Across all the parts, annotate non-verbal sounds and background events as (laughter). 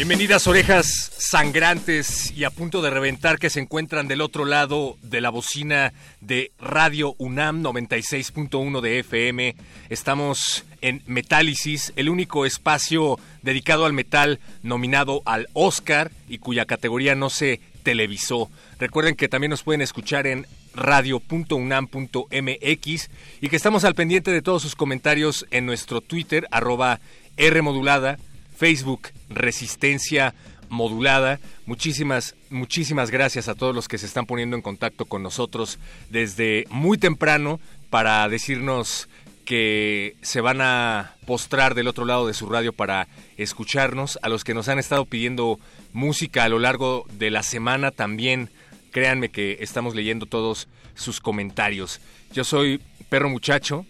Bienvenidas orejas sangrantes y a punto de reventar que se encuentran del otro lado de la bocina de Radio UNAM 96.1 de FM. Estamos en Metálisis, el único espacio dedicado al metal nominado al Oscar y cuya categoría no se televisó. Recuerden que también nos pueden escuchar en radio.unam.mx y que estamos al pendiente de todos sus comentarios en nuestro Twitter, arroba Rmodulada, Facebook Resistencia Modulada. Muchísimas, muchísimas gracias a todos los que se están poniendo en contacto con nosotros desde muy temprano para decirnos que se van a postrar del otro lado de su radio para escucharnos, a los que nos han estado pidiendo música a lo largo de la semana también. Créanme que estamos leyendo todos sus comentarios. Yo soy Perro Muchacho,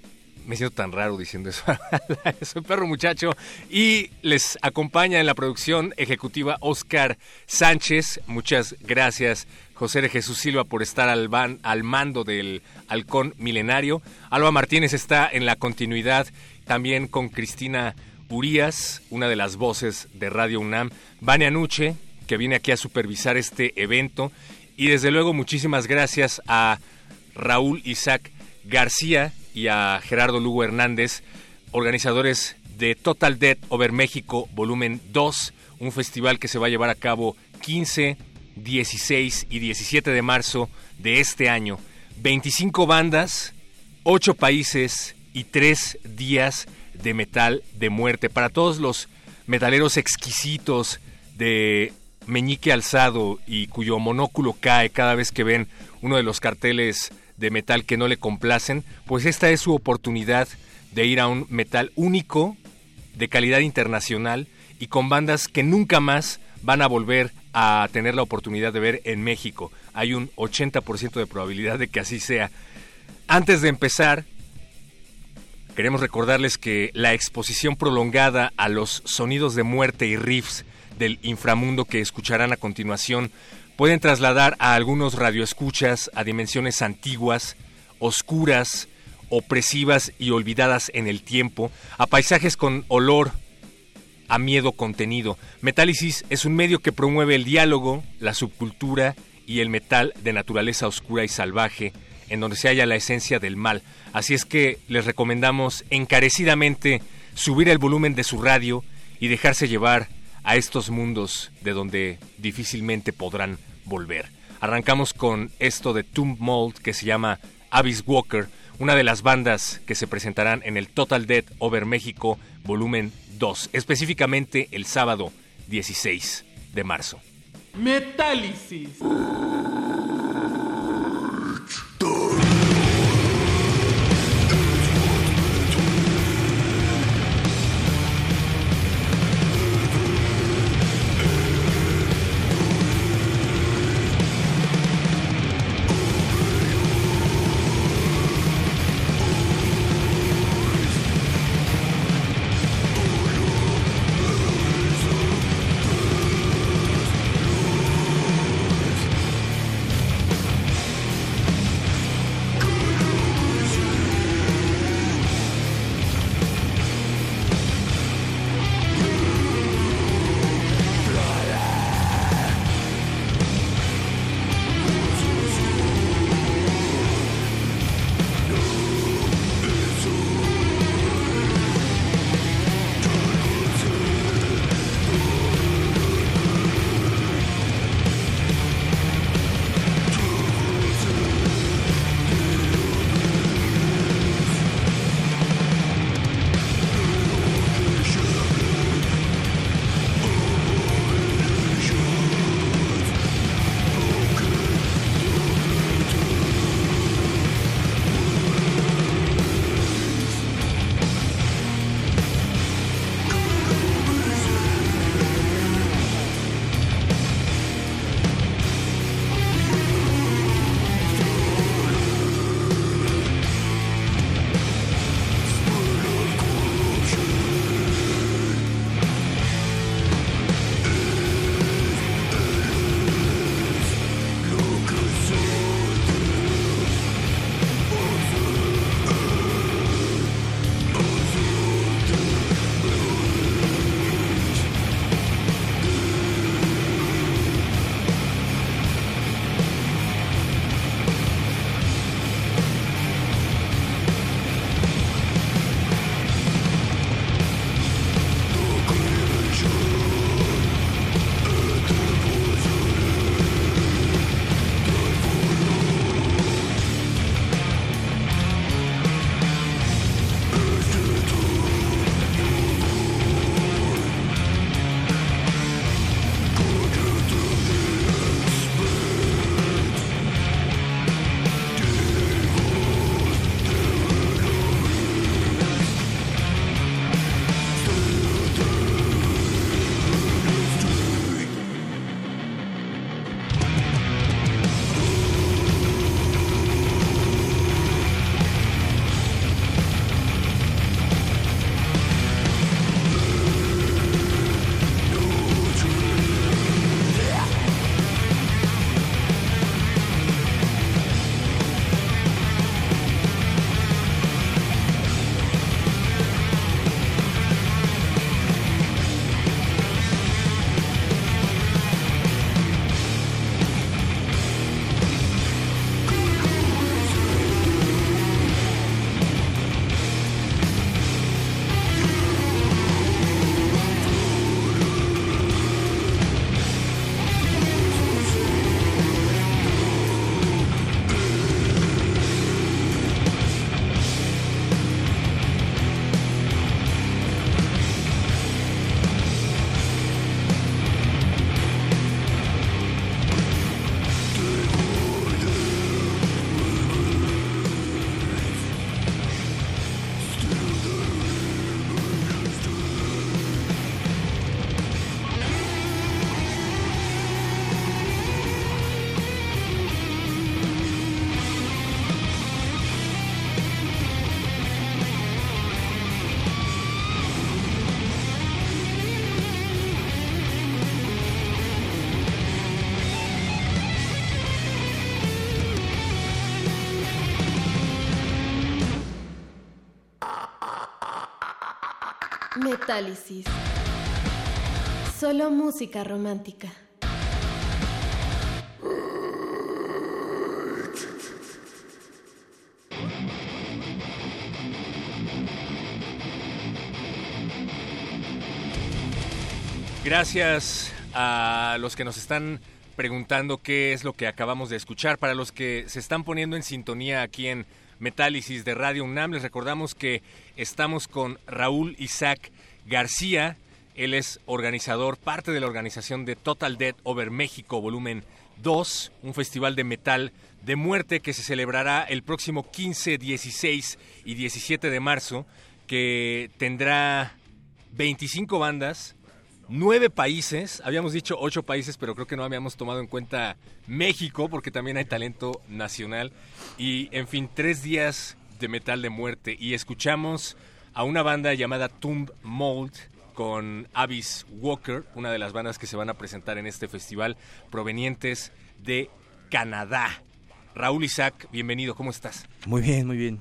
me siento tan raro diciendo eso. (laughs) Soy perro muchacho y les acompaña en la producción ejecutiva Oscar Sánchez. Muchas gracias, José de Jesús Silva, por estar al, al mando del Halcón Milenario. Alba Martínez está en la continuidad también con Cristina Urias, una de las voces de Radio UNAM. Vania Nuche, que viene aquí a supervisar este evento. Y desde luego, muchísimas gracias a Raúl Isaac García, y a Gerardo Lugo Hernández, organizadores de Total Dead Over México Volumen 2, un festival que se va a llevar a cabo 15, 16 y 17 de marzo de este año. 25 bandas, 8 países y 3 días de metal de muerte. Para todos los metaleros exquisitos de meñique alzado y cuyo monóculo cae cada vez que ven uno de los carteles de metal que no le complacen, pues esta es su oportunidad de ir a un metal único, de calidad internacional y con bandas que nunca más van a volver a tener la oportunidad de ver en México. Hay un 80% de probabilidad de que así sea. Antes de empezar, queremos recordarles que la exposición prolongada a los sonidos de muerte y riffs del inframundo que escucharán a continuación pueden trasladar a algunos radioescuchas a dimensiones antiguas, oscuras, opresivas y olvidadas en el tiempo, a paisajes con olor a miedo contenido. Metálisis es un medio que promueve el diálogo, la subcultura y el metal de naturaleza oscura y salvaje, en donde se halla la esencia del mal. Así es que les recomendamos encarecidamente subir el volumen de su radio y dejarse llevar a estos mundos de donde difícilmente podrán volver. Arrancamos con esto de Tomb Mold que se llama Abyss Walker, una de las bandas que se presentarán en el Total Dead Over México volumen 2, específicamente el sábado 16 de marzo. Metálisis. Metálisis. Solo música romántica. Gracias a los que nos están preguntando qué es lo que acabamos de escuchar. Para los que se están poniendo en sintonía aquí en Metálisis de Radio UNAM, les recordamos que estamos con Raúl Isaac García. Él es organizador, parte de la organización de Total Dead Over México, volumen 2, un festival de metal de muerte que se celebrará el próximo 15, 16 y 17 de marzo, que tendrá 25 bandas, nueve países, habíamos dicho ocho países, pero creo que no habíamos tomado en cuenta México, porque también hay talento nacional, y en fin, tres días de metal de muerte, y escuchamos a una banda llamada Tomb Mold con Abyss Walker, una de las bandas que se van a presentar en este festival, provenientes de Canadá. Raúl Isaac, bienvenido, ¿cómo estás? Muy bien, muy bien.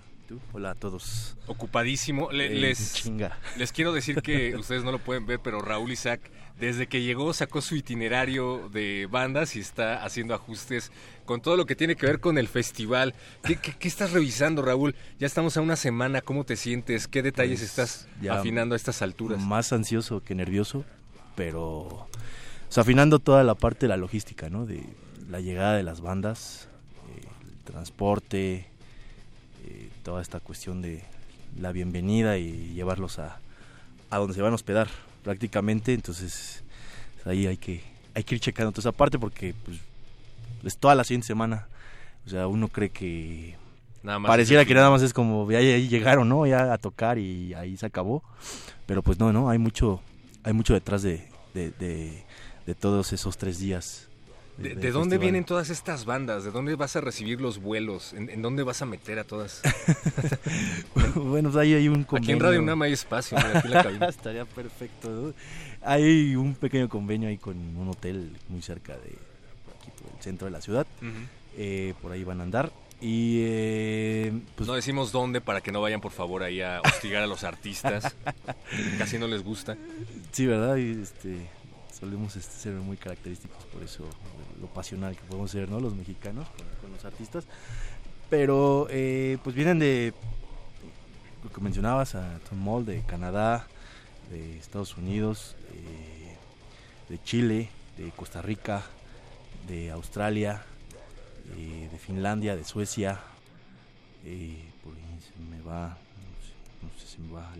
Hola a todos. Ocupadísimo. Le, Eh, les, chinga. les quiero decir que ustedes no lo pueden ver, pero Raúl Isaac, desde que llegó, sacó su itinerario de bandas y está haciendo ajustes con todo lo que tiene que ver con el festival. ¿Qué, qué- qué estás revisando, Raúl? Ya estamos a una semana. ¿Cómo te sientes? ¿Qué detalles Pues, estás afinando a estas alturas? Más ansioso que nervioso, pero o sea, afinando toda la parte de la logística, ¿no? De la llegada de las bandas, eh, el transporte, eh, toda esta cuestión de la bienvenida y llevarlos a, a donde se van a hospedar prácticamente. Entonces ahí hay que hay que ir checando toda esa parte porque pues es toda la siguiente semana. O sea, uno cree que Nada más pareciera que nada más es como ya llegaron, ¿no? Ya a tocar y ahí se acabó. Pero pues no, no, hay mucho, hay mucho detrás de, de, de- de todos esos tres días. ¿De, dónde vienen todas estas bandas? ¿De dónde vas a recibir los vuelos? ¿En, en dónde vas a meter a todas? (laughs) bueno, pues ahí hay un Aquí en convenio. Radio UNAM hay espacio. mira, aquí la (laughs) cabina. Estaría perfecto. ¿no? Hay un pequeño convenio ahí con un hotel muy cerca de aquí, el centro de la ciudad. Eh, por ahí van a andar. Y eh, pues no decimos dónde para que no vayan por favor ahí a hostigar a los artistas. (laughs) Casi no les gusta. Sí, ¿verdad? Y, este, solemos este, ser muy característicos por eso, lo pasional que podemos ser, ¿no? Los mexicanos con, los artistas. Pero, eh, pues vienen de, lo que mencionabas, a Tom Moll, de Canadá, de Estados Unidos, eh, de Chile, de Costa Rica, de Australia, eh, de Finlandia, de Suecia. por ahí se me va,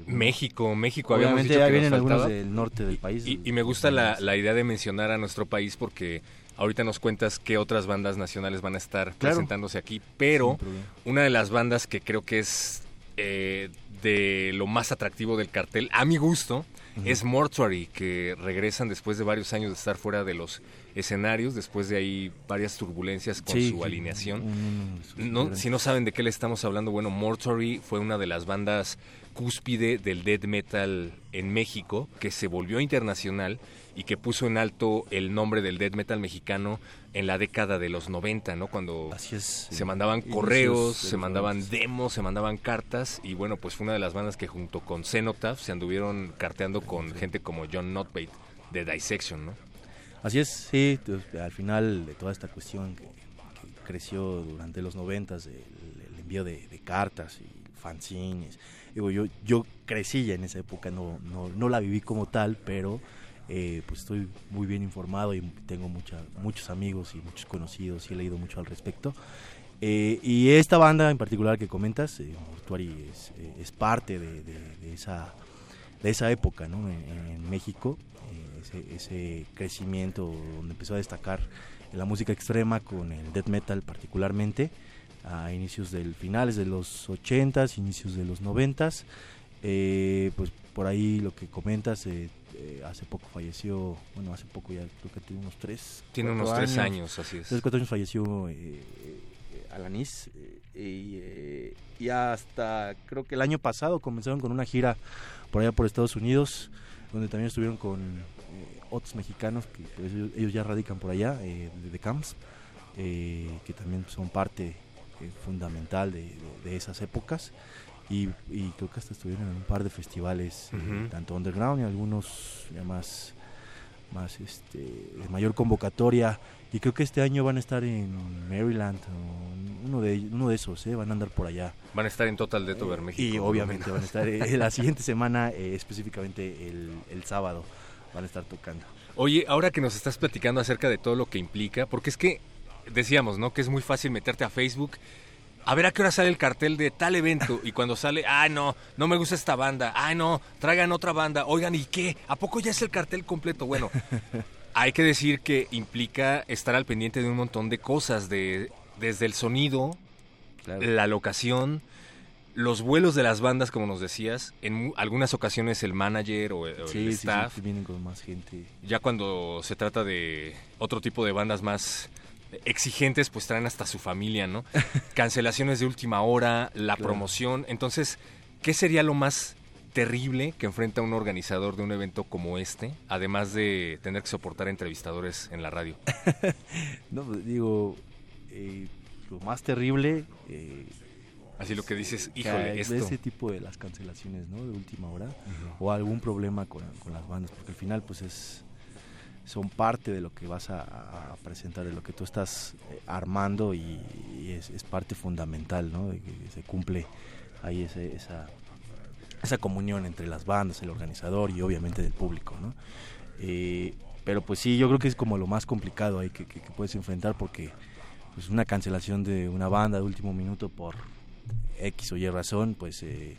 México, México, habíamos Obviamente dicho ya vienen algunos faltaba. del norte del país. Y, y me gusta la, la idea de mencionar a nuestro país porque ahorita nos cuentas qué otras bandas nacionales van a estar Claro. presentándose aquí, pero una de las bandas que creo que es eh, de lo más atractivo del cartel, a mi gusto, es Mortuary, que regresan después de varios años de estar fuera de los escenarios, después de ahí varias turbulencias con Sí, su sí, alineación. No, si no saben de qué le estamos hablando, bueno, Mortuary fue una de las bandas cúspide del death metal en México, que se volvió internacional y que puso en alto el nombre del death metal mexicano en la década de los 90, ¿no? Cuando Así es. se mandaban correos, se mandaban demos, se mandaban cartas y bueno, pues fue una de las bandas que junto con Cenotaph se anduvieron carteando con gente como John Notbate de Dissection, ¿no? Así es, sí. pues, al final de toda esta cuestión que, que creció durante los noventas, el, el envío de, de cartas y fanzines. Digo, yo, yo crecí ya en esa época, no, no, no la viví como tal, pero eh, pues estoy muy bien informado y tengo mucha, muchos amigos y muchos conocidos y he leído mucho al respecto. Eh, y esta banda en particular que comentas, eh, Mortuary, es, eh, es parte de, de- de esa, de esa época ¿no? en, México, ese, ese crecimiento donde empezó a destacar la música extrema con el death metal particularmente, a inicios del finales de los 80s, inicios de los 90s. Eh, pues por ahí lo que comentas, eh, eh, hace poco falleció, bueno, hace poco ya creo que tiene unos tres. Tiene unos tres años, así es. Tres, cuatro años falleció eh, Alanis. eh, y, eh, y hasta creo que el año pasado comenzaron con una gira por allá por Estados Unidos, donde también estuvieron con otros mexicanos que pues, ellos, ellos ya radican por allá, eh, de The Camps, eh, que también son parte eh, fundamental de, de- de esas épocas. y, y creo que hasta estuvieron en un par de festivales, eh, Ujú. tanto underground y algunos ya más, más este, de mayor convocatoria. Y creo que este año van a estar en Maryland, o uno de, uno de esos, ¿eh? van a andar por allá. Van a estar en Total Death Over México. Y obviamente van a estar eh, la (laughs) siguiente semana, eh, específicamente el, el sábado, van a estar tocando. Oye, ahora que nos estás platicando acerca de todo lo que implica, porque es que decíamos, ¿no? Que es muy fácil meterte a Facebook, a ver a qué hora sale el cartel de tal evento y cuando sale, ay no, no me gusta esta banda, ay no, traigan otra banda, oigan, ¿y qué? ¿A poco ya es el cartel completo? Bueno, (laughs) hay que decir que implica estar al pendiente de un montón de cosas, de desde el sonido, Claro. la locación, los vuelos de las bandas, como nos decías, en algunas ocasiones el manager o, el- Sí, sí, sí, staff. que vienen con más gente. Ya cuando se trata de otro tipo de bandas más exigentes, pues traen hasta su familia, ¿no? (laughs) Cancelaciones de última hora, la Claro. promoción. Entonces, ¿qué sería lo más terrible que enfrenta un organizador de un evento como este, además de tener que soportar entrevistadores en la radio? (laughs) No, pues, digo, eh, lo más terrible, eh, Así lo que dices, híjole, es esto. ese tipo de las cancelaciones, ¿no? De última hora o algún problema con, con las bandas, porque al final, pues es son parte de lo que vas a, presentar, de lo que tú estás eh, armando y, es, parte fundamental, ¿no? De que se cumple ahí ese- esa esa comunión entre las bandas, el organizador y obviamente del público, ¿no? Eh, pero pues sí, yo creo que es como lo más complicado ahí que, que- que puedes enfrentar porque pues una cancelación de una banda de último minuto por X o Y razón, pues, eh,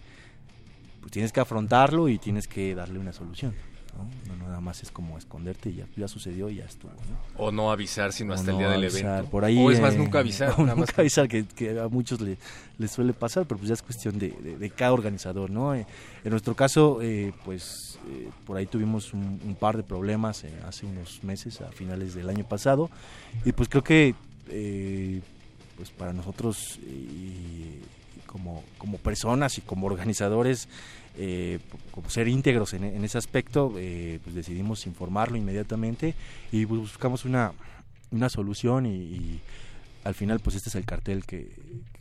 pues tienes que afrontarlo y tienes que darle una solución. ¿No? No nada más es como esconderte y ya, ya sucedió y ya estuvo. ¿no? O no avisar, sino O hasta el día del avisar, evento. Por ahí, o es más, eh, nunca avisar. (laughs) o nada más nunca avisar, que, que a muchos le- les suele pasar, pero pues ya es cuestión de, de- de cada organizador, ¿no? Eh, en nuestro caso, eh, pues eh, por ahí tuvimos un, un par de problemas hace unos meses, a finales del año pasado, y pues creo que pues para nosotros como, como personas y como organizadores, eh, como ser íntegros en, en ese aspecto, eh, pues decidimos informarlo inmediatamente y buscamos una, una solución y, y al final pues este es el cartel que,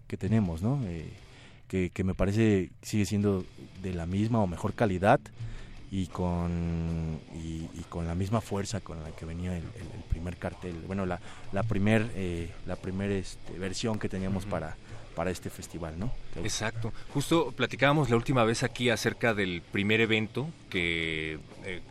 que tenemos, ¿no? Eh, que, que me parece sigue siendo de la misma o mejor calidad y con y, y con la misma fuerza con la que venía el, el- el primer cartel bueno la la primer la primer este, versión que teníamos para para este festival no Exacto. Justo platicábamos la última vez aquí acerca del primer evento que eh,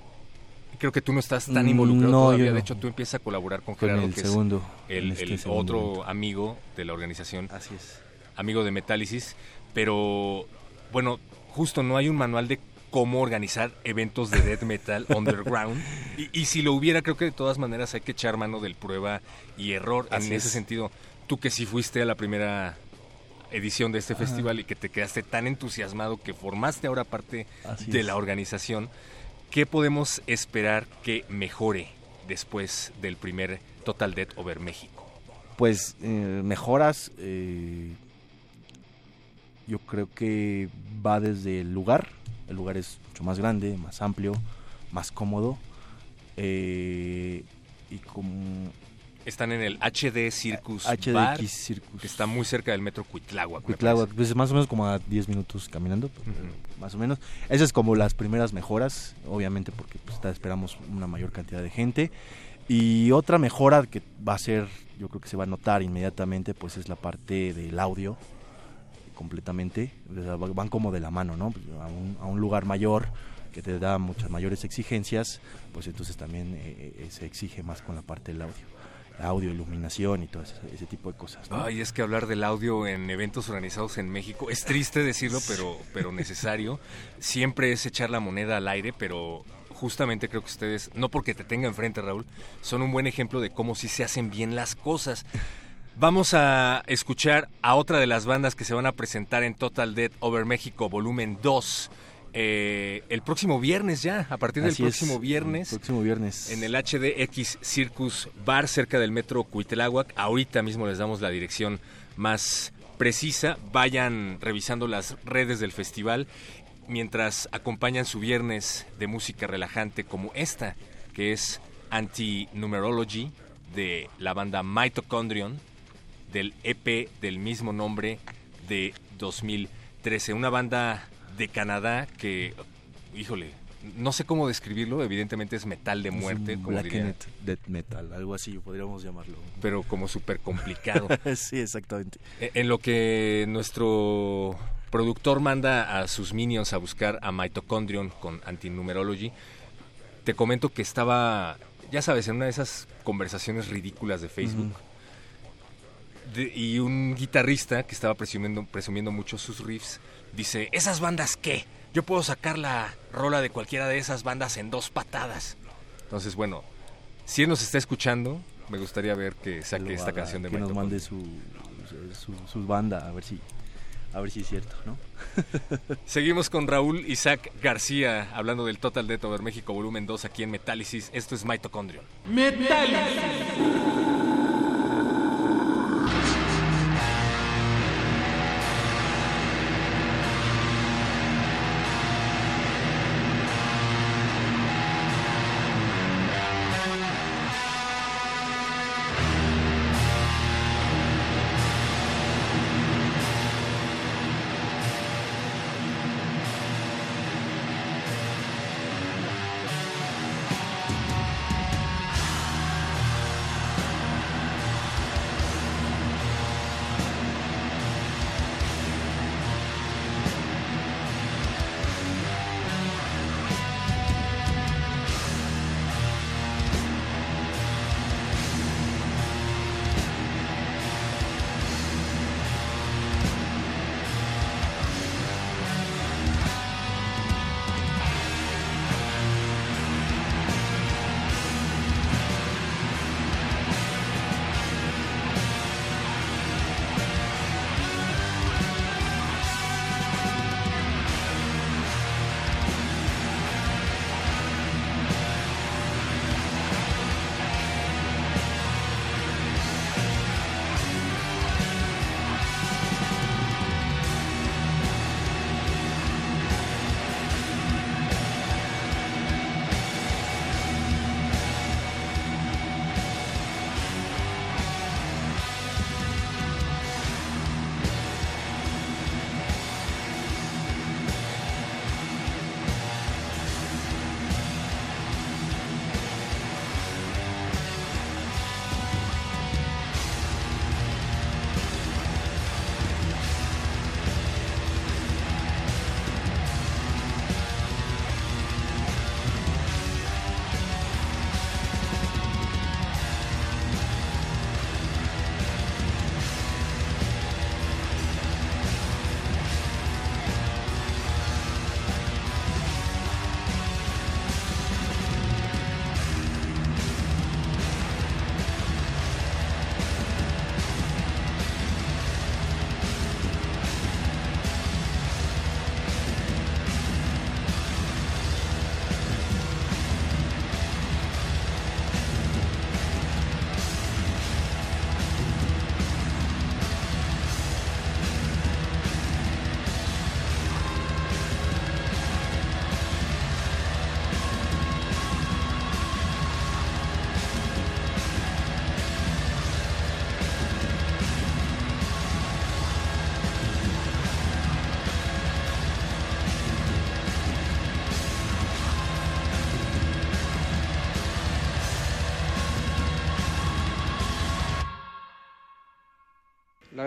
creo que tú no estás tan Mm, involucrado no, todavía. yo De hecho, tú empiezas a colaborar con con Gerardo, el que segundo es el, este el segundo otro amigo de la organización, así es amigo de Metálisis. Pero bueno, justo no hay un manual de cómo organizar eventos de death metal (laughs) underground. Y, y si lo hubiera, creo que de todas maneras hay que echar mano del prueba y error. Así en ese es. sentido, tú que sí fuiste a la primera edición de este Ajá. festival y que te quedaste tan entusiasmado que formaste ahora parte Así de es. la organización, ¿qué podemos esperar que mejore después del primer Total Death Over México? pues eh, mejoras eh, yo creo que va desde el lugar el lugar es mucho más grande más amplio más cómodo eh, y con Están en el HD Circus HDX Bar, Circus que está muy cerca del metro Cuitláhuac. Cuitláhuac, pues más o menos como a 10 minutos caminando, pues, más o menos. Esas es como las primeras mejoras, obviamente porque pues, está- esperamos una mayor cantidad de gente. Y otra mejora que va a ser, yo creo que se va a notar inmediatamente, pues es la parte del audio, completamente. Van como de la mano, ¿no? Pues, a, un, a un lugar mayor que te da muchas mayores exigencias, pues entonces también eh, eh, se exige más con la parte del audio. Audio, iluminación y todo ese, tipo de cosas. Ay, es que hablar del audio en eventos organizados en México es triste decirlo, pero, pero necesario. Siempre es echar la moneda al aire, pero justamente creo que ustedes, no porque te tenga enfrente, Raúl, son un buen ejemplo de cómo sí se hacen bien las cosas. Vamos a escuchar a otra de las bandas que se van a presentar en Total Dead Over México, volumen 2. Eh, el próximo viernes ya, a partir del Así es, próximo viernes. el próximo viernes. En el HDX Circus Bar cerca del metro Cuitláhuac. Ahorita mismo les damos la dirección más precisa. Vayan revisando las redes del festival mientras acompañan su viernes de música relajante como esta, que es Anti-Numerology de la banda Mitochondrion del EP del mismo nombre de 2013. 13, una banda de Canadá que, híjole, no sé cómo describirlo, evidentemente es metal de muerte, Es como diría, Death Metal, algo así podríamos llamarlo. pero como súper complicado. (laughs) sí, exactamente. E- En lo que nuestro productor manda a sus minions a buscar a Mitochondrion con Antinumerology, te comento que estaba, ya sabes, en una de esas conversaciones ridículas de Facebook. de- y un guitarrista que estaba presumiendo, presumiendo mucho sus riffs dice, ¿esas bandas qué? Yo puedo sacar la rola de cualquiera de esas bandas en dos patadas. Entonces, bueno, si él nos está escuchando, me gustaría ver que saque Lo esta haga, canción de que nos Mitochondrion. mande su, su, banda, a ver si a ver si es cierto, ¿no? (laughs) Seguimos con Raúl Isaac García hablando del Total Death Over México volumen 2 aquí en Metálisis. Esto es Mitochondrion. La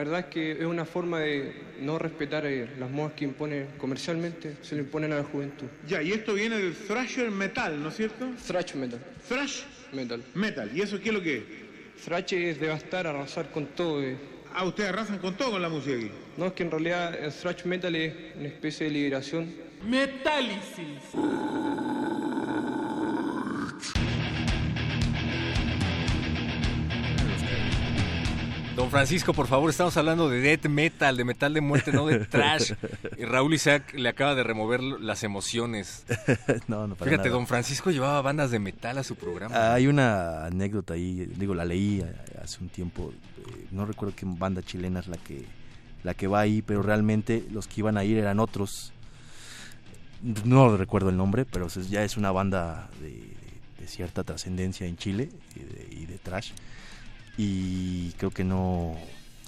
verdad es que es una forma de no respetar eh, las modas que imponen comercialmente, se le imponen a la juventud. Ya, y esto viene del thrasher metal, ¿no es cierto? Thrash metal. Thrash Metal. metal. ¿Y eso qué es lo que es? Thrash es devastar, arrasar con todo. eh. Ah, ustedes arrasan con todo con la música aquí. No, es que en realidad el thrash metal es una especie de liberación. Don Francisco, por favor, estamos hablando de death metal, de metal de muerte, no de (laughs) trash. Y Raúl Isaac le acaba de remover las emociones. (laughs) no, no, para Fíjate, nada. don Francisco llevaba bandas de metal a su programa. Hay una anécdota ahí, digo, la leí eh, hace un tiempo, eh, no recuerdo qué banda chilena es la que, la que va ahí, pero realmente los que iban a ir eran otros. No recuerdo el nombre, pero ya es una banda de, de cierta trascendencia en Chile y de, y de trash. Y creo que no,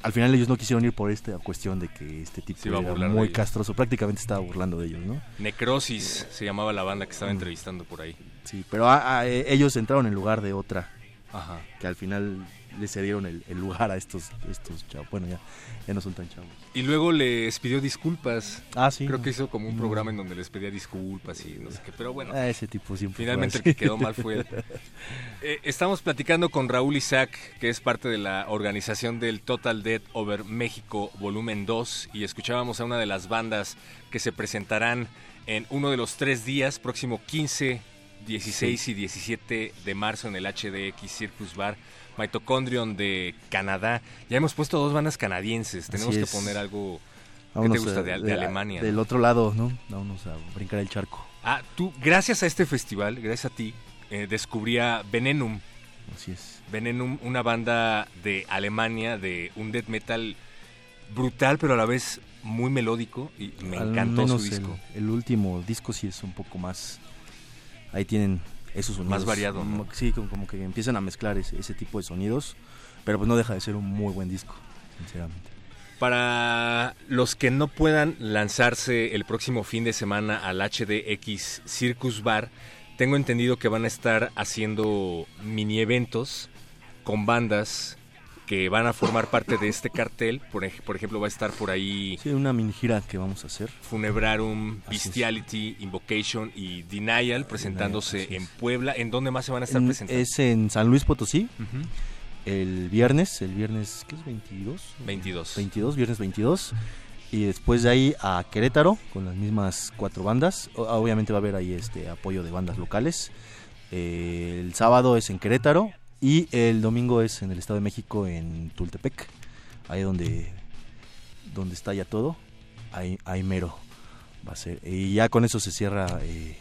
al final ellos no quisieron ir por esta cuestión de que este tipo Se iba a era muy castroso, prácticamente estaba burlando de ellos, ¿no? Necrosis se llamaba la banda que estaba entrevistando por ahí. Sí, pero a- a- eh, ellos entraron en lugar de otra, Ajá. que al final le cedieron el, el lugar a estos, estos chavos. Bueno, ya, ya no son tan chavos. Y luego les pidió disculpas. Ah, sí. Creo que hizo como un Mm. programa en donde les pedía disculpas y no sé qué. Pero bueno, Ah, ese tipo siempre finalmente el que quedó mal fue él. (laughs) Eh, estamos platicando con Raúl Isaac, que es parte de la organización del Total Dead Over México Volumen 2. Y escuchábamos a una de las bandas que se presentarán en uno de los tres días, próximo 15, 16 y 17 de marzo en el HDX Circus Bar. Mitochondrion de Canadá. Ya hemos puesto dos bandas canadienses. Tenemos que poner algo ¿Qué te gusta a- de, de Alemania? Del no? otro lado, ¿no? Vámonos a brincar el charco. Ah, tú, gracias a este festival, gracias a ti, eh, descubrí a Venenum. Así es. Venenum, una banda de Alemania, de un death metal brutal, pero a la vez muy melódico. Y me Al encantó su menos disco. El, el último disco sí es un poco más. Ahí tienen esos sonidos. Más variado, ¿no? Sí, como, como que empiezan a mezclar ese, ese tipo de sonidos. Pero pues no deja de ser un muy buen disco, sinceramente. Para los que no puedan lanzarse el próximo fin de semana al HDX Circus Bar, tengo entendido que van a estar haciendo mini eventos con bandas que van a formar parte de este cartel. Por, por ejemplo, va a estar por ahí Sí, una mini gira que vamos a hacer. Funebrarum, Así es. Bestiality, Invocation y Denial presentándose en Puebla. ¿En dónde más se van a estar En- presentando? es en San Luis Potosí, el viernes, el viernes, ¿qué es? 22. 22. 22, viernes 22. Y después de ahí a Querétaro con las mismas cuatro bandas. Obviamente va a haber ahí este apoyo de bandas locales. Eh, el sábado es en Querétaro y el domingo es en el Estado de México en Tultepec. Ahí donde, donde está ya todo. Ahí, ahí mero va a ser. Y ya con eso se cierra eh,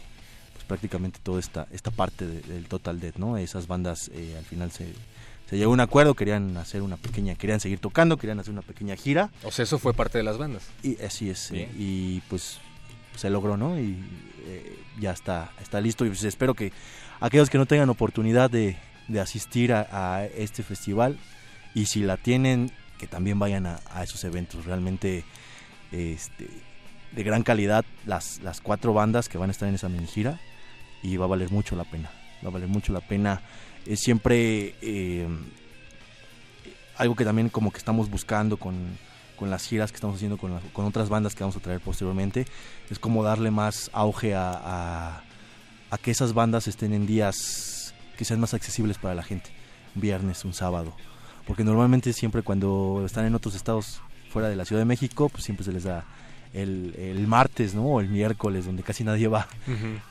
pues prácticamente toda esta, esta parte de- del Total Dead, ¿no? Esas bandas eh, al final se, se llegó a un acuerdo, querían hacer una pequeña, querían seguir tocando, querían hacer una pequeña gira. O sea, eso fue parte de las bandas. Y así es, eh, y pues se logró, ¿no? Y eh, ya está, está listo. Y pues espero que aquellos que no tengan oportunidad de, de asistir a, este festival, y si la tienen, que también vayan a, esos eventos. Realmente este, de gran calidad las, las cuatro bandas que van a estar en esa mini gira, y va a valer mucho la pena. Va a valer mucho la pena. Es siempre eh, algo que también como que estamos buscando con, con las giras que estamos haciendo con, con otras bandas que vamos a traer posteriormente, es como darle más auge a, a que esas bandas estén en días que sean más accesibles para la gente, un viernes, un sábado, porque normalmente siempre cuando están en otros estados fuera de la Ciudad de México, pues siempre se les da el, el martes, ¿no? O el miércoles, donde casi nadie va.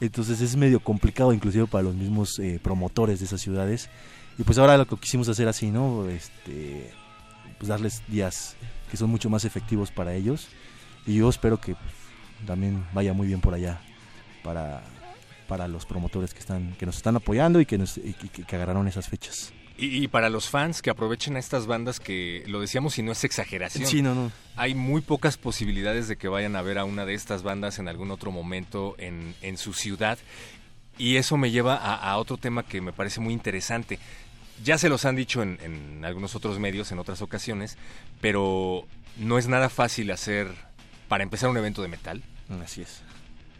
Entonces es medio complicado inclusive para los mismos eh, promotores de esas ciudades. Y pues ahora lo que quisimos hacer así, ¿no? Este, pues darles días que son mucho más efectivos para ellos. Y yo espero que pues, también vaya muy bien por allá para, para los promotores que están que nos están apoyando y que, nos, y que, que agarraron esas fechas. Y, y para los fans que aprovechen a estas bandas que, lo decíamos y no es exageración. Sí, no, no. Hay muy pocas posibilidades de que vayan a ver a una de estas bandas en algún otro momento en, en su ciudad. Y eso me lleva a, a otro tema que me parece muy interesante. Ya se los han dicho en, en algunos otros medios, en otras ocasiones, pero no es nada fácil hacer, para empezar, un evento de metal. Así es.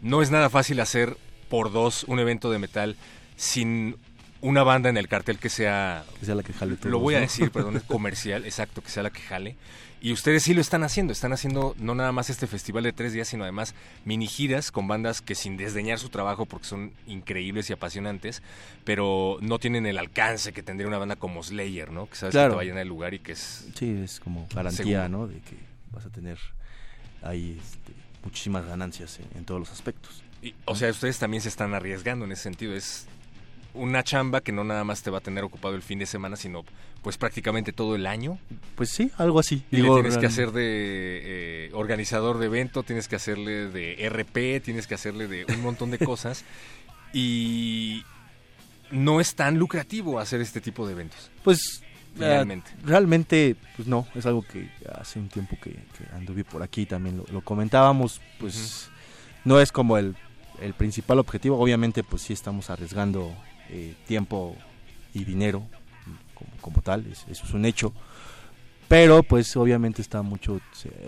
No es nada fácil hacer por dos un evento de metal sin una banda en el cartel que sea Que sea la que jale lo todos, voy a ¿no? decir, (laughs) perdón, es comercial, exacto, que sea la que jale. Y ustedes sí lo están haciendo, están haciendo no nada más este festival de tres días, sino además mini giras con bandas que sin desdeñar su trabajo, porque son increíbles y apasionantes, pero no tienen el alcance que tendría una banda como Slayer, ¿no? Que sabes que te va a llenar el lugar y que es... Sí, es como garantía, Seguro. ¿no? De que vas a tener ahí este, muchísimas ganancias en, en todos los aspectos. Y, o sea, ustedes también se están arriesgando en ese sentido, es una chamba que no nada más te va a tener ocupado el fin de semana, sino pues prácticamente todo el año. Pues sí, algo así. Y Digo, le tienes que hacer de eh, organizador de evento, tienes que hacerle de RP, tienes que hacerle de un montón de cosas. (laughs) y no es tan lucrativo hacer este tipo de eventos. Pues Realmente. eh, realmente, pues no, es algo que hace un tiempo que, que anduve por aquí también lo, lo comentábamos, pues no es como el, el principal objetivo, obviamente pues sí estamos arriesgando eh, tiempo y dinero como, tal, es- eso es un hecho, pero pues obviamente está mucho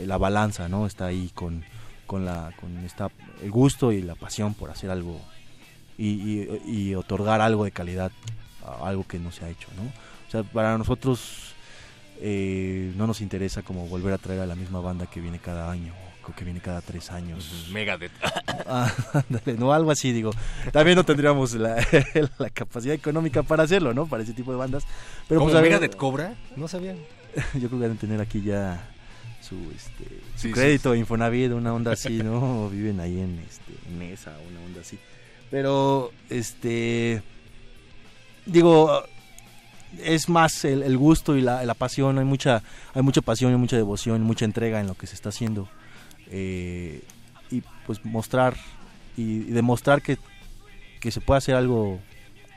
la balanza, ¿no? Está ahí con, con la con esta el gusto y la pasión por hacer algo y otorgar algo de calidad a algo que no se ha hecho, ¿no? O sea, para nosotros eh, no nos interesa como volver a traer a la misma banda que viene cada año que viene cada tres años. (laughs) Megadeth. Ah, ándale, no, algo así, digo. También no tendríamos la, (laughs) la capacidad económica para hacerlo, ¿no? Para ese tipo de bandas. Pero ¿Cómo pues, Megadeth cobra? No sabía. (laughs) yo creo que deben tener aquí ya su, este, su Sí, sí, crédito de Infonavit, una onda así, ¿no? Viven ahí en este, Mesa, una onda así. Pero, este, digo, es más el, el gusto y la, la pasión, hay mucha, hay mucha pasión y mucha devoción, mucha entrega en lo que se está haciendo. Eh, y pues mostrar y, y demostrar que, que se puede hacer algo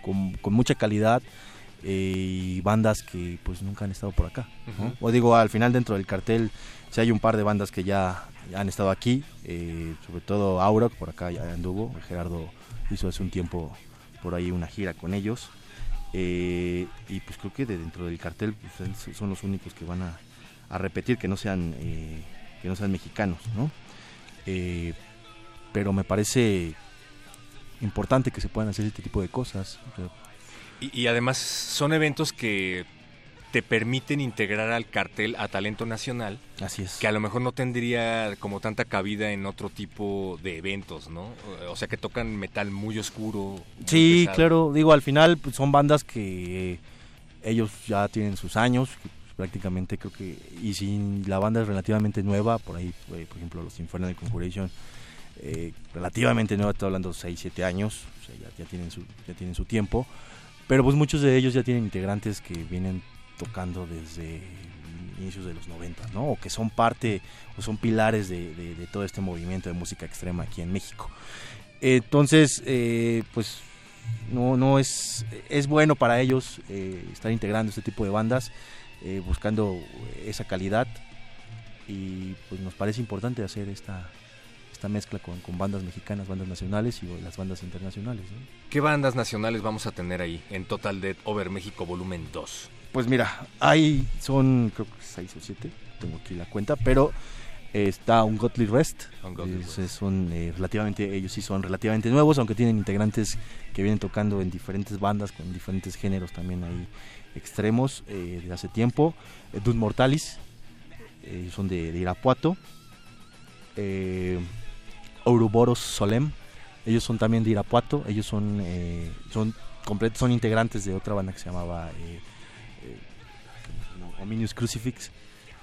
con, con mucha calidad eh, y bandas que pues nunca han estado por acá. Ujú. O digo, al final dentro del cartel si hay un par de bandas que ya, ya han estado aquí, eh, sobre todo Aura, que por acá ya anduvo, Gerardo hizo hace un tiempo por ahí una gira con ellos. eh, y pues creo que de dentro del cartel pues, son- son los únicos que van a, a repetir que no sean eh, que no sean mexicanos, ¿no? Eh, pero me parece importante que se puedan hacer este tipo de cosas. Y, y además son eventos que te permiten integrar al cartel a talento nacional. Así es. Que a lo mejor no tendría como tanta cabida en otro tipo de eventos, ¿no? O sea, que tocan metal muy oscuro. muy Sí, pesado. claro, digo, al final pues, son bandas que ellos ya tienen sus años, prácticamente creo que, y si la banda es relativamente nueva, por ahí, eh, por ejemplo, los Infernal Conjuration, eh, relativamente nueva, estoy hablando 6, 7 años, o sea, ya, tienen su, ya tienen su tiempo, pero pues muchos de ellos ya tienen integrantes que vienen tocando desde inicios de los 90, ¿no? O que son parte o son pilares de todo este movimiento de música extrema aquí en México. Entonces, eh, pues no, no es, es bueno para ellos eh, estar integrando este tipo de bandas, eh, buscando esa calidad y pues nos parece importante hacer esta, esta mezcla con, con bandas mexicanas, bandas nacionales y las bandas internacionales. ¿no? ¿Qué bandas nacionales vamos a tener ahí en Total Dead Over México Volumen 2? Pues mira, hay, son creo que seis o siete, tengo aquí la cuenta, pero eh, está un Godly Rest, Ungodly es- es- son eh, relativamente, ellos sí son relativamente nuevos, aunque tienen integrantes que vienen tocando en diferentes bandas, con diferentes géneros también ahí extremos eh, de hace tiempo. Eh, Dud Mortalis, eh, son de, Irapuato. Eh, Ouroboros Solem, ellos son también de Irapuato, ellos son, son completos, son integrantes de otra banda que se llamaba Ominius Crucifix.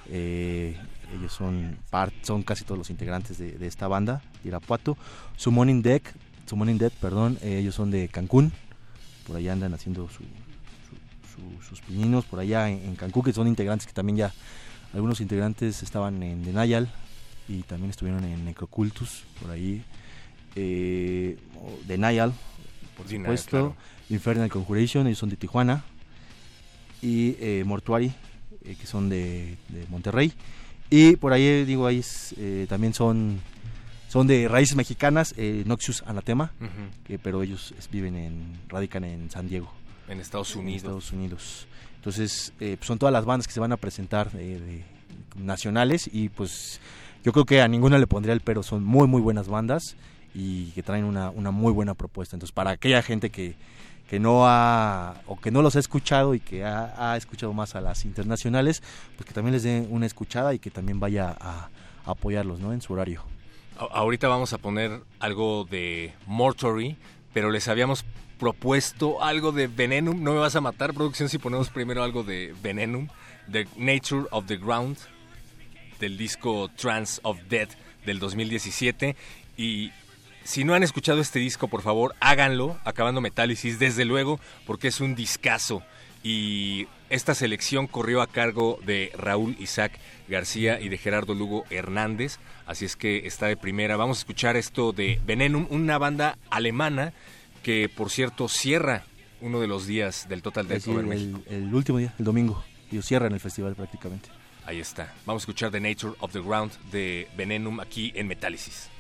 Ellos son part, son casi todos los integrantes de, esta banda, de Irapuato. Summoning Deck, Summoning Dead, perdón, ellos son de Cancún. Por allá andan haciendo su- su- su- sus pininos por allá en, en Cancún, que son integrantes que también ya, algunos integrantes estaban en Denayal y también estuvieron en Necrocultus, por ahí. Eh, o Denial, por supuesto. claro. Infernal Conjuration, ellos son de Tijuana. Y eh, Mortuary, eh, que son de, de Monterrey. Y por ahí, eh, digo, ahí es, también son, son de raíces mexicanas, eh, Noxious Anatema, eh, pero ellos viven en, radican en San Diego. En Estados en Unidos. Estados Unidos. Entonces, eh, pues son todas las bandas que se van a presentar eh, de- nacionales y pues yo creo que a ninguna le pondría el pero, son muy muy buenas bandas y que traen una, una muy buena propuesta. Entonces, para aquella gente que, que no ha o que no los ha escuchado y que ha, ha escuchado más a las internacionales, pues que también les dé una escuchada y que también vaya a, a apoyarlos, ¿no? En su horario. Ahorita vamos a poner algo de Mortuary, pero les habíamos propuesto algo de Venenum. No me vas a matar, producción, si ponemos primero algo de Venenum, The Nature of the Ground, del disco Trance of Death del 2017. Y si no han escuchado este disco, por favor, háganlo, acabando Metálisis, desde luego, porque es un discazo. Y esta selección corrió a cargo de Raúl Isaac García y de Gerardo Lugo Hernández, así es que está de primera. Vamos a escuchar esto de Venenum, una banda alemana que, por cierto, cierra uno de los días del Total Death Over México. el, el último día, el domingo. Y cierran el festival prácticamente. Ahí está. Vamos a escuchar The Nature of the Ground de Venenum aquí en Metálisis.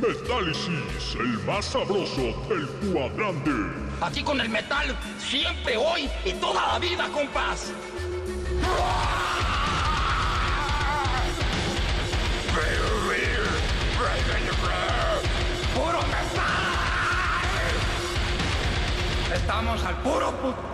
Metálisis, el más sabroso del cuadrante. Aquí con el metal, siempre, hoy y toda la vida, compás. ¡Puro metal! Estamos al puro puto.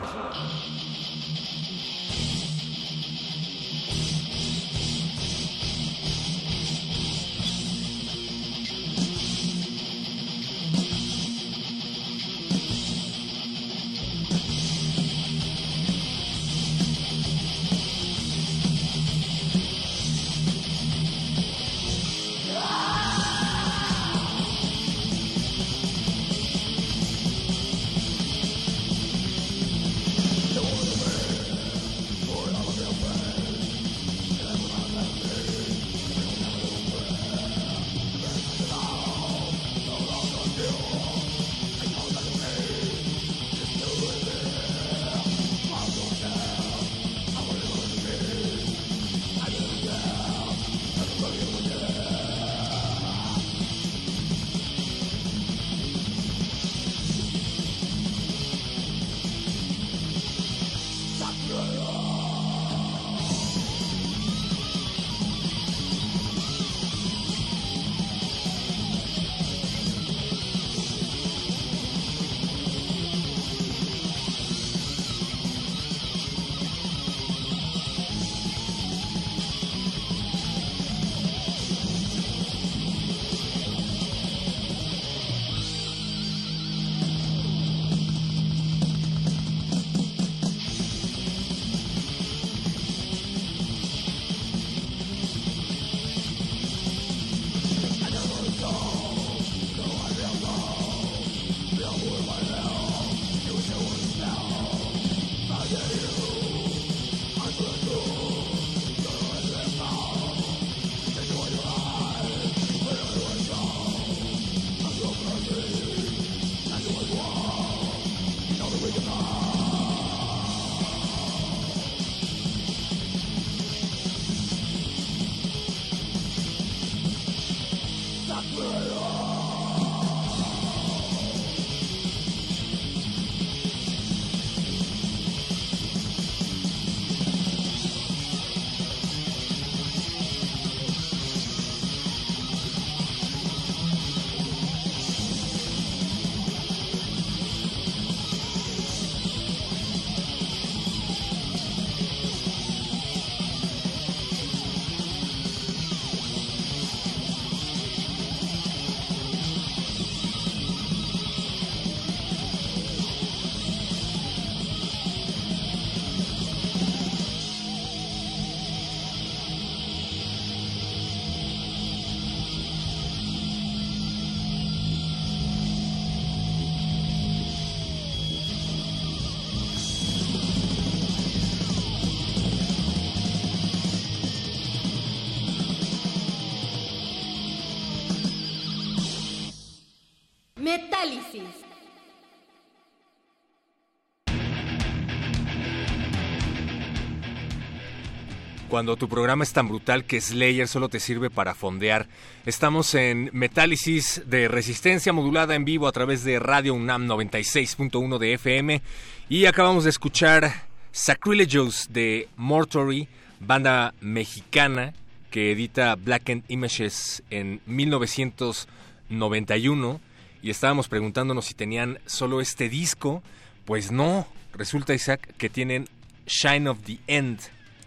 Cuando tu programa es tan brutal que Slayer solo te sirve para fondear. Estamos en Metálisis de resistencia modulada en vivo a través de Radio UNAM 96.1 de FM y acabamos de escuchar Sacrilegios de Mortuary, banda mexicana que edita Blackened Images en 1991 y estábamos preguntándonos si tenían solo este disco. Pues no, resulta Isaac que tienen Shine of the End,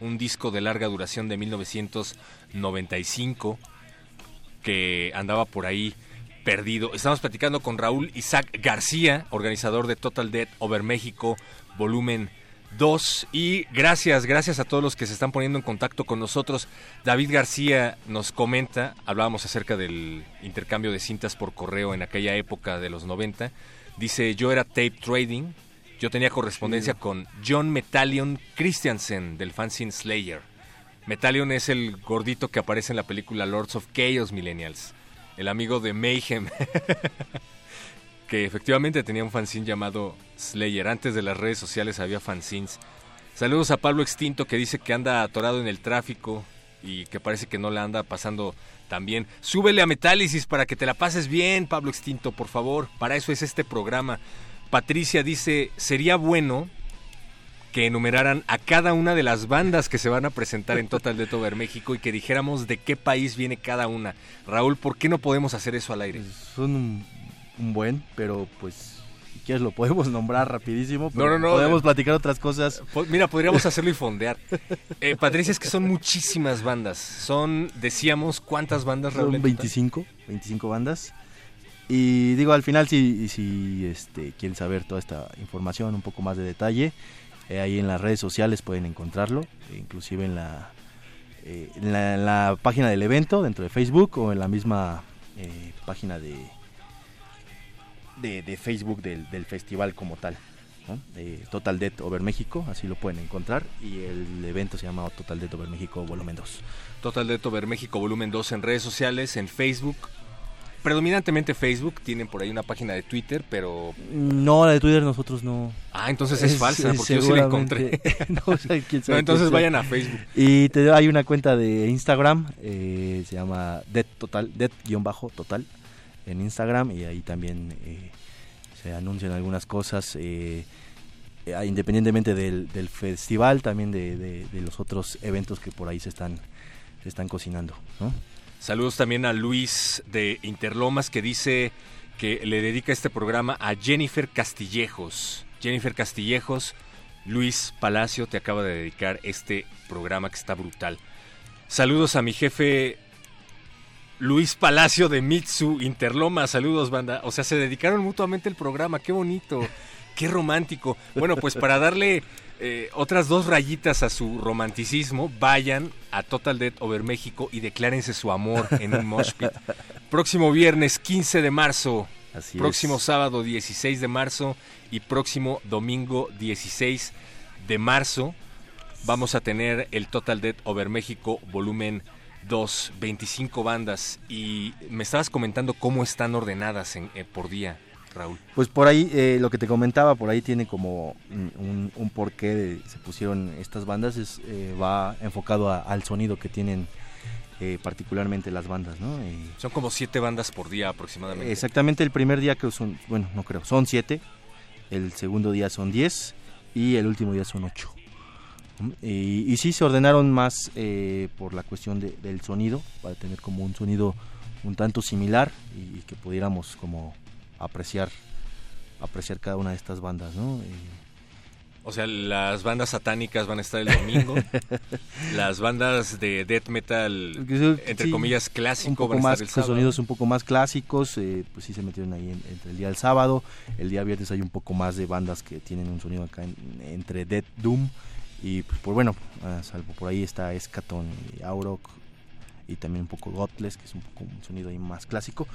un disco de larga duración de 1995 que andaba por ahí perdido. Estamos platicando con Raúl Isaac García, organizador de Total Dead Over México, volumen 2. Y gracias, gracias a todos los que se están poniendo en contacto con nosotros. David García nos comenta, hablábamos acerca del intercambio de cintas por correo en aquella época de los 90. Dice, yo era tape trading, yo tenía correspondencia con John Metallion Christiansen del fanzine Slayer. Metallion es el gordito que aparece en la película Lords of Chaos Millennials, el amigo de Mayhem, (laughs) que efectivamente tenía un fanzine llamado Slayer. Antes de las redes sociales había fanzines. Saludos a Pablo Extinto que dice que anda atorado en el tráfico y que parece que no la anda pasando tan bien. Súbele a Metálisis para que te la pases bien, Pablo Extinto, por favor. Para eso es este programa. Patricia dice, sería bueno que enumeraran a cada una de las bandas que se van a presentar en Total de Over México y que dijéramos de qué país viene cada una. Raúl, ¿por qué no podemos hacer eso al aire? Son un, un buen, pero pues quieres lo podemos nombrar rapidísimo. No, no, no. Podemos platicar otras cosas. Mira, podríamos hacerlo y fondear. Eh, Patricia, es que son muchísimas bandas. Son, decíamos, ¿cuántas bandas, Raúl? Son en total? 25, 25 bandas. Y digo, al final, si, si este, quieren saber toda esta información, un poco más de detalle, eh, ahí en las redes sociales pueden encontrarlo, e inclusive en la, eh, en la, en la página del evento, dentro de Facebook o en la misma eh, página de, de, Facebook del, del festival como tal. Total Dead Over México, así lo pueden encontrar. Y el evento se llama Total Dead Over México Volumen 2. Total de Over México Volumen 2 en redes sociales, en Facebook. Predominantemente Facebook, tienen por ahí una página de Twitter, pero... No, la de Twitter nosotros no. Ah, entonces es, falsa, porque yo sí la encontré. (laughs) no, quién (laughs) sabe No, entonces sea. vayan a Facebook. Y te, hay una cuenta de Instagram, eh, se llama Dead Total, Dead-Total en Instagram y ahí también eh, se anuncian algunas cosas. eh, eh, independientemente del, del festival, también de, de- de los otros eventos que por ahí se están, se están cocinando. ¿no? Saludos también a Luis de Interlomas que dice que le dedica este programa a Jennifer Castillejos. Jennifer Castillejos, Luis Palacio te acaba de dedicar este programa que está brutal. Saludos a mi jefe Luis Palacio de Mitsu Interlomas. Saludos, banda. O sea, se dedicaron mutuamente el programa. Qué bonito. Qué romántico. Bueno, pues para darle eh, otras dos rayitas a su romanticismo, vayan a Total Dead Over México y declárense su amor en un mosh pit. (laughs) Próximo viernes 15 de marzo, Así próximo es. sábado 16 de marzo. Y próximo domingo 16 de marzo. Vamos a tener el Total Dead Over México volumen 2, 25 bandas. Y me estabas comentando cómo están ordenadas en- eh, por día, Raúl. Pues por ahí, eh, lo que te comentaba, por ahí tiene como un, un- porqué de se pusieron estas bandas, es, eh, va enfocado a- al sonido que tienen eh, particularmente las bandas, ¿no? Son como siete bandas por día aproximadamente. exactamente el primer día que son, bueno, no creo, son siete, el segundo día son diez y el último día son ocho. Y, y sí se ordenaron más por la cuestión de- del sonido, para tener como un sonido un tanto similar y, y que pudiéramos como apreciar apreciar cada una de estas bandas, ¿no? Y- O sea, las bandas satánicas van a estar el domingo. (laughs) las bandas de death metal, entre Sí, comillas, clásico, un poco van a más estar el sábado. sonidos un poco más clásicos eh, pues sí se metieron ahí en- entre el día del sábado el día viernes hay un poco más de bandas que tienen un sonido acá en- entre Dead Doom y pues por bueno salvo por ahí está Escaton y Auroch y también un poco Godless que es un poco un sonido ahí más clásico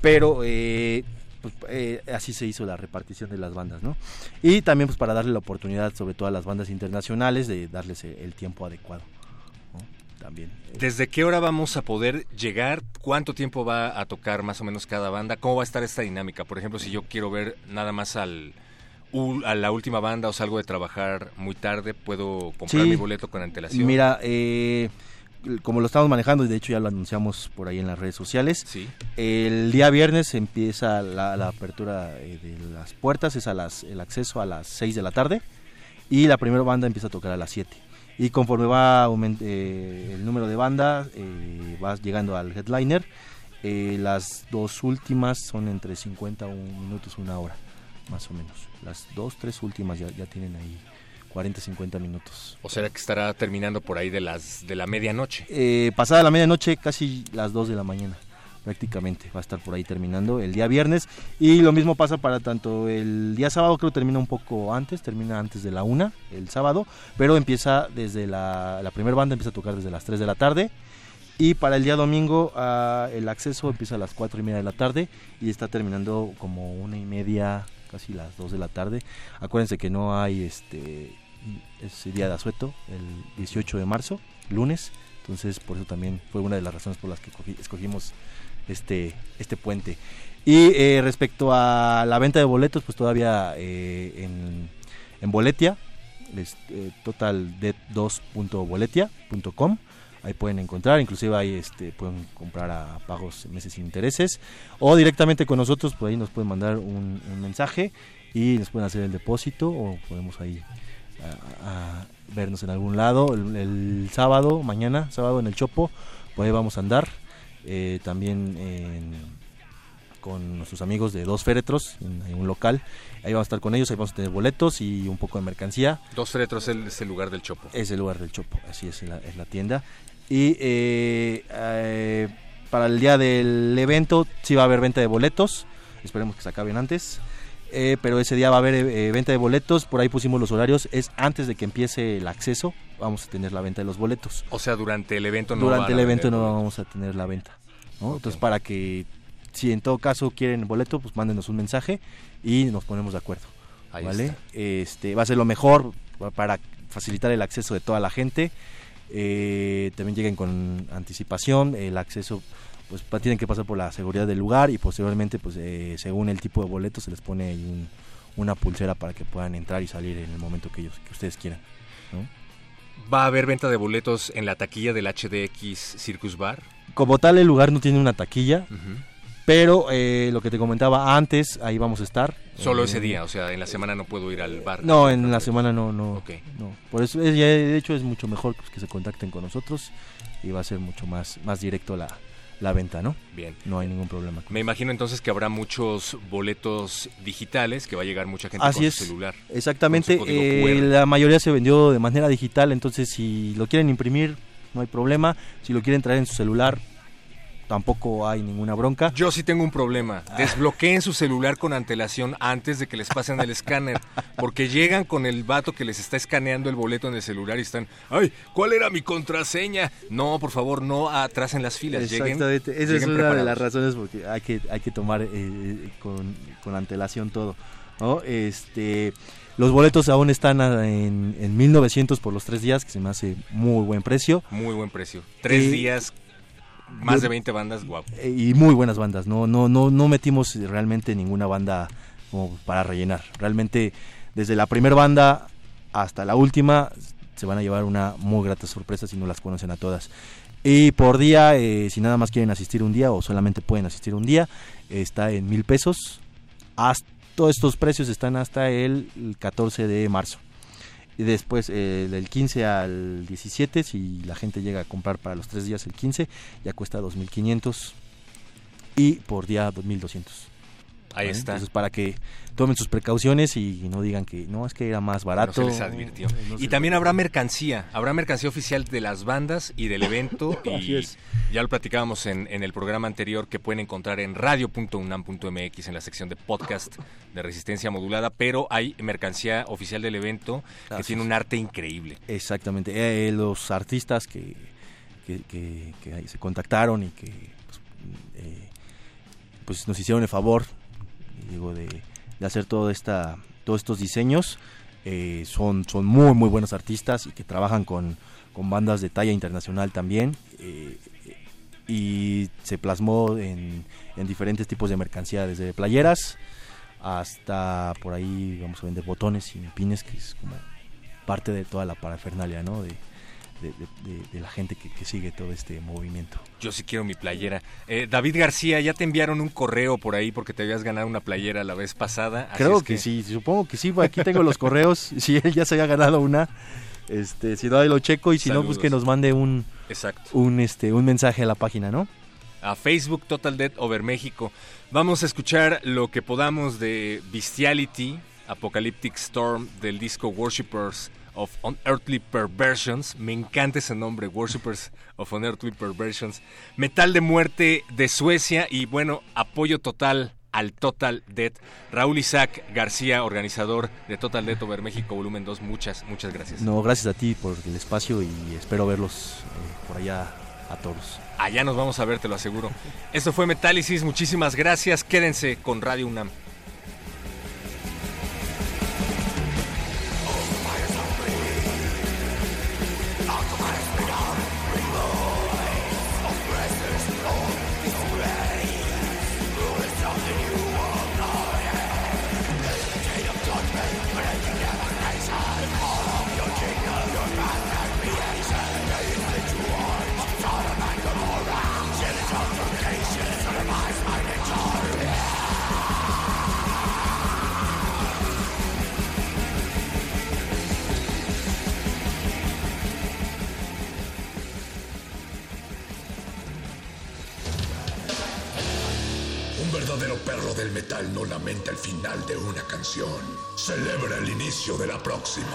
pero eh, pues, eh, así se hizo la repartición de las bandas, ¿no? Y también pues para darle la oportunidad, sobre todo a las bandas internacionales, de darles el, tiempo adecuado, ¿no? También. ¿Desde qué hora vamos a poder llegar? ¿Cuánto tiempo va a tocar más o menos cada banda? ¿Cómo va a estar esta dinámica? Por ejemplo, si yo quiero ver nada más al a la última banda o salgo de trabajar muy tarde, ¿puedo comprar Sí. mi boleto con antelación? Mira, eh, como lo estamos manejando, y de hecho ya lo anunciamos por ahí en las redes sociales, Sí. el día viernes empieza la, la apertura eh, de las puertas, es a las, el acceso a las 6 de la tarde, y la primera banda empieza a tocar a las 7. Y conforme va eh, el número de bandas, eh, vas llegando al headliner, eh, las dos últimas son entre 50 minutos, una hora, más o menos. Las dos, tres últimas ya, ya tienen ahí 40, 50 minutos. O sea que estará terminando por ahí de las de la medianoche. Eh, pasada la medianoche, casi las 2 de la mañana, prácticamente. Va a estar por ahí terminando el día viernes. Y lo mismo pasa para tanto el día sábado, creo que termina un poco antes, termina antes de la 1, el sábado. Pero empieza desde la, la primera banda, empieza a tocar desde las 3 de la tarde. Y para el día domingo ah, el acceso empieza a las 4 y media de la tarde y está terminando como una y media, casi las 2 de la tarde. Acuérdense que no hay este ese día de asueto, el 18 de marzo, lunes. Entonces por eso también fue una de las razones por las que escogimos este, este puente. Y eh, respecto a la venta de boletos, pues todavía eh, en, en Boletia es eh, totaldebt2.boletia.com. Ahí pueden encontrar, inclusive ahí este, pueden comprar a pagos meses sin intereses o directamente con nosotros, pues ahí nos pueden mandar un, un mensaje y nos pueden hacer el depósito o podemos ahí a, a vernos en algún lado el, el sábado, mañana, sábado en el Chopo, pues ahí vamos a andar. Eh, también en- con nuestros amigos de Dos Féretros, en, en un local. Ahí vamos a estar con ellos, ahí vamos a tener boletos y un poco de mercancía. Dos Féretros es el, es el lugar del Chopo. Es el lugar del Chopo, así es, la, es la tienda. Y eh, eh, para el día del evento sí va a haber venta de boletos, esperemos que se acaben antes. Eh, pero ese día va a haber eh, venta de boletos, por ahí pusimos los horarios, es antes de que empiece el acceso, vamos a tener la venta de los boletos. O sea, durante el evento no Durante el evento no vamos a tener la venta. ¿no? Entonces para que si en todo caso quieren boleto, pues mándenos un mensaje y nos ponemos de acuerdo. Ahí ¿vale? está. Este, va a ser lo mejor pa- para facilitar el acceso de toda la gente. Eh, también lleguen con anticipación, el acceso pues tienen que pasar por la seguridad del lugar y posteriormente pues eh, según el tipo de boleto se les pone un- una pulsera para que puedan entrar y salir en el momento que ellos que ustedes quieran. ¿no? ¿Va a haber venta de boletos en la taquilla del HDX Circus Bar? Como tal el lugar no tiene una taquilla, pero eh, lo que te comentaba antes, ahí vamos a estar. Solo Eh, ese día, o sea, en la semana no puedo ir al bar. No, en la semana no, no. Ok. no. Por eso, es, ya, de hecho, es mucho mejor que se contacten con nosotros y va a ser mucho más, más directo la, la venta, ¿no? Bien. No hay ningún problema. Me imagino entonces que habrá muchos boletos digitales, que va a llegar mucha gente Así con es. su celular. Exactamente. su eh, la mayoría se vendió de manera digital, entonces si lo quieren imprimir, no hay problema. Si lo quieren traer en su celular, tampoco hay ninguna bronca. Yo sí tengo un problema. Desbloqueen su celular con antelación antes de que les pasen el escáner. Porque llegan con el vato que les está escaneando el boleto en el celular y están, ay, ¿cuál era mi contraseña? No, por favor, no atrasen las filas. Lleguen, Exactamente, esa es una de las razones porque hay que, hay que tomar eh, con, con antelación todo. ¿no? Este, los boletos aún están en, en 1900 por los tres días, que se me hace muy buen precio. Muy buen precio. Tres Eh, días, más yo- de 20 bandas. Eh, y muy buenas bandas. No, no, no, no metimos realmente ninguna banda como para rellenar. Realmente desde la primera banda hasta la última se van a llevar una muy grata sorpresa si no las conocen a todas. Y por día, eh, si nada más quieren asistir un día o solamente pueden asistir un día, está en mil pesos. Hasta, todos estos precios están hasta el 14 de marzo. Y después eh, del 15 al 17, si la gente llega a comprar para los tres días el 15, ya cuesta 2.500 y por día 2.200. Ahí ¿vale? está. Entonces para que tomen sus precauciones y no digan que no, es que era más barato. No se les advirtió. No y también habrá mercancía, habrá mercancía oficial de las bandas y del evento. (laughs) Así y es. ya lo platicábamos en, en el programa anterior que pueden encontrar en radio.unam.mx en la sección de podcast de resistencia modulada, pero hay mercancía oficial del evento que Así tiene un arte increíble. Exactamente. Eh, los artistas que, que, que- que ahí se contactaron y que pues, eh, pues nos hicieron el favor digo, de, de hacer todo esta, todos estos diseños eh, son, son muy muy buenos artistas y que trabajan con, con bandas de talla internacional también eh, y se plasmó en, en diferentes tipos de mercancía desde playeras hasta por ahí vamos a vender botones y pines que es como parte de toda la parafernalia, ¿no? De, de- de- de la gente que, que sigue todo este movimiento. Yo sí quiero mi playera. Eh, David García, ya te enviaron un correo por ahí porque te habías ganado una playera la vez pasada. así Creo es que, sí, supongo que sí, aquí tengo los correos, (laughs) si él ya se había ganado una, este, si no ahí lo checo y si no, pues que nos mande un, Exacto. un, este, un mensaje a la página, ¿no? a Facebook Total Dead Over México. Vamos a escuchar lo que podamos de Bestiality, Apocalyptic Storm del disco Worshippers of Unearthly Perversions. Me encanta ese nombre, Worshippers of Unearthly Perversions. Metal de muerte de Suecia y bueno, apoyo total al Total Dead. Raúl Isaac García, organizador de Total Dead Over México Volumen 2, muchas, muchas gracias. No, gracias a ti por el espacio y espero verlos eh, por allá a todos. Allá nos vamos a ver, te lo aseguro. Esto fue Metálisis, muchísimas gracias. Quédense con Radio UNAM. Metal no lamenta el final de una canción. Celebra el inicio de la próxima.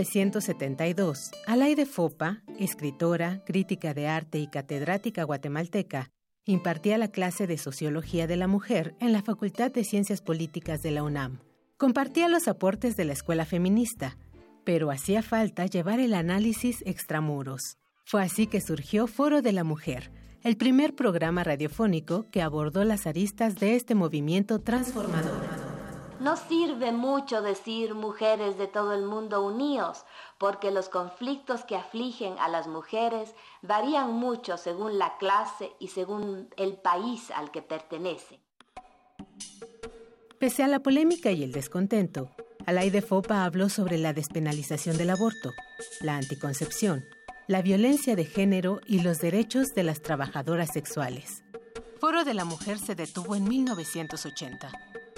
1972, Alaide Fopa, escritora, crítica de arte y catedrática guatemalteca, impartía la clase de Sociología de la Mujer en la Facultad de Ciencias Políticas de la UNAM. Compartía los aportes de la escuela feminista, pero hacía falta llevar el análisis extramuros. Fue así que surgió Foro de la Mujer, el primer programa radiofónico que abordó las aristas de este movimiento transformador. No sirve mucho decir mujeres de todo el mundo unidos, porque los conflictos que afligen a las mujeres varían mucho según la clase y según el país al que pertenecen. Pese a la polémica y el descontento, Alaide Fopa habló sobre la despenalización del aborto, la anticoncepción, la violencia de género y los derechos de las trabajadoras sexuales. Foro de la Mujer se detuvo en 1980,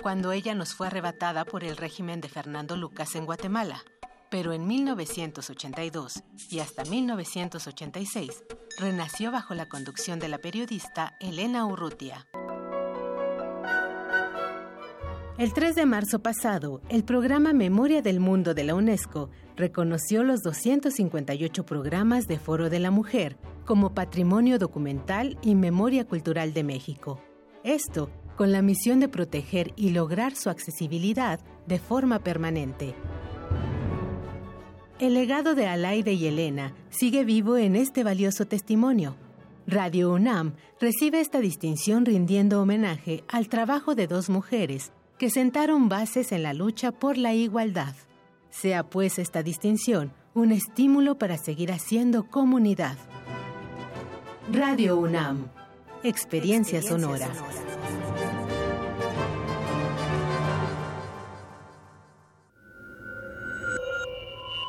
cuando ella nos fue arrebatada por el régimen de Fernando Lucas en Guatemala. Pero en 1982 y hasta 1986 renació bajo la conducción de la periodista Elena Urrutia. El 3 de marzo pasado, el programa Memoria del Mundo de la UNESCO reconoció los 258 programas de Foro de la Mujer como Patrimonio Documental y Memoria Cultural de México. Esto con la misión de proteger y lograr su accesibilidad de forma permanente. El legado de Alaide y Elena sigue vivo en este valioso testimonio. Radio UNAM recibe esta distinción rindiendo homenaje al trabajo de dos mujeres que sentaron bases en la lucha por la igualdad. Sea pues esta distinción un estímulo para seguir haciendo comunidad. Radio UNAM, experiencia, sonora.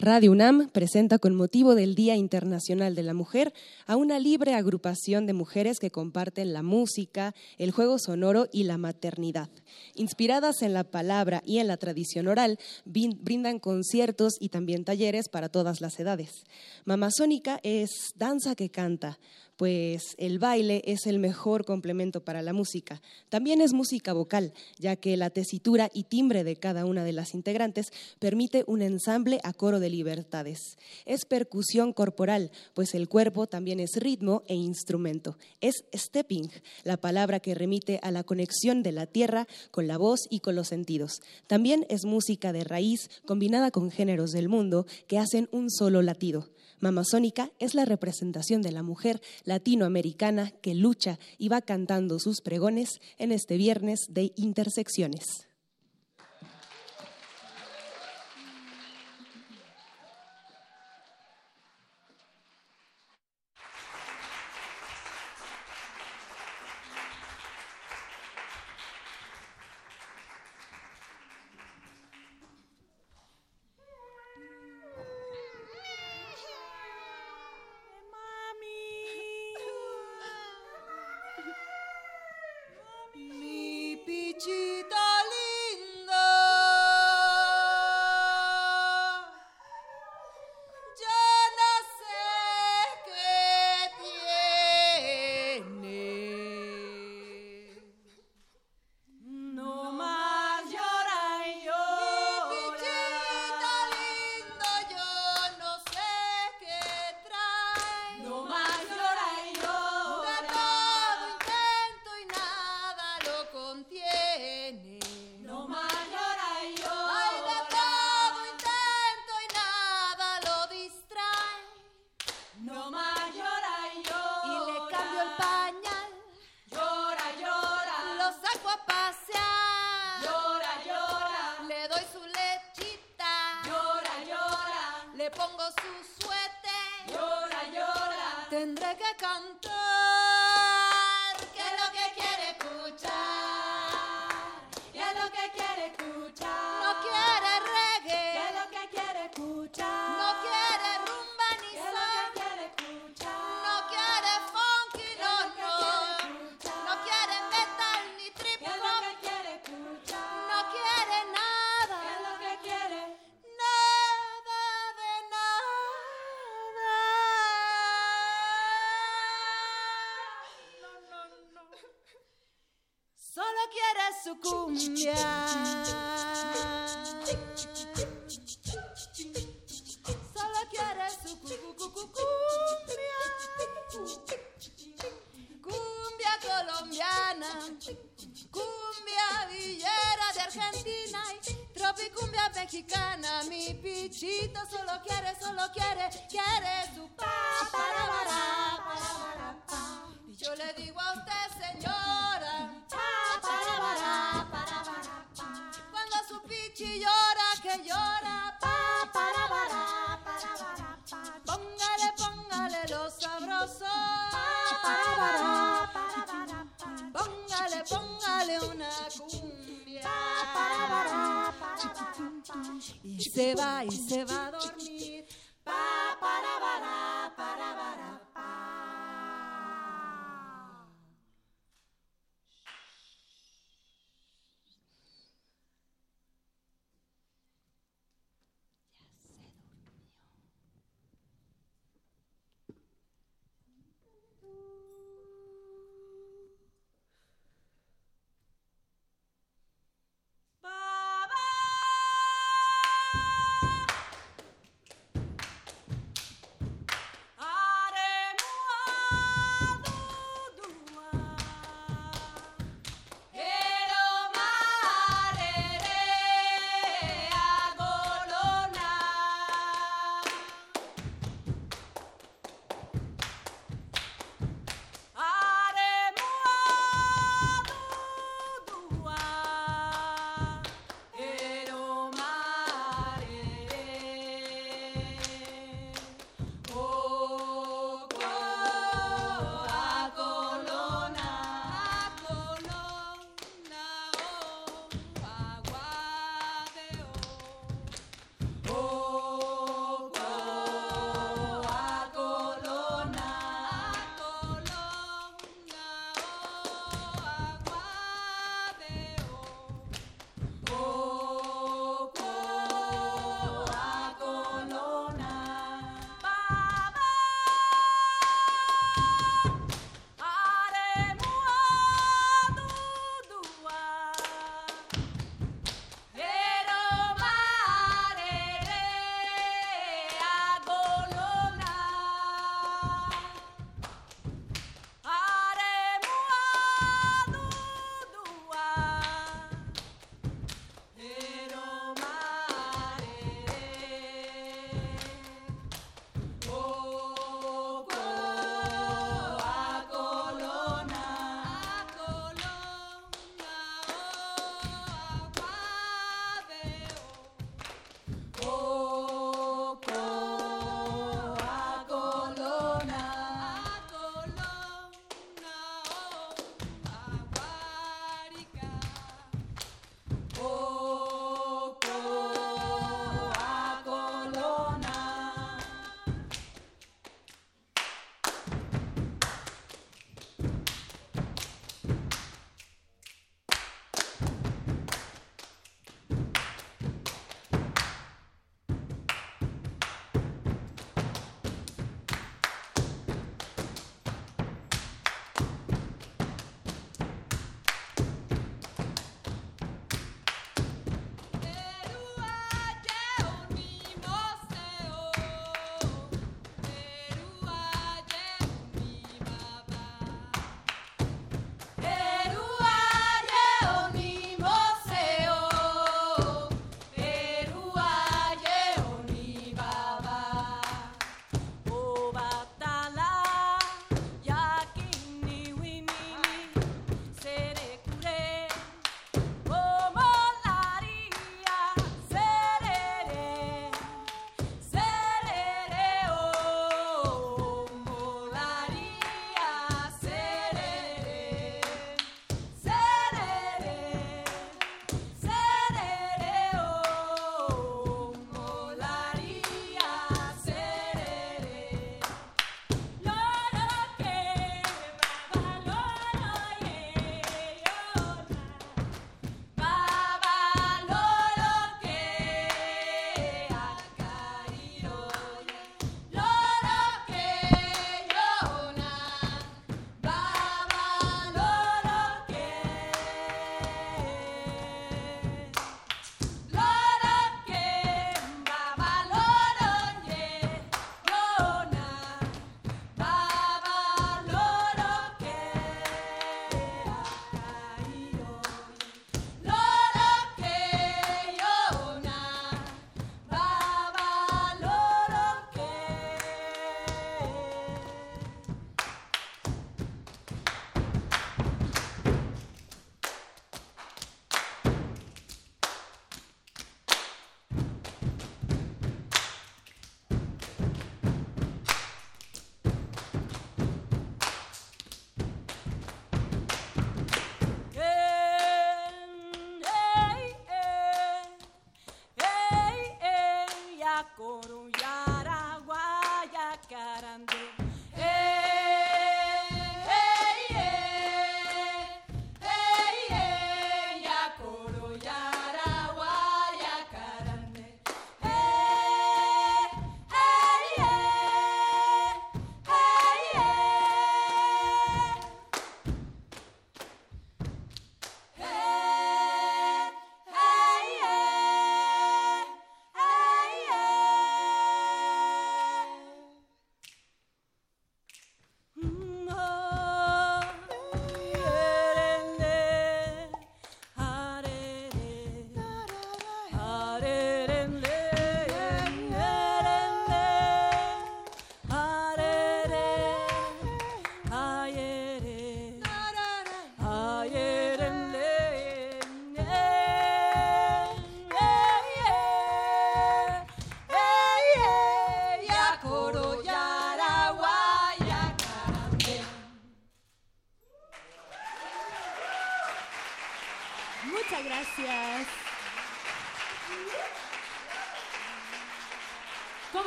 Radio UNAM presenta con motivo del Día Internacional de la Mujer a una libre agrupación de mujeres que comparten la música, el juego sonoro y la maternidad. Inspiradas en la palabra y en la tradición oral, brindan conciertos y también talleres para todas las edades. Mamazónica es danza que canta, pues el baile es el mejor complemento para la música. También es música vocal, ya que la tesitura y timbre de cada una de las integrantes permite un ensamble a coro de libertades. Es percusión corporal, pues el cuerpo también es ritmo e instrumento. Es stepping, la palabra que remite a la conexión de la tierra con la voz y con los sentidos. También es música de raíz combinada con géneros del mundo que hacen un solo latido. Mamazónica es la representación de la mujer latinoamericana que lucha y va cantando sus pregones en este viernes de intersecciones.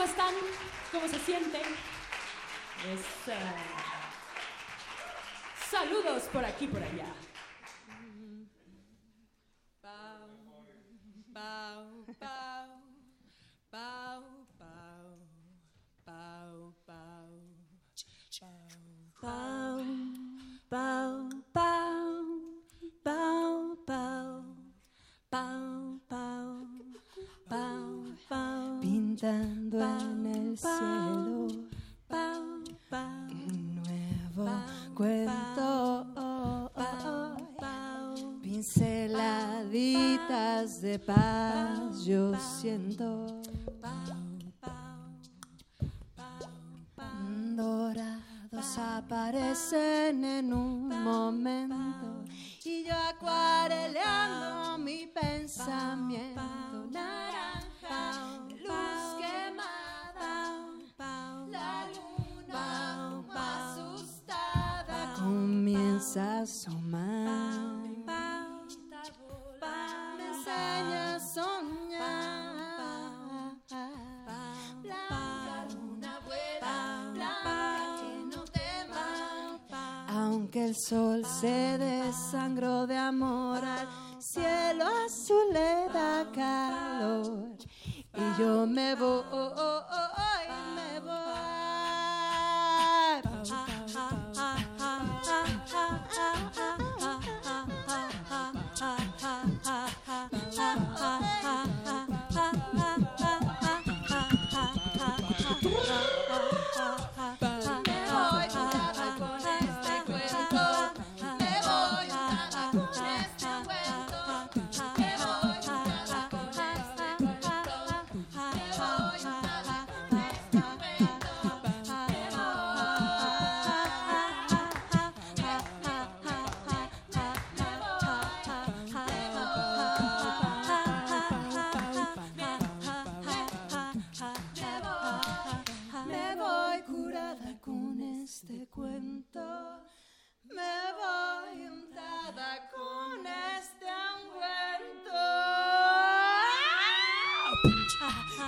¿Cómo están? ¿Cómo se sienten? Esa. Saludos por aquí, por allá. El sol se desangró de amor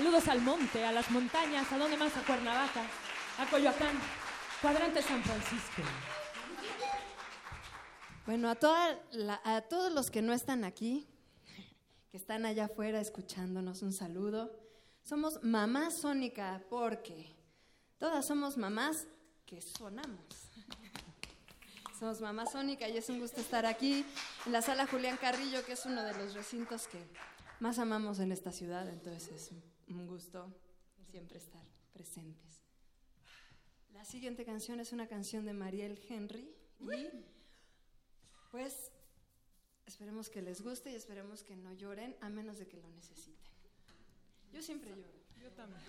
Saludos al monte, a las montañas, ¿a dónde más? A Cuernavaca, a Coyoacán, cuadrante San Francisco. Bueno, a, toda a todos los que no están aquí, que están allá afuera escuchándonos, un saludo. Somos Mamá Sónica porque todas somos mamás que sonamos. Somos Mamá Sónica y es un gusto estar aquí en la sala Julián Carrillo, que es uno de los recintos que más amamos en esta ciudad, entonces es un- gusto siempre estar presentes. La siguiente canción es una canción de Mariel Henry y pues esperemos que les guste y esperemos que no lloren a menos de que lo necesiten. Yo siempre lloro. Yo también.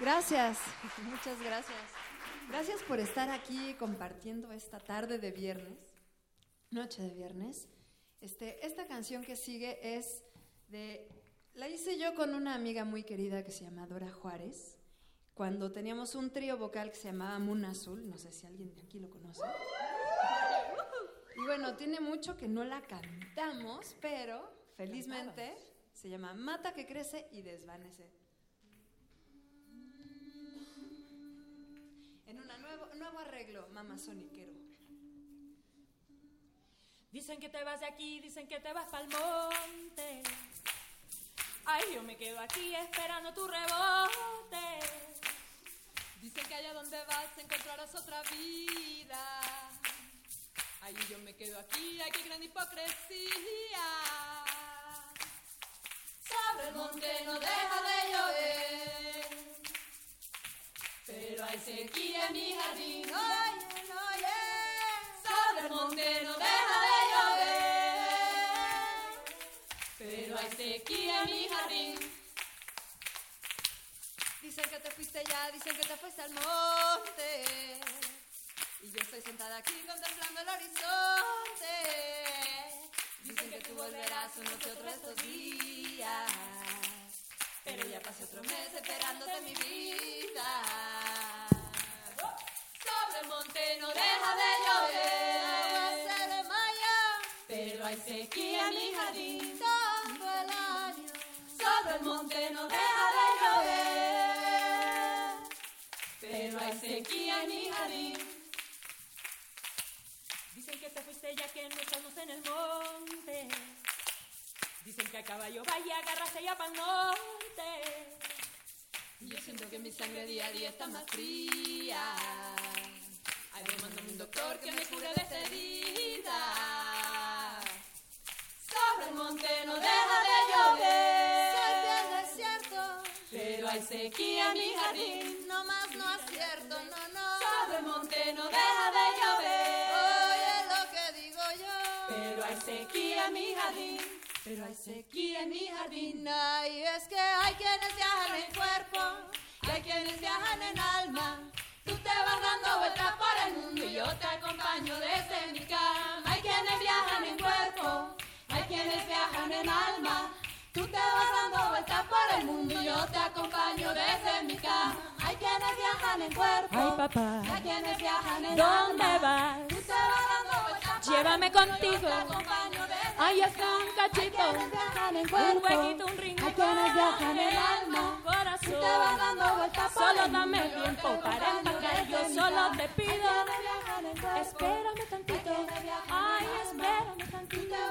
Gracias, (laughs) muchas gracias. Gracias por estar aquí compartiendo esta tarde de viernes, noche de viernes. Este, esta canción que sigue es de... La hice yo con una amiga muy querida que se llama Dora Juárez, cuando teníamos un trío vocal que se llamaba Moon Azul, no sé si alguien de aquí lo conoce. Y bueno, tiene mucho que no la cantamos, pero felizmente se llama Mata que crece y desvanece. En un nuevo, nuevo arreglo mamazoniquero. Dicen que te vas de aquí, dicen que te vas pa'l monte. Ay, yo me quedo aquí esperando tu rebote. Dicen que allá donde vas encontrarás otra vida. Ahí yo me quedo aquí, ay, qué gran hipocresía. Sobre el monte no deja de llover. Pero hay sequía en mi jardín. Oye, oye. Sobre el monte no deja de llover. Pero hay sequía en mi jardín. Dicen que te fuiste ya, dicen que te fuiste al monte. Y yo estoy sentada aquí contemplando el horizonte. Dicen que tú volverás uno que otro estos días. Pero ya pasé otro mes esperándote mi vida. Monte no deja de llover. Se de mayo, Pero hay sequía en mi jardín. todo el año. Sobre el monte no deja de llover. Pero hay sequía en mi jardín. Dicen que te fuiste ya que no estamos en el monte. Dicen que a caballo vaya, agarrarse ya pa'l norte. Y yo siento que mi sangre día a día está más fría. Ay, mándame un doctor que me cure de esta herida. Sobre el monte no deja de llover. Soy del desierto, Pero hay sequía en mi jardín. no más no acierto, no, no. Sobre el monte no deja de llover. Óyelo, sequía en mi jardín, pero hay sequía en mi jardín. Ay, es que hay quienes viajan en cuerpo, y hay quienes viajan en alma. Vas dando vueltas por el mundo y yo te acompaño desde mi cama. Hay quienes viajan en cuerpo, hay quienes viajan en alma. Tú te vas dando vueltas por el mundo y yo te acompaño desde mi cama. Hay quienes viajan en cuerpo, Ay, papá. hay quienes viajan en ¿Dónde alma. vas? Tú te vas dando vueltas por Llévame el contigo. mi está un cachito, Hay un huequito, un rincón. hay quienes viajan en alma. Corazón, te vas dando vueltas solo el dame tiempo para empacar. Yo solo te Hay pido, espérame tantito. hay Ay, espérame tantito. el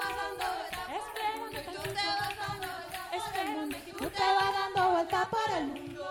Espérame tantito. el Espérame. tú te vas dando vueltas por el mundo.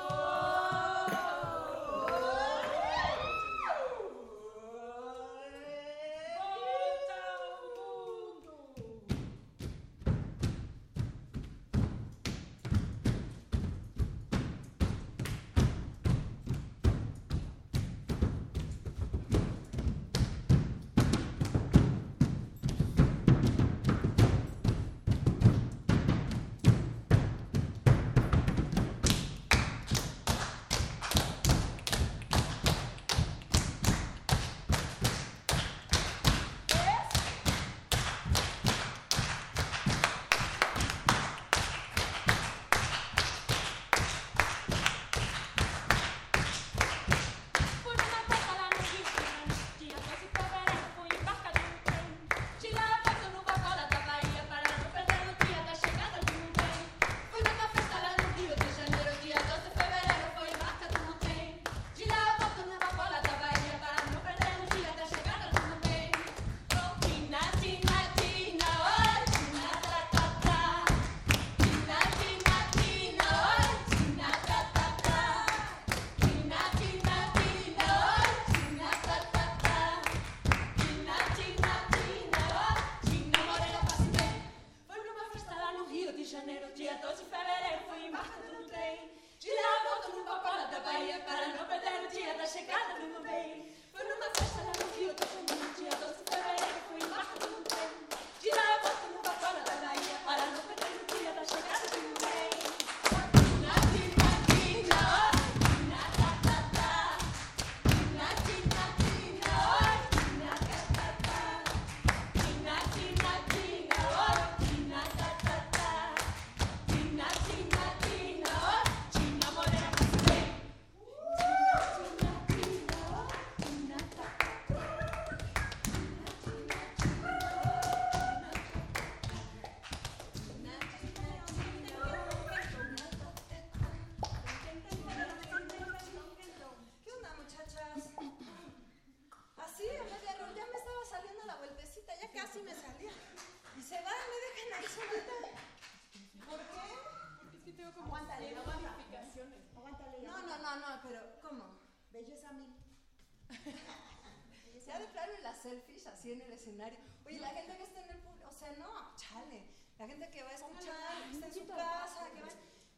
Así en el escenario. Oye, la gente que está en el público, o sea, no, chale. La gente que va a escuchar, que está en su casa, que va,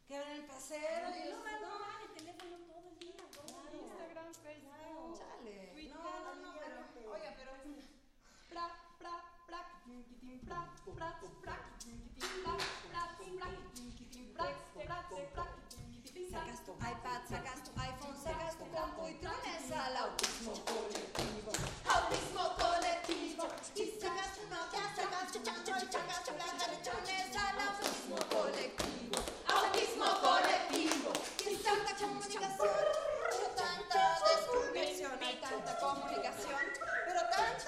que va en el paseo los no, el teléfono todo el día, todo. Instagram, Facebook. Chale. No, no, no, pero, oiga, pero pra, pra, pra, pra, pra, pra, pra, pra, pra, Sacas tu iPad, sacas tu iPhone, sacas tu compu y trones al autismo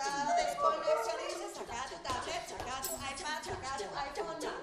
dices, saca tu tablet, iPad, iPhone.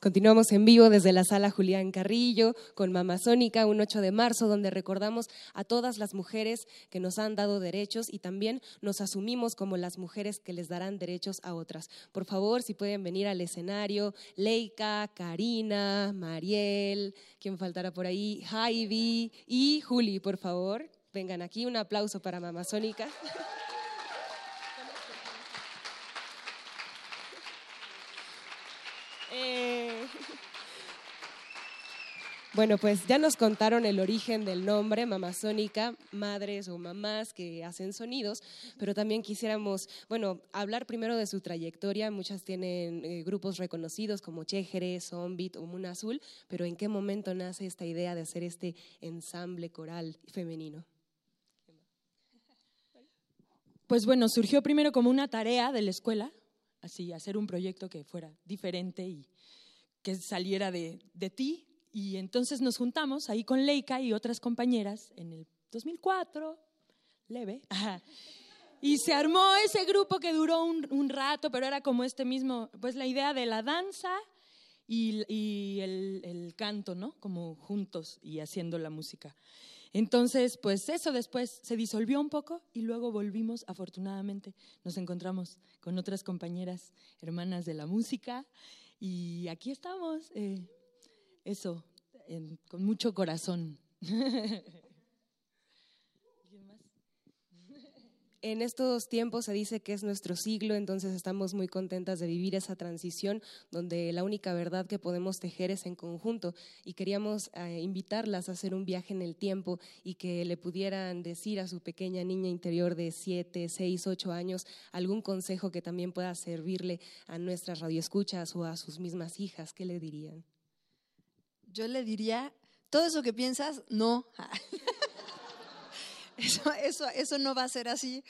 Continuamos en vivo desde la sala Julián Carrillo con Mamazónica, un 8 de marzo, donde recordamos a todas las mujeres que nos han dado derechos y también nos asumimos como las mujeres que les darán derechos a otras. Por favor, si pueden venir al escenario, Leica, Karina, Mariel, quien faltará por ahí, Javi y Juli, por favor, vengan aquí. Un aplauso para Mamazónica. (laughs) Eh, Bueno, pues ya nos contaron el origen del nombre, mamazónica, madres o mamás que hacen sonidos, pero también quisiéramos, bueno, hablar primero de su trayectoria. Muchas tienen eh, grupos reconocidos como Chéjere, Zombit o Moon Azul, pero ¿en qué momento nace esta idea de hacer este ensamble coral femenino? Pues bueno, surgió primero como una tarea de la escuela, así, hacer un proyecto que fuera diferente y que saliera de, de ti. Y entonces nos juntamos ahí con Leica y otras compañeras en el 2004, leve, y se armó ese grupo que duró un, un, rato, pero era como este mismo, pues la idea de la danza y, y el, el canto, ¿no? Como juntos y haciendo la música. Entonces, pues eso después se disolvió un poco y luego volvimos, afortunadamente, nos encontramos con otras compañeras, hermanas de la música, y aquí estamos, eh, eso, en, con mucho corazón. En estos tiempos se dice que es nuestro siglo, entonces estamos muy contentas de vivir esa transición donde la única verdad que podemos tejer es en conjunto y queríamos eh, invitarlas a hacer un viaje en el tiempo y que le pudieran decir a su pequeña niña interior de 7, 6, 8 años algún consejo que también pueda servirle a nuestras radioescuchas o a sus mismas hijas. ¿Qué le dirían? Yo le diría, todo eso que piensas, no. (laughs) Eso, eso, eso no va a ser así,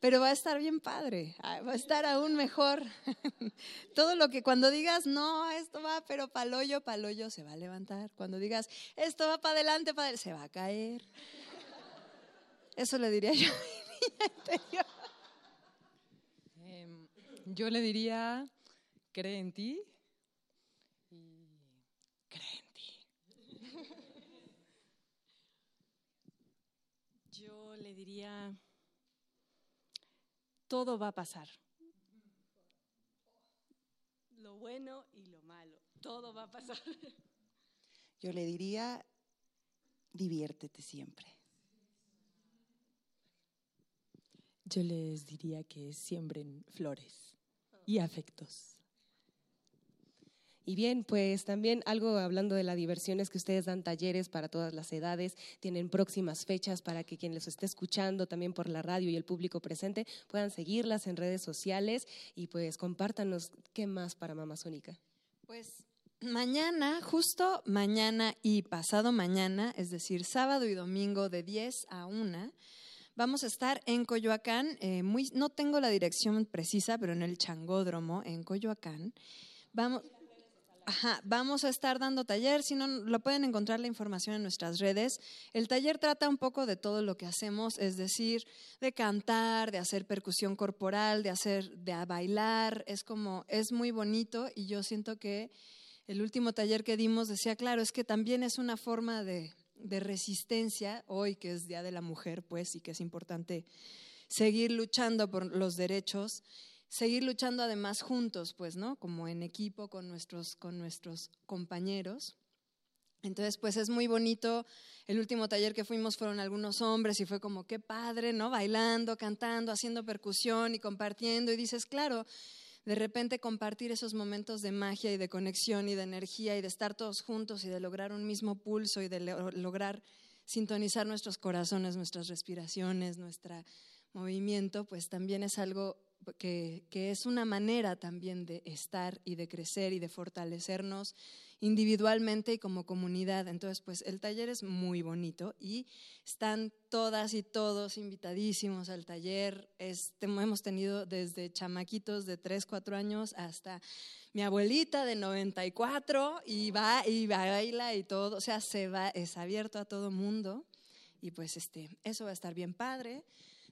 pero va a estar bien padre, va a estar aún mejor. (laughs) Todo lo que cuando digas, no, esto va, pero paloyo, paloyo, se va a levantar. Cuando digas, esto va para adelante, para se va a caer. Eso le diría yo. (laughs) Eh, yo le diría, cree en ti y cree en ti. Yo le diría, todo va a pasar. Lo bueno y lo malo, todo va a pasar. Yo le diría, diviértete siempre. Yo les diría que siembren flores y afectos. Y bien, pues también algo hablando de la diversión es que ustedes dan talleres para todas las edades, tienen próximas fechas para que quien los esté escuchando también por la radio y el público presente puedan seguirlas en redes sociales y pues compártanos qué más para Mamazónica. Pues mañana, justo mañana y pasado mañana, es decir, sábado y domingo de 10 a 1, vamos a estar en Coyoacán, eh, muy, no tengo la dirección precisa, pero en el Changódromo, en Coyoacán. Vamos, Ajá, vamos a estar dando taller, si no, lo pueden encontrar la información en nuestras redes. El taller trata un poco de todo lo que hacemos, es decir, de cantar, de hacer percusión corporal, de hacer, de bailar, es como, es muy bonito y yo siento que el último taller que dimos decía, claro, es que también es una forma de, de resistencia, hoy que es Día de la Mujer, pues, y que es importante seguir luchando por los derechos seguir luchando además juntos, pues, ¿no? Como en equipo con nuestros, con nuestros compañeros. Entonces, pues es muy bonito. El último taller que fuimos fueron algunos hombres y fue como, qué padre, ¿no? Bailando, cantando, haciendo percusión y compartiendo. Y dices, claro, de repente compartir esos momentos de magia y de conexión y de energía y de estar todos juntos y de lograr un mismo pulso y de lograr sintonizar nuestros corazones, nuestras respiraciones, nuestro movimiento, pues también es algo que, es una manera también de estar y de crecer y de fortalecernos individualmente y como comunidad. Entonces, pues el taller es muy bonito y están todas y todos invitadísimos al taller. Este, hemos tenido desde chamaquitos de 3, 4 años hasta mi abuelita de 94 y va y baila y todo, o sea, se va, es abierto a todo mundo y pues este, eso va a estar bien padre.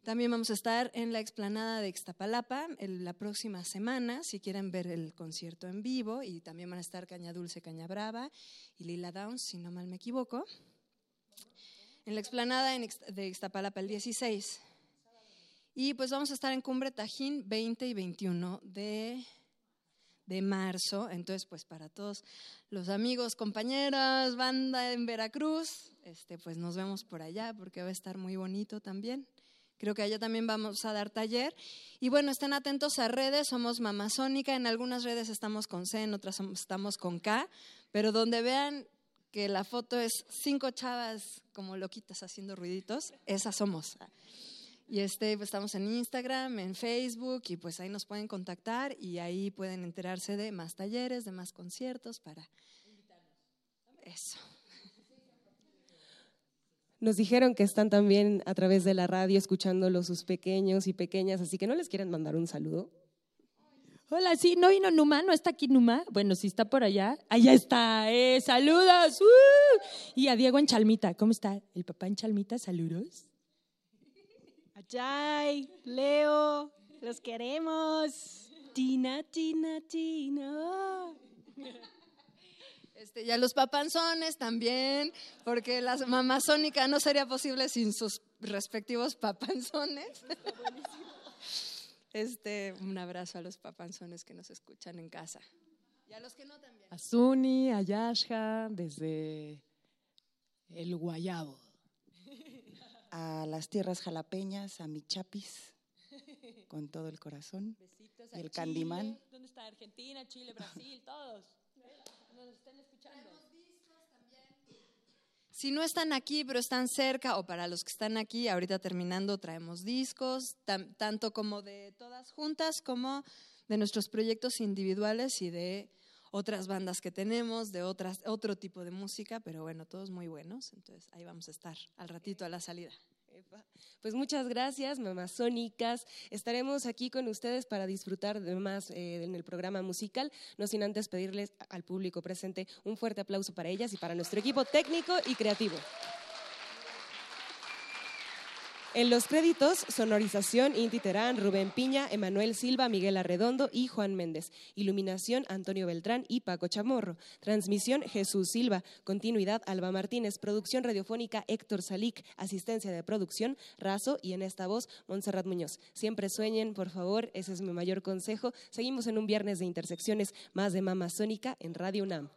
También vamos a estar en la explanada de Ixtapalapa la próxima semana, si quieren ver el concierto en vivo, y también van a estar Caña Dulce, Caña Brava y Lila Downs, si no mal me equivoco. En la explanada de Ixtapalapa el 16. Y pues vamos a estar en Cumbre Tajín 20 y 21 de, de marzo. Entonces, pues para todos los amigos, compañeros, banda en Veracruz, este, pues nos vemos por allá porque va a estar muy bonito también. Creo que allá también vamos a dar taller. Y bueno, estén atentos a redes, somos Mamazónica, en algunas redes estamos con C, en otras estamos con K, pero donde vean que la foto es cinco chavas como loquitas haciendo ruiditos, esas somos. Y este, pues estamos en Instagram, en Facebook, y pues ahí nos pueden contactar y ahí pueden enterarse de más talleres, de más conciertos para... Eso. Nos dijeron que están también a través de la radio escuchándolo sus pequeños y pequeñas, así que no les quieren mandar un saludo. Hola, sí, no vino Numa, no está aquí Numa. Bueno, sí está por allá. Allá está, eh, saludos. ¡uh! Y a Diego en Chalmita, ¿cómo está? El papá en Chalmita, saludos. Ayay, Leo, los queremos. Tina, Tina, Tina. Este, y a los papanzones también, porque la mamazónica no sería posible sin sus respectivos papanzones. Este, un abrazo a los papanzones que nos escuchan en casa. Y a los que no también. A Suni, a Yasha, desde el Guayabo. A las tierras jalapeñas, a mi chapis, con todo el corazón. Besitos y el candimán. ¿Dónde está Argentina, Chile, Brasil, todos? Nos están escuchando. Si no están aquí, pero están cerca, o para los que están aquí, ahorita terminando, traemos discos, tanto como de todas juntas, como de nuestros proyectos individuales y de otras bandas que tenemos, de otras, otro tipo de música, pero bueno, todos muy buenos. Entonces ahí vamos a estar al ratito a la salida. Pues muchas gracias, mamás sónicas. Estaremos aquí con ustedes para disfrutar de más eh, en el programa musical, no sin antes pedirles al público presente un fuerte aplauso para ellas y para nuestro equipo técnico y creativo. En los créditos, sonorización Inti Terán, Rubén Piña, Emanuel Silva, Miguel Arredondo y Juan Méndez. Iluminación Antonio Beltrán y Paco Chamorro. Transmisión Jesús Silva. Continuidad Alba Martínez. Producción radiofónica Héctor Salic. Asistencia de producción Razo y en esta voz Montserrat Muñoz. Siempre sueñen, por favor, ese es mi mayor consejo. Seguimos en un viernes de intersecciones más de Mama Sónica en Radio UNAM.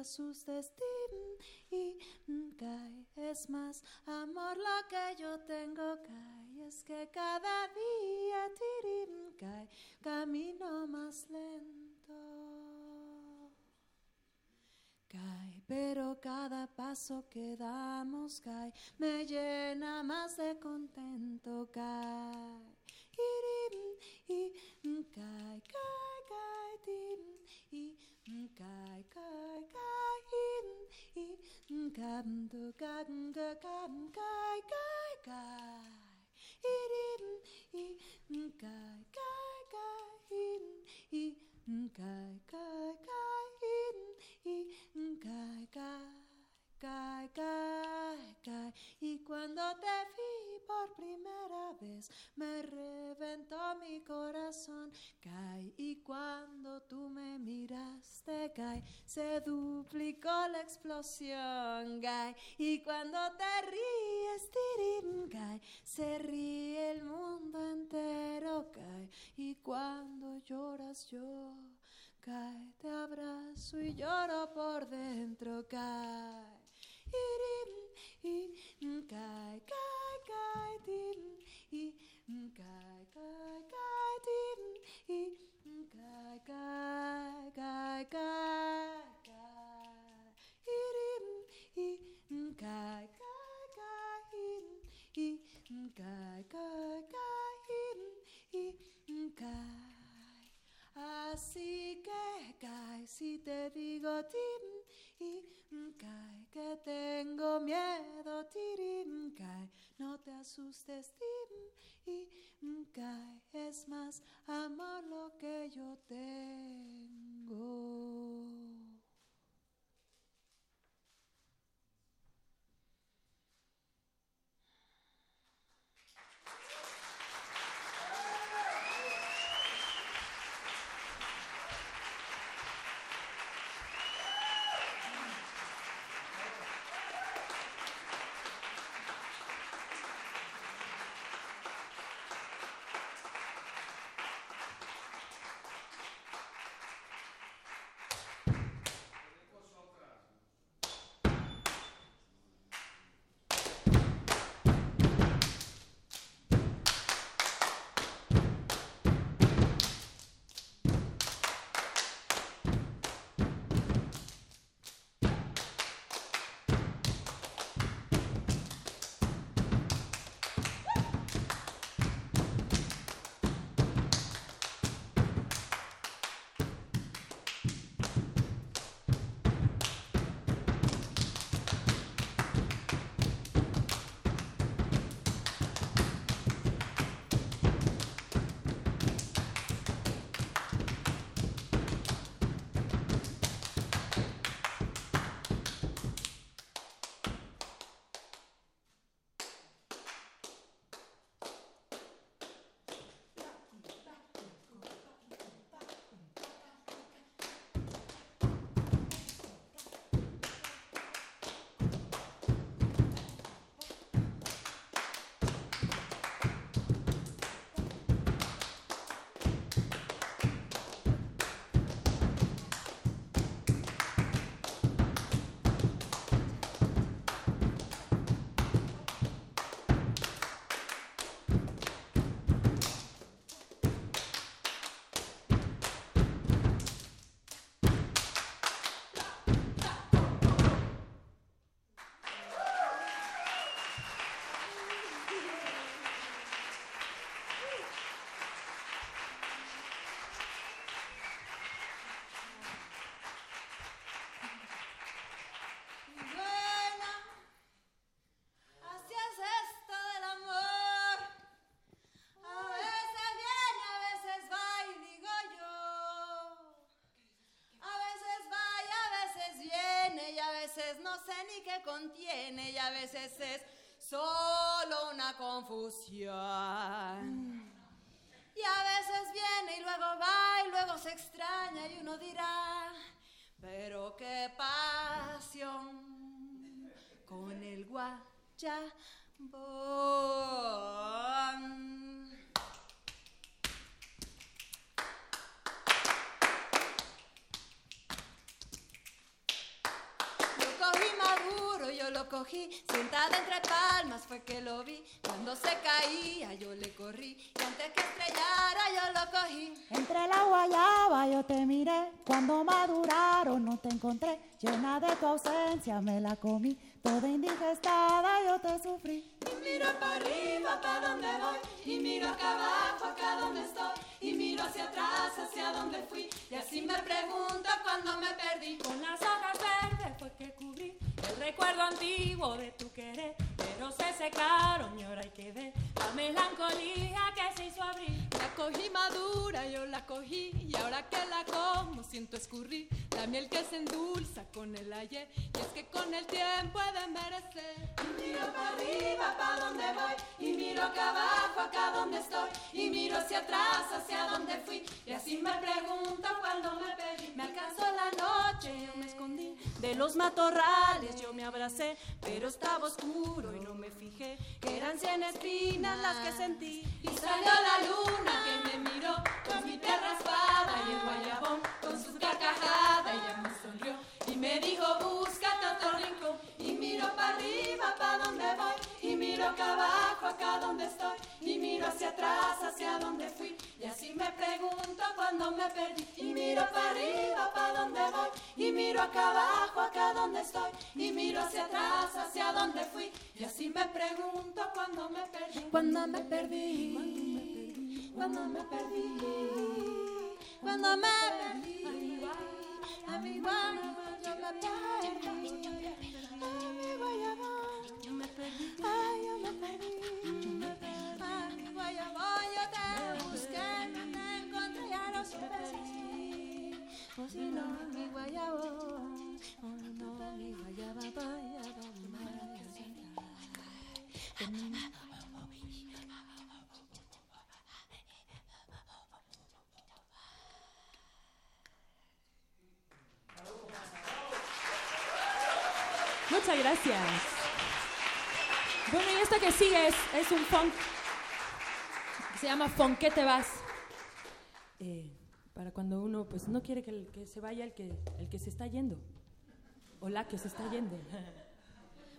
Asustes, y cae. Es más amor lo que yo tengo, cae. Es que cada día, tirim, cae, camino más lento. Cae, pero cada paso que damos cae, me llena más de contento, cae. Mm, cam, tu, cam, ca, cam, cae, cae, cae. Irim, y mm, cae, cae, cae, im, y mm, cae, cae, cae, cae, cae. Y cuando te vi por primera vez, me reventó mi corazón, cae. Y cuando tú me miraste, cae, se duplicó la explosión, cae. Y cuando te ríes, tirim, cae, se ríe el mundo entero, cae. Y cuando lloras yo, cae, te abrazo y lloro por dentro, cae. Irim, y mm, cae, Así que cae si te digo tim y cae que tengo miedo tirim cae no te asustes tim y cae es más amor lo que yo tengo. No sé ni qué contiene y a veces es solo una confusión. Y a veces viene y luego va y luego se extraña y uno dirá, pero qué pasión con el guayabón. Cogí, sentada entre palmas fue que lo vi. Cuando se caía yo le corrí y antes que estrellara yo lo cogí. Entre la guayaba yo te miré, cuando maduraron no te encontré. Llena de tu ausencia me la comí, toda indigestada yo te sufrí. Y miro para arriba, para donde voy, y miro acá abajo, acá donde estoy, y miro hacia atrás, hacia donde fui, y así me pregunto cuando me perdí. Con las hojas verdes fue que cubrí recuerdo antiguo de tu querer, pero se secaron y ahora hay que ver la melancolía que se hizo abrir. La cogí madura, yo la cogí, y ahora que la como siento escurrir la miel que se endulza con el ayer, y es que con el tiempo he de merecer. Y miro para arriba, para donde voy, y miro acá abajo, acá donde estoy, y miro hacia atrás, hacia donde fui, y así me pregunto cuando me perdí. Me alcanzó la noche, yo me escondí de los matorrales, yo me abracé, pero estaba oscuro y no me fijé que eran cien espinas las que sentí. Y salió la luna que me miró con mi perra espada y el guayabón con su carcajada, ella me sonrió y me dijo búscate otro rincón y miro para arriba, para donde voy. Y miro acá abajo, acá donde estoy. Y miro hacia atrás, hacia donde fui. Y así me pregunto cuando me perdí. Y miro para arriba, para donde voy. Y miro acá abajo, acá donde estoy. Y miro hacia atrás, hacia donde fui. Y así me pregunto cuando me perdí, cuando me perdí, cuando me perdí, cuando perdí, me perdí, a mi guayabo yo me perdí, ay yo me perdí, a mi guayabo yo te busqué, no te encontré, ya no supe si o si no mi guayabo, oh no mi guayaba, guayaba, Muchas gracias. Bueno, y esto que sigue es, es un funk. Se llama Funk, ¿qué te vas? Eh, para cuando uno pues no quiere que, el- que se vaya el que, el que se está yendo. O la que se está yendo. (laughs)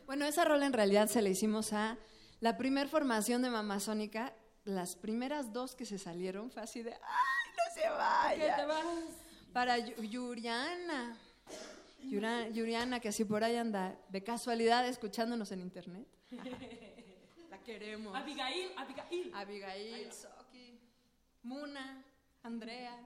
Bueno, esa rola en realidad se la hicimos a la primer formación de Mamazónica. Las primeras dos que se salieron fue así de, ¡ay, no se vaya! ¿Qué te vas? Para Yu- Yuriana. Yura- Yuriana, que así por ahí anda de casualidad escuchándonos en internet. La queremos. Abigail, Abigail. Abigail, Soki, Muna, Andrea.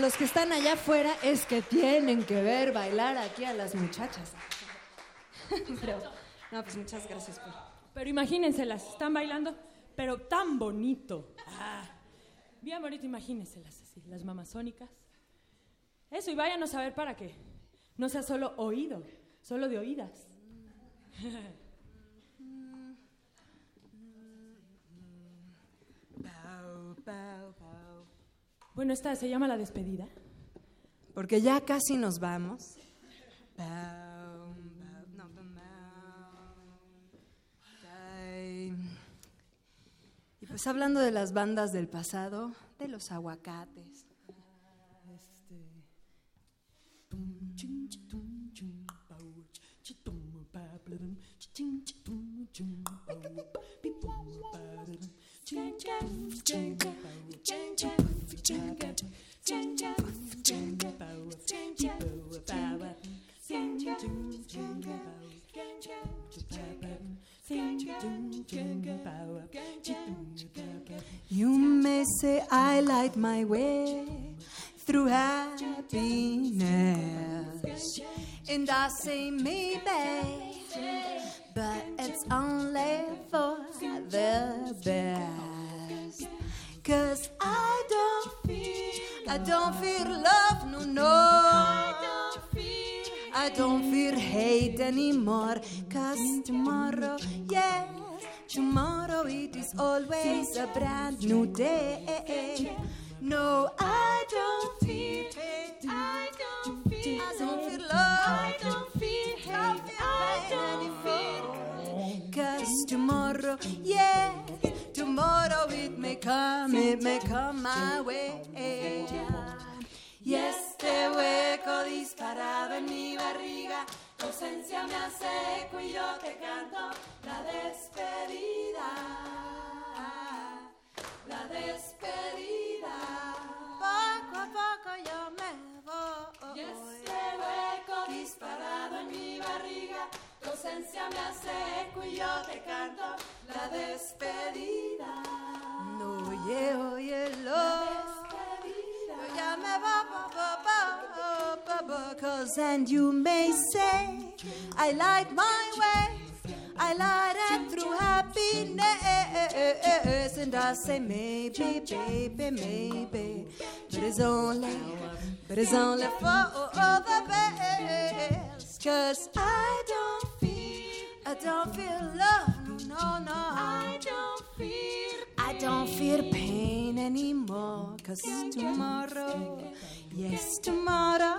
Los que están allá afuera es que tienen que ver bailar aquí a las muchachas. (laughs) Pero, no, pues muchas gracias por... Pero imagínenselas, están bailando, pero tan bonito. Ah, bien bonito, imagínenselas así, las mamazónicas. Eso, y váyanos a ver para qué. No sea solo oído, solo de oídas. (laughs) Bueno, esta se llama La Despedida. Porque ya casi nos vamos. Y pues hablando de las bandas del pasado, de los aguacates. You may say I light my way through happiness, and I say maybe, but it's only for the best. Cause I don't feel, I don't feel love, no, no. I don't feel, I don't hate anymore. Cause tomorrow, yes, tomorrow it is always a brand new day. No, I don't feel hate, I don't feel, I don't feel love, I don't feel hate, I don't. Cause tomorrow, yes, tomorrow it may come, it may come my way. Y este hueco disparado en mi barriga, tu ausencia me hace y te canto la despedida. La despedida. Poco a poco yo me voy. Y este hueco disparado en mi barriga, tu ausencia me hace eco y yo te canto la despedida. No, oye, oye, lo. Ya me va, ba, ba, ba, ba, ba, cause and you may say, I light my way. I light it through happiness, and I say maybe, baby, maybe, but it's only, but it's only for the best. Cause I don't don't feel love, no, no, I don't feel, I don't feel pain anymore. Cause tomorrow, yes, tomorrow.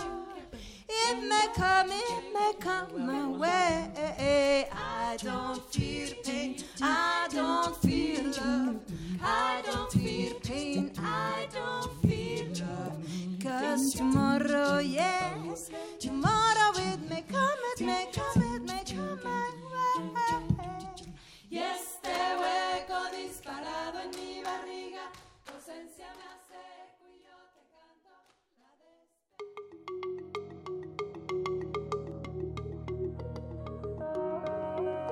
It may come, it may come my way. I don't feel pain, I don't feel love. I don't feel pain, I don't feel love. Cause tomorrow, yes, tomorrow it may come, it may come, it may come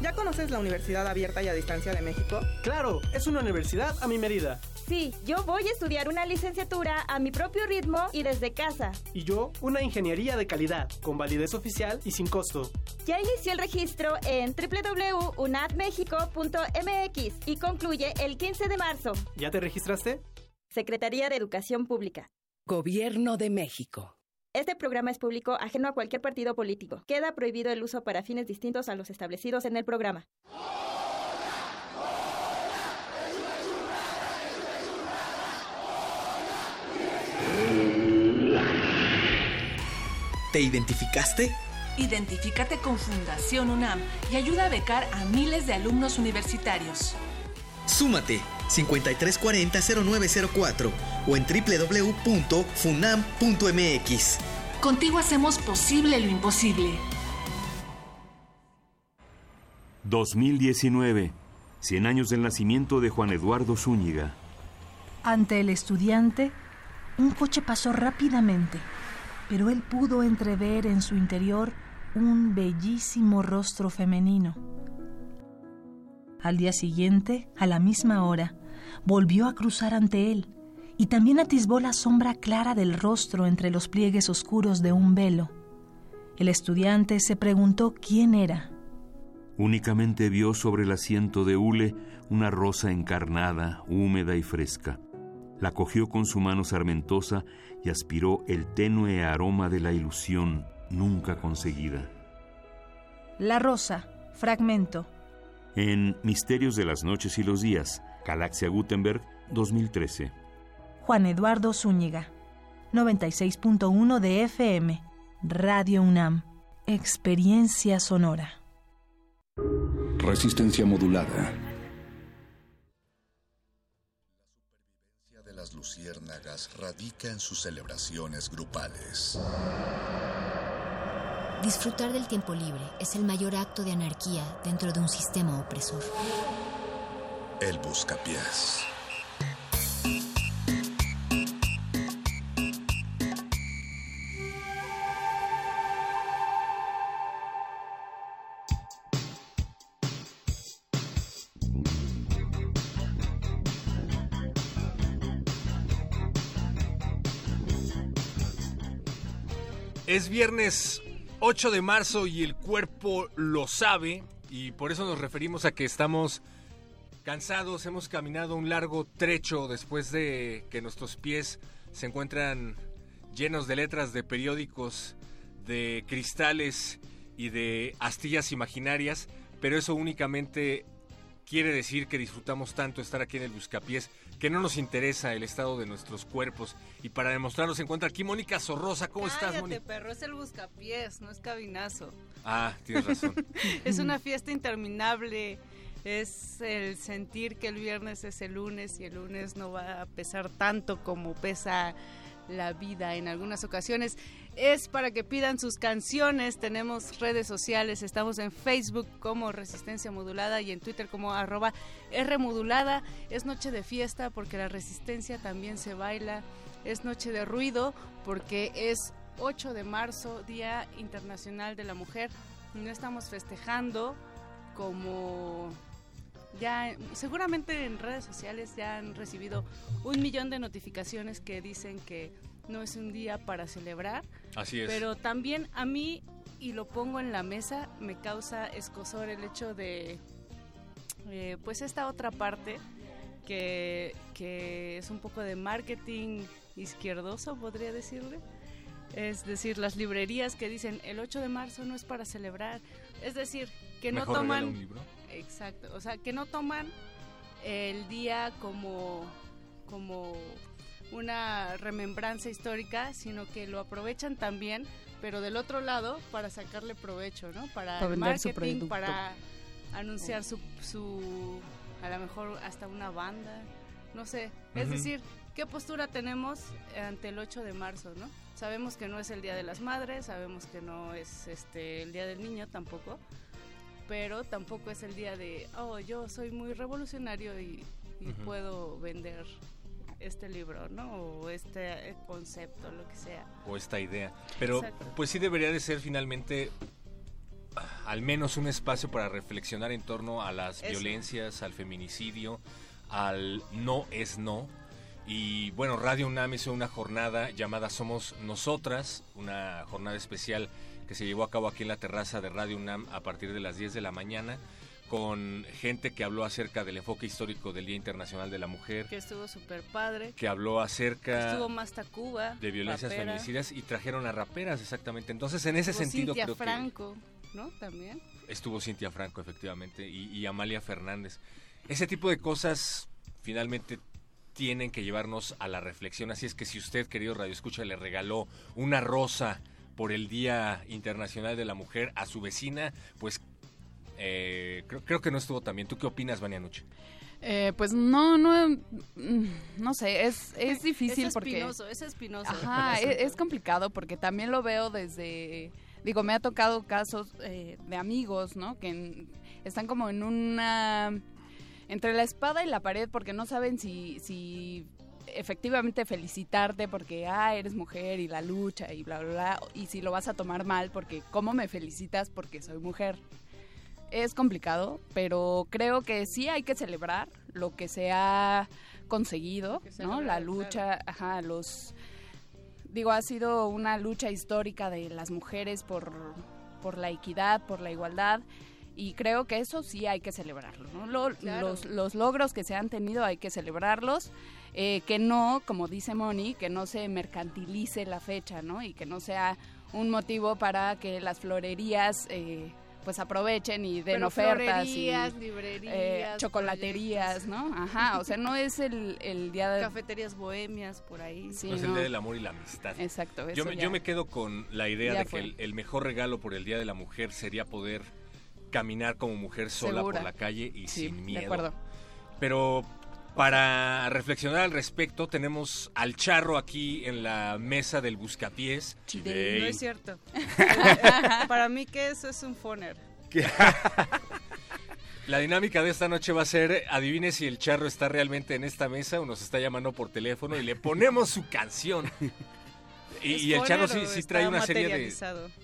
¿Ya conoces la Universidad Abierta y a Distancia de México? Claro, es una universidad a mi medida. Sí, yo voy a estudiar una licenciatura a mi propio ritmo y desde casa. Y yo, una ingeniería de calidad, con validez oficial y sin costo. Ya inició el registro en www.unadmexico.mx y concluye el 15 de marzo. ¿Ya te registraste? Secretaría de Educación Pública. Gobierno de México. Este programa es público, ajeno a cualquier partido político. Queda prohibido el uso para fines distintos a los establecidos en el programa. ¿Te identificaste? Identifícate con Fundación UNAM y ayuda a becar a miles de alumnos universitarios. Súmate 5340-0904 o en www.funam.mx. Contigo hacemos posible lo imposible. 2019. 100 años del nacimiento de Juan Eduardo Zúñiga. Ante el estudiante, un coche pasó rápidamente, pero él pudo entrever en su interior un bellísimo rostro femenino. Al día siguiente, a la misma hora, volvió a cruzar ante él y también atisbó la sombra clara del rostro entre los pliegues oscuros de un velo. El estudiante se preguntó quién era. Únicamente vio sobre el asiento de hule una rosa encarnada, húmeda y fresca. La cogió con su mano sarmentosa y aspiró el tenue aroma de la ilusión nunca conseguida. La rosa, fragmento. En Misterios de las Noches y los Días, Galaxia Gutenberg, 2013. Juan Eduardo Zúñiga, 96.1 de FM, Radio UNAM, Experiencia Sonora. Resistencia modulada. La supervivencia de las luciérnagas radica en sus celebraciones grupales. Disfrutar del tiempo libre es el mayor acto de anarquía dentro de un sistema opresor. El buscapiés. Es viernes 8 de marzo y el cuerpo lo sabe y por eso nos referimos a que estamos cansados, hemos caminado un largo trecho después de que nuestros pies se encuentran llenos de letras de periódicos, de cristales y de astillas imaginarias, pero eso únicamente quiere decir que disfrutamos tanto estar aquí en el Buscapiés que no nos interesa el estado de nuestros cuerpos. Y para demostrarlo se encuentra aquí Mónica Sorrosa. ¿Cómo estás, Mónica? perro, es el buscapiés, no es cabinazo. Ah, tienes razón. (laughs) es una fiesta interminable. Es el sentir que el viernes es el lunes y el lunes no va a pesar tanto como pesa la vida en algunas ocasiones. Es para que pidan sus canciones. Tenemos redes sociales. Estamos en Facebook como Resistencia Modulada y en Twitter como arroba R Modulada. Es noche de fiesta porque la resistencia también se baila. es noche de ruido porque es 8 de marzo, Día Internacional de la Mujer. No estamos festejando como ya seguramente en redes sociales ya han recibido un millón de notificaciones que dicen que no es un día para celebrar. Así es. Pero también a mí, y lo pongo en la mesa, me causa escosor el hecho de, eh, pues esta otra parte que, que es un poco de marketing izquierdoso, podría decirle. Es decir, las librerías que dicen el 8 de marzo no es para celebrar. Es decir, que no toman... un libro. Exacto, o sea, que no toman el día como, como una remembranza histórica, sino que lo aprovechan también, pero del otro lado para sacarle provecho, ¿no? Para, Para el marketing, producto. para anunciar su, su, a lo mejor hasta una banda, no sé. Es decir, ¿qué postura tenemos ante el 8 de marzo, no? Sabemos que no es el Día de las Madres, sabemos que no es este el Día del Niño tampoco, pero tampoco es el día de, oh, yo soy muy revolucionario y, puedo vender este libro, ¿no? O este eh, concepto, lo que sea. o esta idea. Pero Exacto. pues sí debería de ser finalmente al menos un espacio para reflexionar en torno a las Eso. violencias, al feminicidio, al no es no. Y bueno, Radio UNAM hizo una jornada llamada Somos Nosotras, una jornada especial que se llevó a cabo aquí en la terraza de Radio UNAM a partir de las 10 de la mañana con gente que habló acerca del enfoque histórico del Día Internacional de la Mujer, Que estuvo súper padre. que habló acerca Estuvo más Tacuba. de violencias rapera. feminicidas y trajeron a raperas exactamente. Entonces, en ese Estuvo sentido Cintia creo que Franco, ¿no? También. estuvo Cintia Franco efectivamente y, y Amalia Fernández. Ese tipo de cosas finalmente tienen que llevarnos a la reflexión. Así es que si usted, querido Radio Escucha, le regaló una rosa por el Día Internacional de la Mujer a su vecina, pues eh, creo, creo que no estuvo tan bien. ¿Tú qué opinas, Vania Nuche? Eh, pues no, no, mm, no sé, es, es difícil es porque... espinoso, es espinoso. Ajá, (laughs) es, es complicado porque también lo veo desde, digo, me ha tocado casos eh, de amigos, ¿no? Que en- están como en una, entre la espada y la pared porque no saben si, si efectivamente felicitarte porque, ah, eres mujer y la lucha y bla, bla, bla, y si lo vas a tomar mal porque, ¿cómo me felicitas porque soy mujer? Es complicado, pero creo que sí hay que celebrar lo que se ha conseguido, ¿no? La lucha, ajá, los digo, ha sido una lucha histórica de las mujeres por, por la equidad, por la igualdad. Y creo que eso sí hay que celebrarlo. ¿no? Lo- Claro. los, los logros que se han tenido hay que celebrarlos. eh, que no, como dice Moni, que no se mercantilice la fecha, ¿no? Y que no sea un motivo para que las florerías eh, pues aprovechen y den Pero ofertas y eh, librerías, chocolaterías, ¿no? Ajá, o sea, no es el, el día de... Cafeterías bohemias por ahí. Sí, No es el Día del Amor y la Amistad. Exacto, Yo eso me, ya- yo me quedo con la idea ya de que el, el mejor regalo por el Día de la Mujer sería poder caminar como mujer sola Segura. por la calle y Sí, sin de miedo. acuerdo. Pero para reflexionar al respecto tenemos al charro aquí en la mesa del buscapiés. No es cierto. (laughs) Para mí que eso es un foner. La dinámica de esta noche va a ser, adivine si el charro está realmente en esta mesa o nos está llamando por teléfono y le ponemos su canción. Y, ¿Es y el charro sí, sí trae una serie de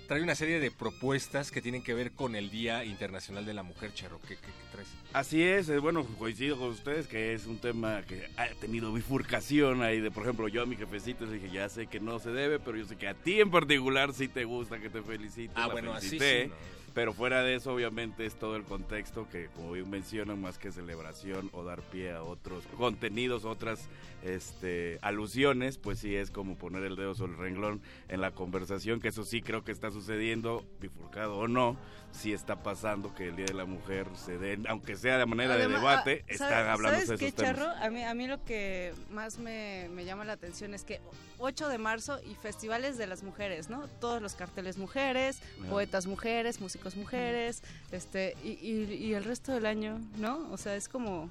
trae una serie de propuestas que tienen que ver con el Día Internacional de la Mujer, charro. ¿Qué, qué- qué traes? Así es, eh, bueno, coincido con ustedes que es un tema que ha tenido bifurcación ahí de, por ejemplo, yo a mi jefecito le dije, ya sé que no se debe, pero yo sé que a ti en particular sí te gusta que te felicite. Ah, la bueno, así sí, ¿no? Pero fuera de eso, obviamente, es todo el contexto que, como bien mencionan, más que celebración o dar pie a otros contenidos, otras este, alusiones, pues sí es como poner el dedo sobre el renglón en la conversación, que eso sí creo que está sucediendo, bifurcado o no, sí está pasando que el Día de la Mujer se den, aunque sea de manera Además, de debate, ah, están ¿sabes- hablando de ¿sabes esos qué, temas. Charro? A mí, a mí lo que más me, me llama la atención es que 8 de marzo y festivales de las mujeres, ¿no? Todos los carteles mujeres, poetas mujeres, músicos mujeres, este y, y- y el resto del año, ¿no? O sea, es como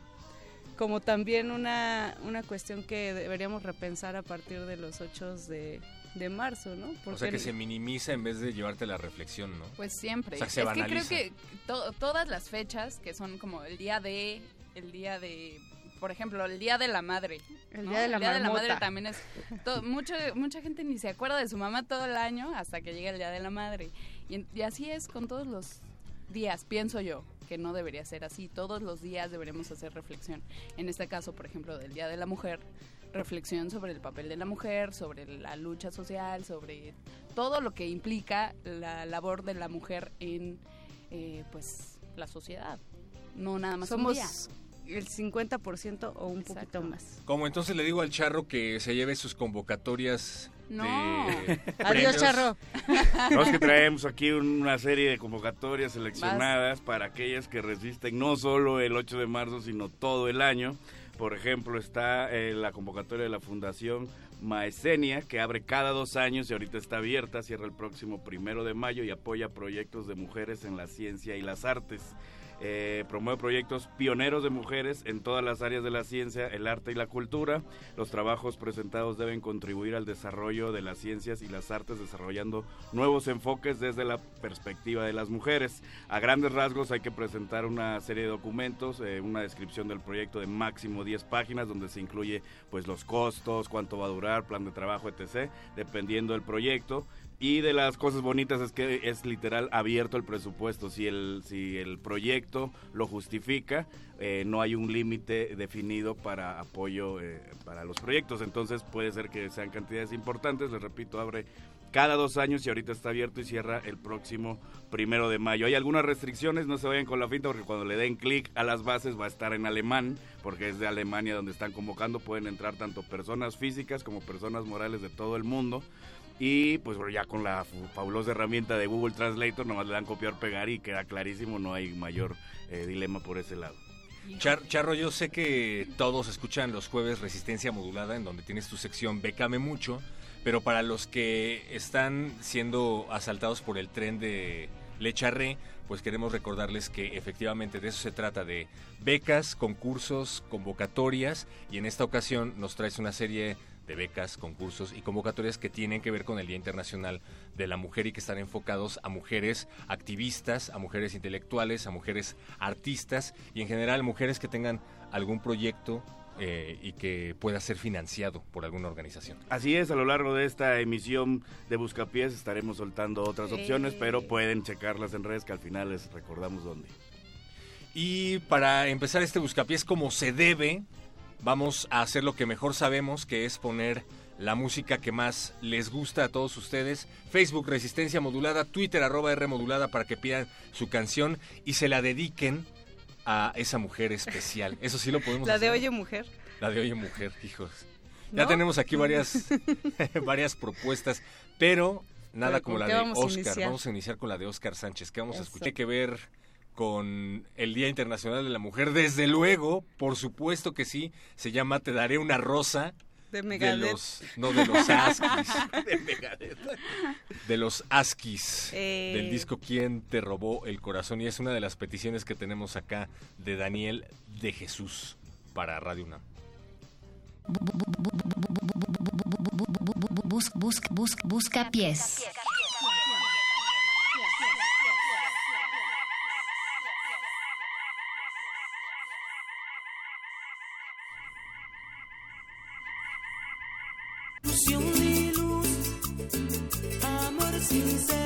como también una, una cuestión que deberíamos repensar a partir de los 8 de, de marzo, ¿no? O sea que se minimiza en vez de llevarte la reflexión, ¿no? Pues siempre. O sea, se es que creo banaliza. que to- todas las fechas que son como el día de, el día de, por ejemplo, el Día de la Madre. El ¿no? Día de la Madre Marmota. también es... to- (laughs) mucho, mucha gente ni se acuerda de su mamá todo el año hasta que llega el Día de la Madre. Y, y así es con todos los días, pienso yo, que no debería ser así. Todos los días deberemos hacer reflexión. En este caso, por ejemplo, del Día de la Mujer, reflexión sobre el papel de la mujer, sobre la lucha social, sobre todo lo que implica la labor de la mujer en eh, pues la sociedad. No nada más un día. Somos el 50% o un poquito más. Como entonces le digo al charro que se lleve sus convocatorias No. de (laughs) Adiós, charro. (laughs) No, es que traemos aquí una serie de convocatorias seleccionadas para aquellas que resisten no solo el 8 de marzo, sino todo el año. Por ejemplo, está eh, la convocatoria de la Fundación Maesenia, que abre cada dos años y ahorita está abierta, cierra el próximo primero de mayo y apoya proyectos de mujeres en la ciencia y las artes. Eh, promueve proyectos pioneros de mujeres en todas las áreas de la ciencia, el arte y la cultura. Los trabajos presentados deben contribuir al desarrollo de las ciencias y las artes, desarrollando nuevos enfoques desde la perspectiva de las mujeres. A grandes rasgos hay que presentar una serie de documentos, eh, una descripción del proyecto de máximo 10 páginas, donde se incluye pues los costos, cuánto va a durar, plan de trabajo, etc., dependiendo del proyecto. Y de las cosas bonitas es que es literal abierto el presupuesto. Si el, si el proyecto lo justifica, eh, no hay un límite definido para apoyo eh, para los proyectos. Entonces puede ser que sean cantidades importantes. Les repito, abre cada dos años y ahorita está abierto y cierra el próximo primero de mayo. Hay algunas restricciones, no se vayan con la finta porque cuando le den clic a las bases va a estar en alemán, porque es de Alemania donde están convocando. Pueden entrar tanto personas físicas como personas morales de todo el mundo. Y pues bueno, ya con la fabulosa herramienta de Google Translator, nomás le dan copiar, pegar y queda clarísimo, no hay mayor eh, dilema por ese lado. Char- Charro, yo sé que todos escuchan los jueves Resistencia Modulada, en donde tienes tu sección Bécame Mucho, pero para los que están siendo asaltados por el tren de Lecharré, pues queremos recordarles que efectivamente de eso se trata, de becas, concursos, convocatorias, y en esta ocasión nos traes una serie de becas, concursos y convocatorias que tienen que ver con el Día Internacional de la Mujer y que están enfocados a mujeres activistas, a mujeres intelectuales, a mujeres artistas y en general mujeres que tengan algún proyecto eh, y que pueda ser financiado por alguna organización. Así es, a lo largo de esta emisión de Buscapiés estaremos soltando otras opciones, Eh. pero pueden checarlas en redes que al final les recordamos dónde. Y para empezar este buscapiés como se debe, vamos a hacer lo que mejor sabemos, que es poner la música que más les gusta a todos ustedes. Facebook Resistencia Modulada, Twitter arroba R Modulada para que pidan su canción y se la dediquen a esa mujer especial. (laughs) Eso sí lo podemos La de. Oye Mujer. La de Oye Mujer, hijos. Ya tenemos aquí varias, (laughs) (laughs) varias propuestas, pero nada ¿Pero como la de vamos Oscar. Vamos a iniciar con la de Oscar Sánchez, que vamos a escuchar. Tiene que ver con el Día Internacional de la Mujer. Desde luego, por supuesto que sí, se llama Te daré una rosa. De De Megadeth. los, no, de los Askis. De Megadeth. De los Askis. Eh. Del disco ¿Quién te robó el corazón? Y es una de las peticiones que tenemos acá de Daniel de Jesús para Radio UNAM. Bus, bus, bus, busca pies. Ilusión y luz, amor sincero,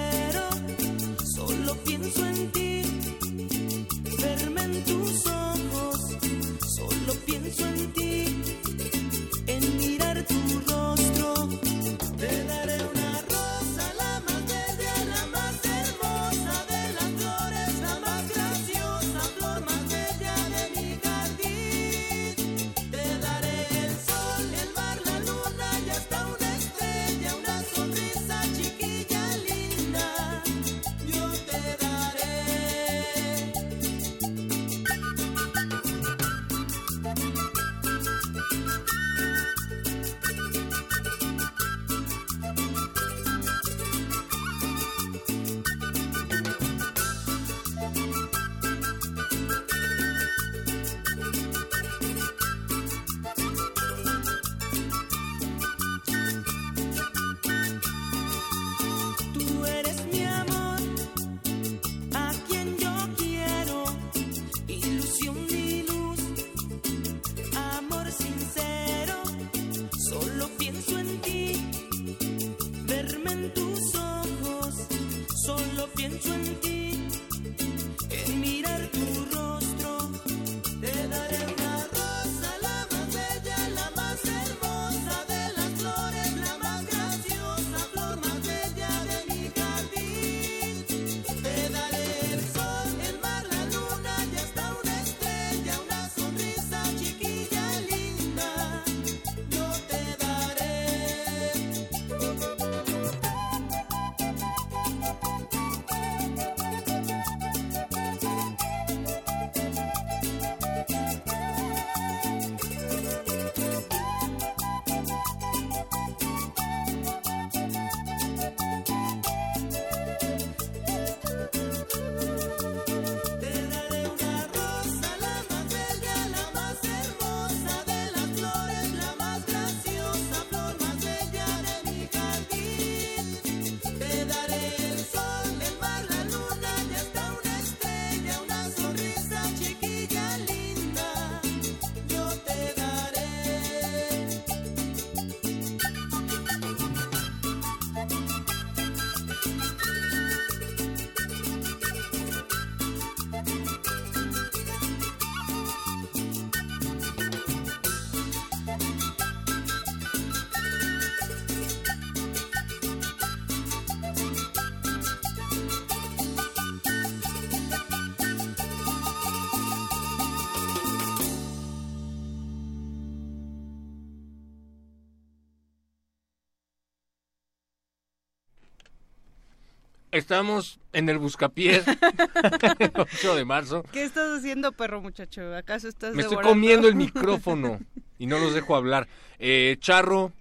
Estamos en el Buscapiés, (laughs) el 8 de marzo. ¿Qué estás haciendo, perro muchacho? ¿Acaso estás Me estoy comiendo el (laughs) micrófono y no los dejo hablar. Eh, Charro,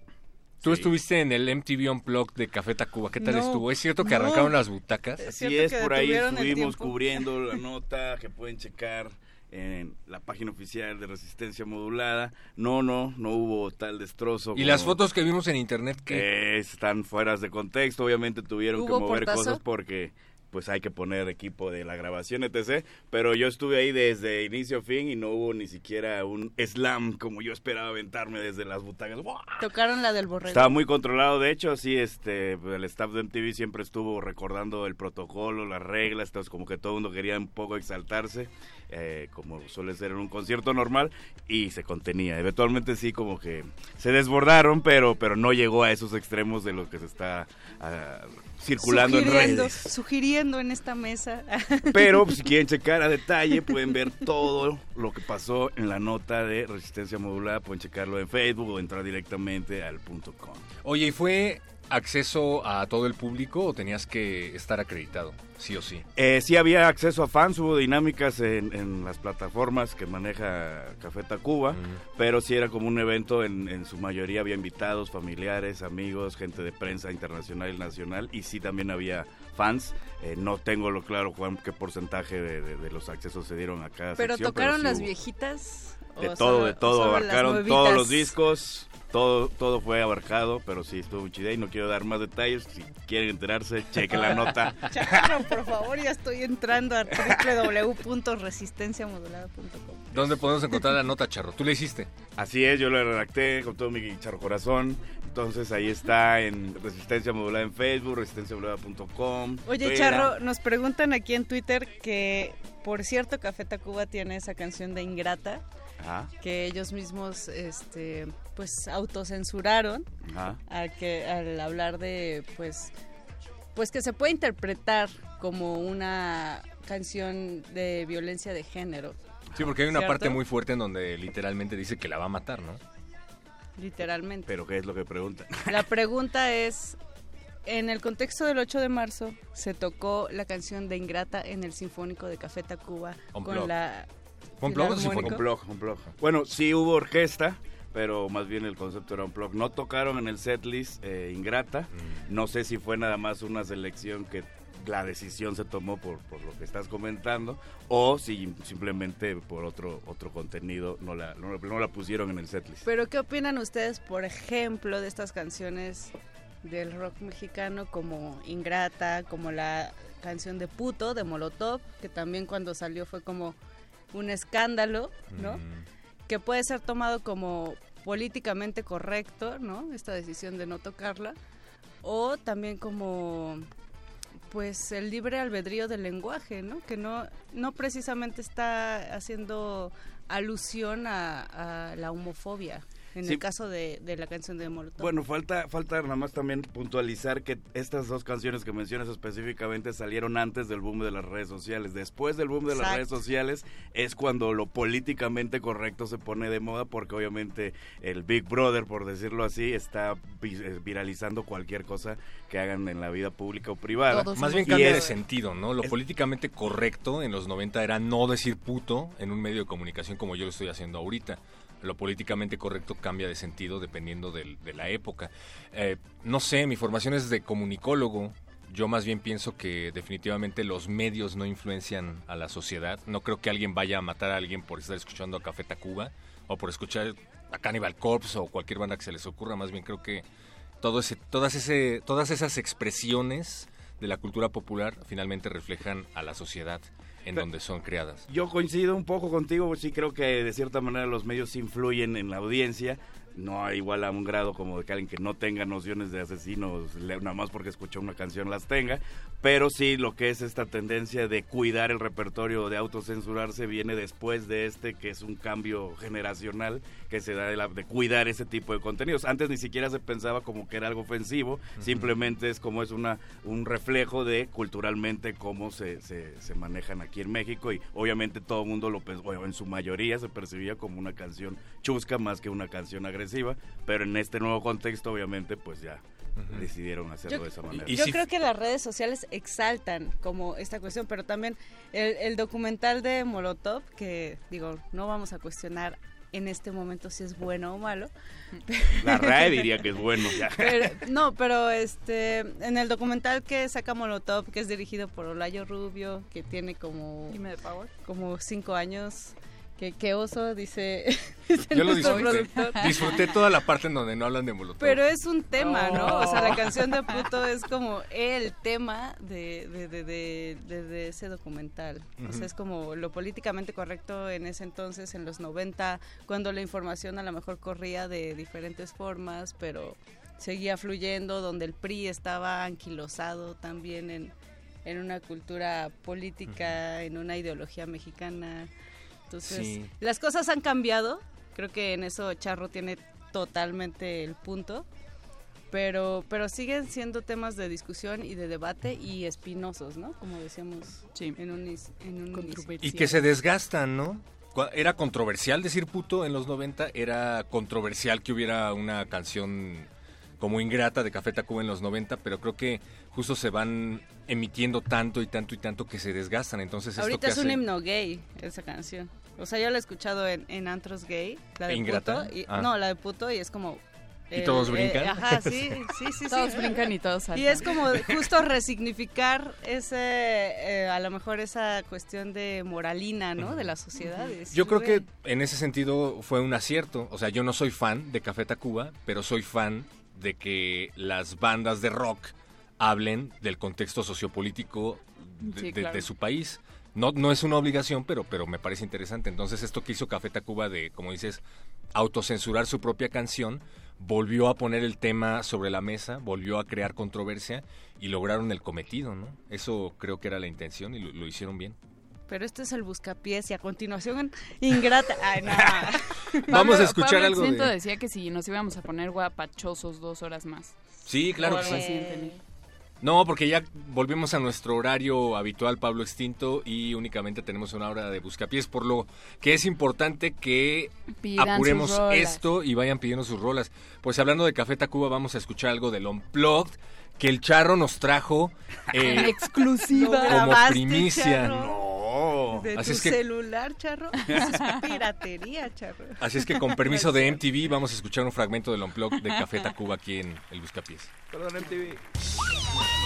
tú estuviste en el MTV Unplugged de Café Tacuba. ¿Qué tal No, estuvo? ¿Es cierto que no. arrancaron las butacas? Así es, por ahí estuvimos cubriendo la (laughs) nota que pueden checar en la página oficial de Resistencia Modulada. No, no, no hubo tal destrozo. Y las fotos que vimos en internet, ¿qué? que están fueras de contexto, obviamente tuvieron que ¿Hubo mover portazo? cosas porque pues hay que poner equipo de la grabación, etc. Pero yo estuve ahí desde inicio a fin y no hubo ni siquiera un slam como yo esperaba aventarme desde las butacas. ¡Buah! Tocaron la del borrego. Estaba muy controlado, de hecho, sí, este, el staff de MTV siempre estuvo recordando el protocolo, las reglas, entonces como que todo el mundo quería un poco exaltarse, eh, como suele ser en un concierto normal, y se contenía. Eventualmente sí, como que se desbordaron, pero, pero no llegó a esos extremos de lo que se está ah, circulando en redes. Sugiriendo en esta mesa. (laughs) Pero pues, si quieren checar a detalle, pueden ver todo lo que pasó en la nota de Resistencia Modulada. Pueden checarlo en Facebook o entrar directamente al punto com. Oye, ¿y fue acceso a todo el público o tenías que estar acreditado? Sí o sí. Eh, sí había acceso a fans, hubo dinámicas en, en las plataformas que maneja Café Tacuba, pero sí era como un evento, en, en su mayoría había invitados, familiares, amigos, gente de prensa internacional y nacional, y sí también había fans. Eh, no tengo lo claro, Juan, qué porcentaje de, de- de los accesos se dieron a cada Pero sección, tocaron sí las hubo. viejitas. De o todo, de todo, abarcaron todos los discos, todo, todo fue abarcado, pero sí estuvo muy chida y no quiero dar más detalles. Si quieren enterarse, chequen la nota. (laughs) Charro, por favor, ya estoy entrando a www.resistenciamodulada.com. ¿Dónde podemos encontrar la nota, Charro? ¿Tú la hiciste? Así es, yo la redacté con todo mi charro corazón. Entonces ahí está en Resistencia Modulada en Facebook, resistenciamodulada.com. Oye, Twitter. Charro, nos preguntan aquí en Twitter que, por cierto, Café Tacuba tiene esa canción de Ingrata Ajá, que ellos mismos, este, pues, autocensuraron ajá. a que, al hablar de, pues, pues que se puede interpretar como una canción de violencia de género. Sí, porque hay una ¿Cierto? parte muy fuerte en donde literalmente dice que la va a matar, ¿no? Literalmente. Pero ¿qué es lo que preguntan? (laughs) La pregunta es, en el contexto del 8 de marzo se tocó la canción de Ingrata en el Sinfónico de Café Tacuba con la ¿Unplugged o Filarmónico. Un blog, un blog. Bueno, sí hubo orquesta, pero más bien el concepto era un blog. No tocaron en el setlist eh, Ingrata. No sé si fue nada más una selección que la decisión se tomó por, por lo que estás comentando o si simplemente por otro otro contenido no la, no, no la pusieron en el setlist. Pero ¿qué opinan ustedes, por ejemplo, de estas canciones del rock mexicano como Ingrata, como la canción de Puto de Molotov, que también cuando salió fue como un escándalo, ¿no? Que puede ser tomado como políticamente correcto, ¿no? Esta decisión de no tocarla. o también como pues el libre albedrío del lenguaje, ¿no? Que no, no precisamente está haciendo alusión a, a la homofobia en Sí. el caso de, de la canción de Molotov. Bueno, falta, falta nada más también puntualizar que estas dos canciones que mencionas específicamente salieron antes del boom de las redes sociales. Después del boom de las redes sociales es cuando lo políticamente correcto se pone de moda porque obviamente el Big Brother, por decirlo así, está vi- eh, viralizando cualquier cosa que hagan en la vida pública o privada. Más bien cambia de sentido, ¿no? Lo políticamente correcto en los 90 era no decir puto en un medio de comunicación como yo lo estoy haciendo ahorita. Lo políticamente correcto cambia de sentido dependiendo del- de la época. Eh, no sé, mi formación es de comunicólogo. Yo más bien pienso que definitivamente los medios no influencian a la sociedad. No creo que alguien vaya a matar a alguien por estar escuchando a Café Tacuba o por escuchar a Cannibal Corpse o cualquier banda que se les ocurra. Más bien creo que todo ese, todas, ese, todas esas expresiones de la cultura popular finalmente reflejan a la sociedad en Pero- donde son creadas. Yo coincido un poco contigo, sí creo que de cierta manera los medios influyen en la audiencia, no igual a un grado como de que alguien que no tenga nociones de asesinos, nada más porque escuchó una canción las tenga, pero sí lo que es esta tendencia de cuidar el repertorio, de autocensurarse, viene después de este, que es un cambio generacional que se da de, la- de cuidar ese tipo de contenidos. Antes ni siquiera se pensaba como que era algo ofensivo, simplemente es como es una un reflejo de culturalmente cómo se, se, se manejan aquí en México y obviamente todo el mundo lo pensó, en su mayoría se percibía como una canción chusca más que una canción agresiva, pero en este nuevo contexto obviamente pues ya decidieron hacerlo Yo, de esa manera. yo creo que las redes sociales exaltan como esta cuestión, pero también el, el documental de Molotov, que digo, no vamos a cuestionar en este momento si es bueno o malo. (laughs) La RAE diría que es bueno. ya. Pero- no, pero este en el documental que saca Molotov, que es dirigido por Olayo Rubio, que tiene como como cinco años, que, que oso dice, (laughs) dice Yo lo disfruté. productor. Disfruté toda la parte en donde no hablan de Molotov. Pero es un tema, ¿no? O sea, la canción de puto es como el tema de, de, de, de- de- de ese documental. O sea, es como lo políticamente correcto en ese entonces, en los 90, cuando la información a lo mejor corría de diferentes formas, pero seguía fluyendo, donde el PRI estaba anquilosado también en, en una cultura política, en una ideología mexicana. Entonces, Sí. las cosas han cambiado. Creo que en eso Charro tiene totalmente el punto. Pero, pero siguen siendo temas de discusión y de debate y espinosos, ¿no? Como decíamos en un, en un. Y que se desgastan, ¿no? Era controversial decir puto en los 90, era controversial que hubiera una canción como Ingrata de Café Tacuba en los 90, pero creo que justo se van emitiendo tanto y tanto y tanto que se desgastan. Entonces esto Ahorita que es un himno gay esa canción. O sea, yo la he escuchado en, en antros gay, la de ¿Ingrata? puto. Y, Ah. No, la de puto y es como... ¿Y todos brincan? ajá, sí, sí, (laughs) sí. sí. Todos brincan y todos Y saltan. es como justo resignificar ese, eh, a lo mejor esa cuestión de moralina, ¿no? De la sociedad. Yo creo que en ese sentido fue un acierto. O sea, yo no soy fan de Café Tacuba, pero soy fan de que las bandas de rock hablen del contexto sociopolítico de, Sí, de- su país. No, no es una obligación, pero, pero me parece interesante. Entonces, esto que hizo Café Tacuba de, como dices, autocensurar su propia canción, volvió a poner el tema sobre la mesa, volvió a crear controversia y lograron el cometido, ¿no? Eso creo que era la intención y lo- lo hicieron bien. Pero este es el buscapiés y a continuación (laughs) ingrata. Ay, no. (laughs) Vamos a escuchar Pablo algo de- Extinto decía que si nos íbamos a poner guapachosos dos horas más. Sí, claro que sí. No, porque ya volvemos a nuestro horario habitual, Pablo Extinto, y únicamente tenemos una hora de buscapiés, por lo que es importante que Pidan apuremos esto y vayan pidiendo sus rolas. Pues hablando de Café Tacuba, vamos a escuchar algo del Unplugged que el Charro nos trajo (laughs) eh, En exclusiva. Como primicia. Charro. No. De Así tu es que celular, charro. (laughs) Eso es piratería, charro. Así es que con permiso de (laughs) MTV vamos a escuchar un fragmento del Unplugged de Café Tacuba aquí en el Buscapiés. Perdón, MTV.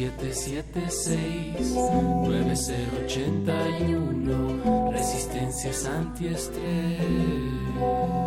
776-9081, resistencias antiestrés.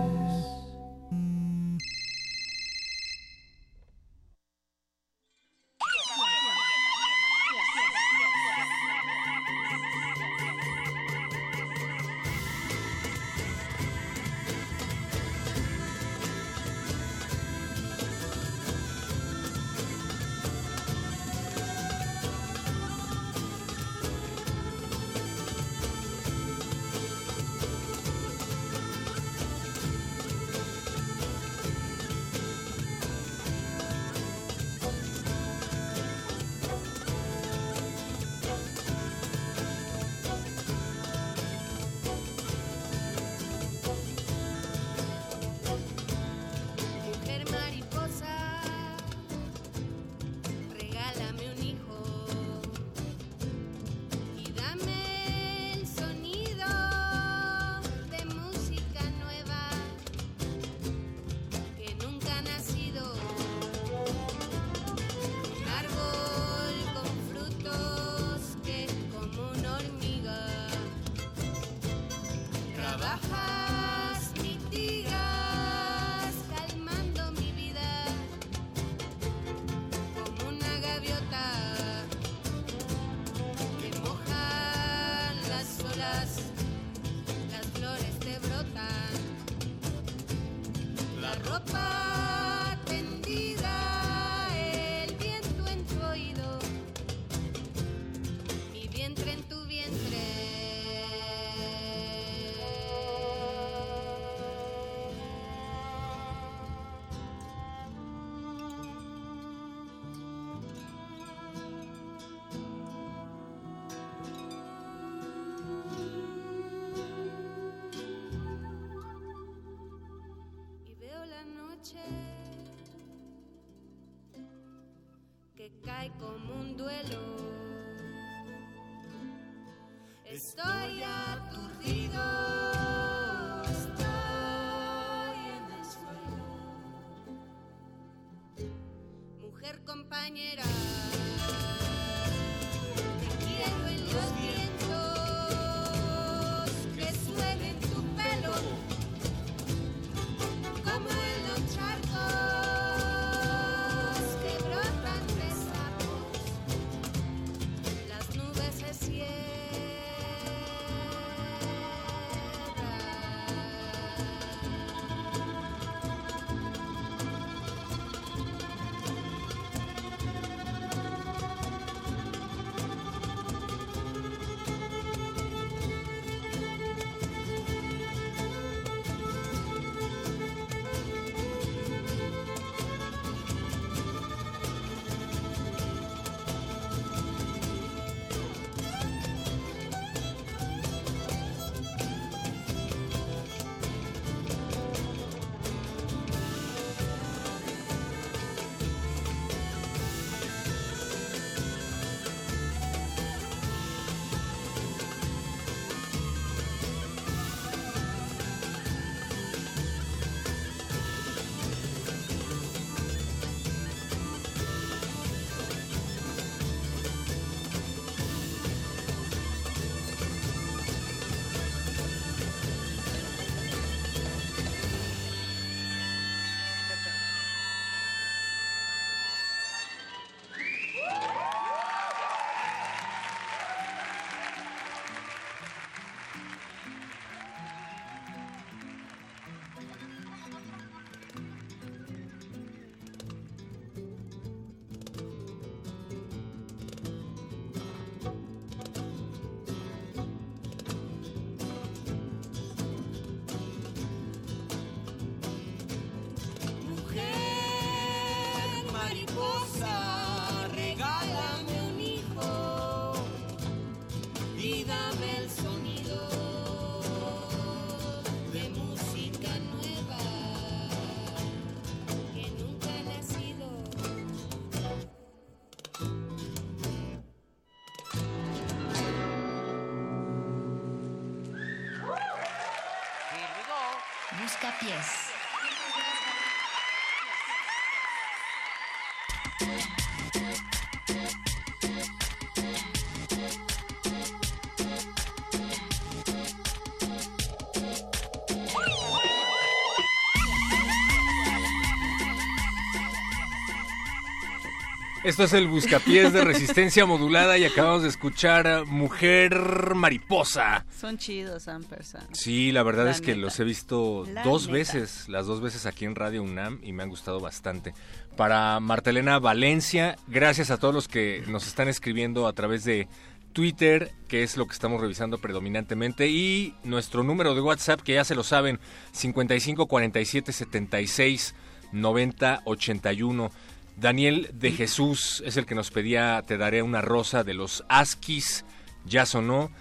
Esto es el Buscapiés de Resistencia Modulada y acabamos de escuchar Mujer Mariposa. Son chidos, Ampersand. Sí, la verdad La es que los he visto La dos neta. veces, las dos veces aquí en Radio UNAM y me han gustado bastante. Para Martelena Valencia, gracias a todos los que nos están escribiendo a través de Twitter, que es lo que estamos revisando predominantemente, y nuestro número de WhatsApp, que ya se lo saben, 55 47 76 90 81. Daniel de Jesús es el que nos pedía Te daré una rosa de los Askis, ya sonó.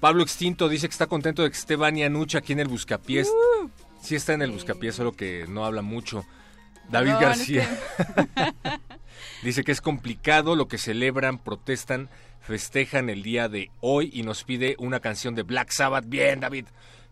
Pablo Extinto dice que está contento de que esté Vania Nucha aquí en el Buscapiés. Sí está en el Buscapiés, solo que no habla mucho. David García (laughs) dice que es complicado lo que celebran, protestan, festejan el día de hoy y nos pide una canción de Black Sabbath. Bien, David.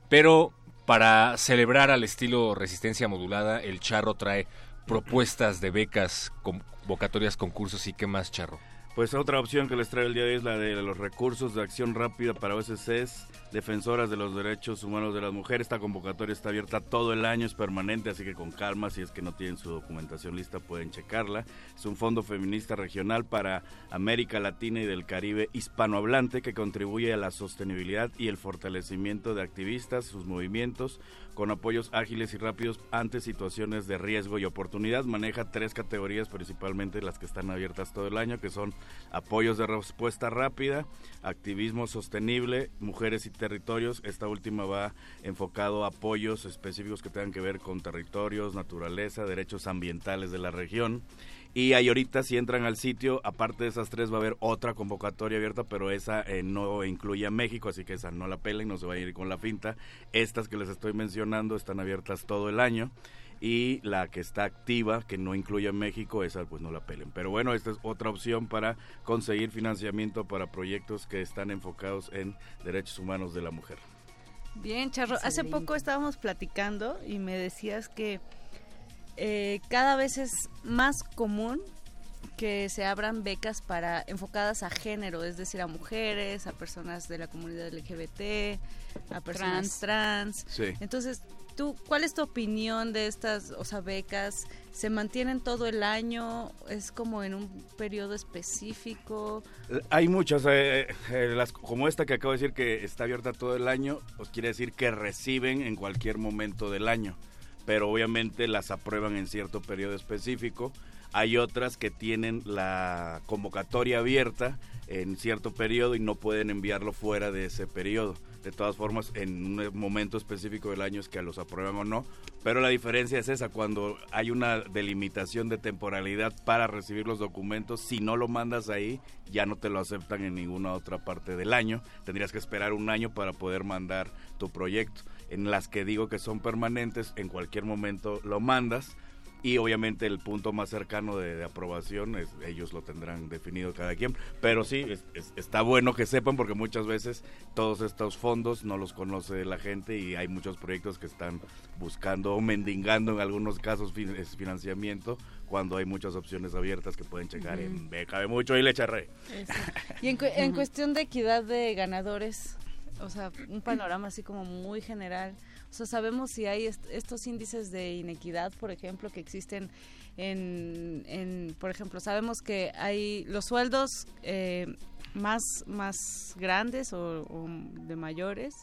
Pero para celebrar al estilo resistencia modulada, el Charro trae propuestas de becas, convocatorias, concursos y qué más, Charro. Pues otra opción que les traigo el día de hoy es la de los recursos de acción rápida para OSCs, defensoras de los derechos humanos de las mujeres. Esta convocatoria está abierta todo el año, es permanente, así que con calma, si es que no tienen su documentación lista, pueden checarla. Es un fondo feminista regional para América Latina y del Caribe hispanohablante que contribuye a la sostenibilidad y el fortalecimiento de activistas, sus movimientos, con apoyos ágiles y rápidos ante situaciones de riesgo y oportunidad. Maneja tres categorías, principalmente las que están abiertas todo el año, que son apoyos de respuesta rápida, activismo sostenible, mujeres y territorios. Esta última va enfocado a apoyos específicos que tengan que ver con territorios, naturaleza, derechos ambientales de la región. Y ahí ahorita si entran al sitio, aparte de esas tres va a haber otra convocatoria abierta, pero esa eh, no incluye a México, así que esa no la pelen, no se va a ir con la finta. Estas que les estoy mencionando están abiertas todo el año y la que está activa, que no incluye a México, esa pues no la pelen. Pero bueno, esta es otra opción para conseguir financiamiento para proyectos que están enfocados en derechos humanos de la mujer. Bien, Charro. Hace poco estábamos platicando y me decías que eh, cada vez es más común que se abran becas para enfocadas a género, es decir, a mujeres, a personas de la comunidad LGBT, a personas trans. Sí. Entonces, tú, ¿cuál es tu opinión de estas, o sea, becas? ¿Se mantienen todo el año? ¿Es como en un periodo específico? Hay muchas, eh, eh, las, como esta que acabo de decir que está abierta todo el año, pues quiere decir que reciben en cualquier momento del año, pero obviamente las aprueban en cierto periodo específico. Hay otras que tienen la convocatoria abierta en cierto periodo y no pueden enviarlo fuera de ese periodo. De todas formas, en un momento específico del año es que los aprueban o no, pero la diferencia es esa, cuando hay una delimitación de temporalidad para recibir los documentos, si no lo mandas ahí, ya no te lo aceptan en ninguna otra parte del año, tendrías que esperar un año para poder mandar tu proyecto. En las que digo que son permanentes, en cualquier momento lo mandas, y obviamente el punto más cercano de, de aprobación es, ellos lo tendrán definido cada quien pero sí es- es- está bueno que sepan porque muchas veces todos estos fondos no los conoce la gente y hay muchos proyectos que están buscando o mendigando en algunos casos fin- financiamiento cuando hay muchas opciones abiertas que pueden checar en Ujú. Beca de Mucho y le echaré Eso. Y en, cu- en cuestión de equidad de ganadores, o sea, un panorama así como muy general. O sea, sabemos si hay est- estos índices de inequidad, por ejemplo, que existen en, en por ejemplo, sabemos que hay los sueldos eh, más, más grandes o, o de mayores.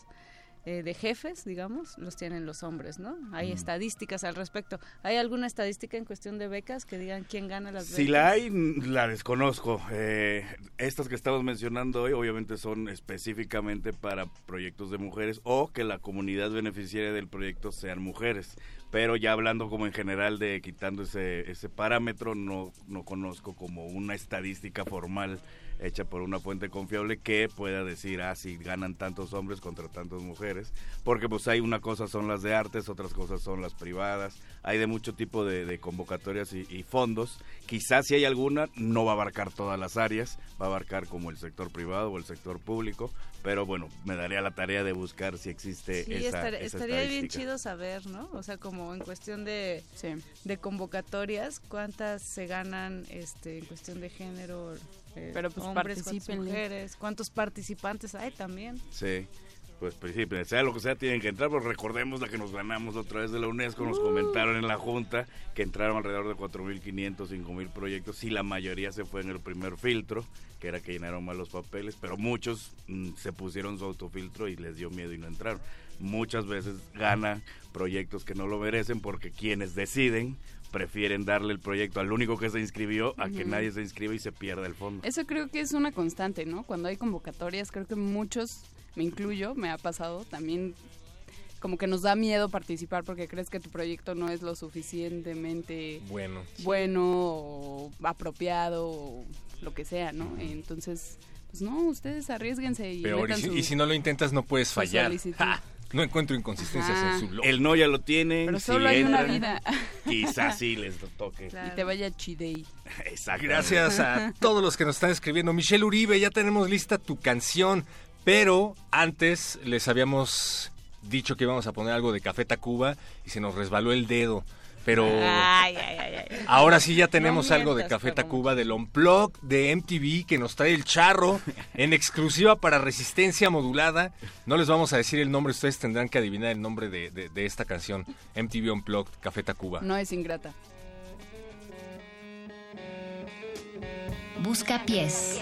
Eh, de jefes, digamos, los tienen los hombres, ¿no? Hay Mm. estadísticas al respecto. ¿Hay alguna estadística en cuestión de becas que digan quién gana las becas? Si la hay, la desconozco. Eh, estas que estamos mencionando hoy obviamente son específicamente para proyectos de mujeres o que la comunidad beneficiaria del proyecto sean mujeres. Pero ya hablando como en general de quitando ese, ese parámetro, no, no conozco como una estadística formal hecha por una fuente confiable que pueda decir, ah, si ganan tantos hombres contra tantas mujeres, porque pues hay una cosa son las de artes, otras cosas son las privadas, hay de mucho tipo de, de convocatorias y, y fondos, quizás si hay alguna, no va a abarcar todas las áreas, va a abarcar como el sector privado o el sector público, pero bueno, me daría la tarea de buscar si existe Sí, esa, estar- esa estaría bien chido saber, ¿no? O sea, como en cuestión de, de convocatorias, cuántas se ganan este, en cuestión de género, eh, Pero, pues, hombres, particípenle. mujeres, cuántos participantes hay también. Sí. pues, pues sí, pues, sea lo que sea, tienen que entrar, pero recordemos la que nos ganamos otra vez de la UNESCO, nos comentaron en la Junta que entraron alrededor de 4.500, 5.000 proyectos y la mayoría se fue en el primer filtro, que era que llenaron mal los papeles, pero muchos mm, se pusieron su autofiltro y les dio miedo y no entraron. Muchas veces ganan proyectos que no lo merecen porque quienes deciden prefieren darle el proyecto al único que se inscribió a que nadie se inscriba y se pierda el fondo. Eso creo que es una constante, ¿no? Cuando hay convocatorias, creo que muchos, me incluyo, me ha pasado también como que nos da miedo participar porque crees que tu proyecto no es lo suficientemente Bueno. bueno o apropiado o lo que sea, ¿no? Entonces, pues no, ustedes arriesguense y Peor, y metan si, su- y si no lo intentas no puedes su fallar. No encuentro inconsistencias Ajá. en su blog. El no ya lo tienen. Pero si solo hay una entran, vida. Quizás (laughs) sí les toque. Y te vaya chidei. Exacto. Gracias a (laughs) todos los que nos están escribiendo. Michelle Uribe, ya tenemos lista tu canción, pero antes les habíamos dicho que íbamos a poner algo de Café Tacuba y se nos resbaló el dedo. Pero Ay, ay, ay, ay. ahora sí ya tenemos No algo de Café. Tacuba del Unplug de MTV que nos trae el charro en exclusiva para resistencia modulada. No les vamos a decir el nombre, ustedes tendrán que adivinar el nombre de, de- de esta canción. MTV Unplugged, Café Tacuba. No es ingrata. Busca pies.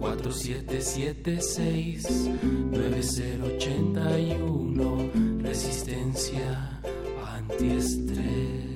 4776 9081 Resistencia antiestrés.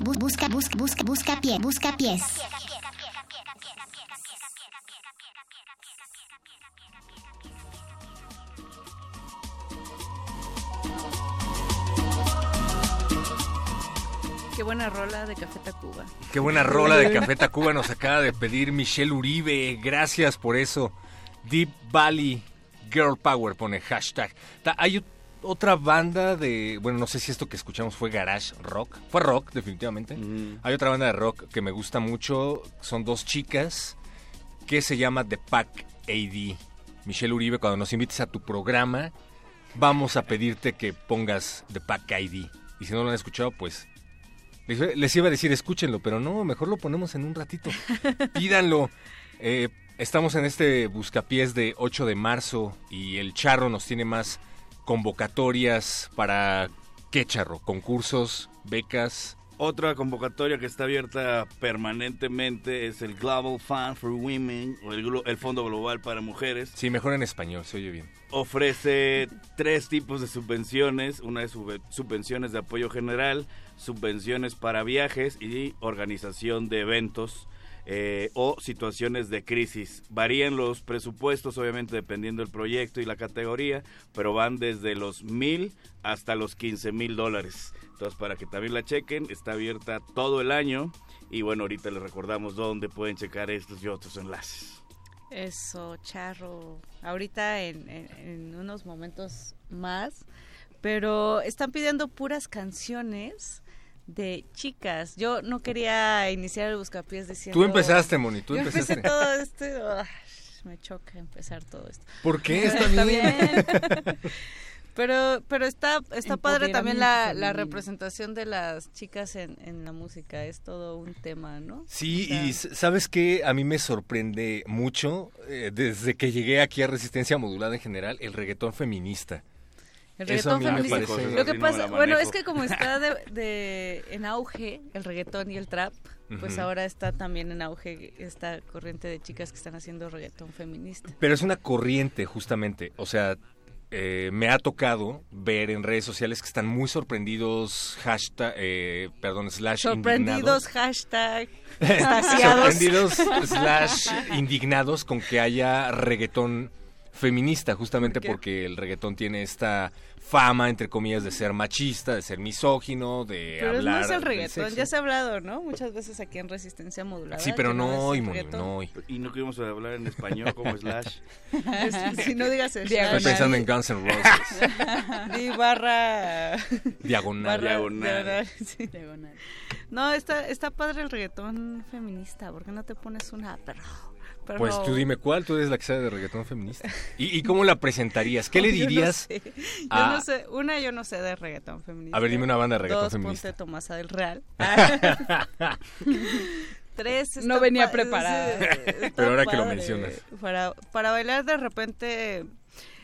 busca, busca, busca, busca pie, busca pies. Qué buena rola de Café Tacuba. Qué buena rola de Café Tacuba nos acaba de pedir Michelle Uribe. Gracias por eso. Deep Valley Girl Power pone hashtag. Hay otra banda de... Bueno, no sé si esto que escuchamos fue Garage Rock. Fue rock, definitivamente. Hay otra banda de rock que me gusta mucho. Son dos chicas que se llama The Pack AD. Michelle Uribe, cuando nos invites a tu programa, vamos a pedirte que pongas The Pack ID. Y si no lo han escuchado, pues les, les iba a decir escúchenlo, pero no, mejor lo ponemos en un ratito. (laughs) Pídanlo. Eh, estamos en este buscapiés de 8 de marzo y el Charro nos tiene más convocatorias para ¿qué Charro? Concursos, becas. Otra convocatoria que está abierta permanentemente es el Global Fund for Women, o el, Fondo Global para Mujeres. Sí, mejor en español, se oye bien. Ofrece tres tipos de subvenciones. Una es sub- subvenciones de apoyo general, subvenciones para viajes y organización de eventos eh, o situaciones de crisis. Varían los presupuestos, obviamente, dependiendo del proyecto y la categoría, pero van desde los mil hasta los 15 mil dólares. Entonces, para que también la chequen, está abierta todo el año. Y bueno, ahorita les recordamos dónde pueden checar estos y otros enlaces. Eso, charro. Ahorita en, en- en unos momentos más. Pero están pidiendo puras canciones de chicas. Yo no quería iniciar el buscapiés diciendo... Tú empezaste, Moni, tú Yo empezaste. empecé todo esto. ay, me choca empezar todo esto. ¿Por qué? (laughs) Está bien. (laughs) Pero, pero está, está padre también la, la representación de las chicas en, en la música. Es todo un tema, ¿no? Sí, O sea, y sabes que a mí me sorprende mucho, eh, desde que llegué aquí a Resistencia Modulada en general, el reggaetón feminista. El reggaetón feminista. Lo que no pasa, bueno, es que como está de, (laughs) de- en auge el reggaetón y el trap, pues ahora está también en auge esta corriente de chicas que están haciendo reggaetón feminista. Pero es una corriente, justamente. O sea, eh, me ha tocado ver en redes sociales que están muy sorprendidos, hashtag, eh, perdón, slash Sorprendidos, indignados. hashtag, (laughs) sorprendidos, (laughs) slash indignados con que haya reggaetón feminista, justamente porque el reggaetón tiene esta fama, entre comillas, de ser machista, de ser misógino, de Pero hablar no es el reggaetón, sexo. ya se ha hablado, ¿no? Muchas veces aquí en Resistencia Modulada. Sí, pero no es hoy, el Moni, reggaetón. no hoy. Y no queremos hablar en español como (laughs) Slash. (laughs) Es- si no digas el Estoy slash. pensando en Guns N' Roses. (laughs) Di barra... Diagonal. barra- Diagonal. diagonal, sí. No, está, está padre el reggaetón feminista. ¿Por qué no te pones una perro? Pues tú dime cuál, tú eres la que sabe de reggaetón feminista. ¿Y, y cómo la presentarías? ¿Qué le (laughs) Yo no dirías? sé. Yo a- no sé. Una, yo no sé de reggaetón feminista. A ver, dime una banda de reggaetón Dos, feminista. ponte Tomasa del Real. (laughs) (laughs) Tres, está No venía pa- preparada. sí, Pero ahora que lo mencionas. Para, para bailar de repente...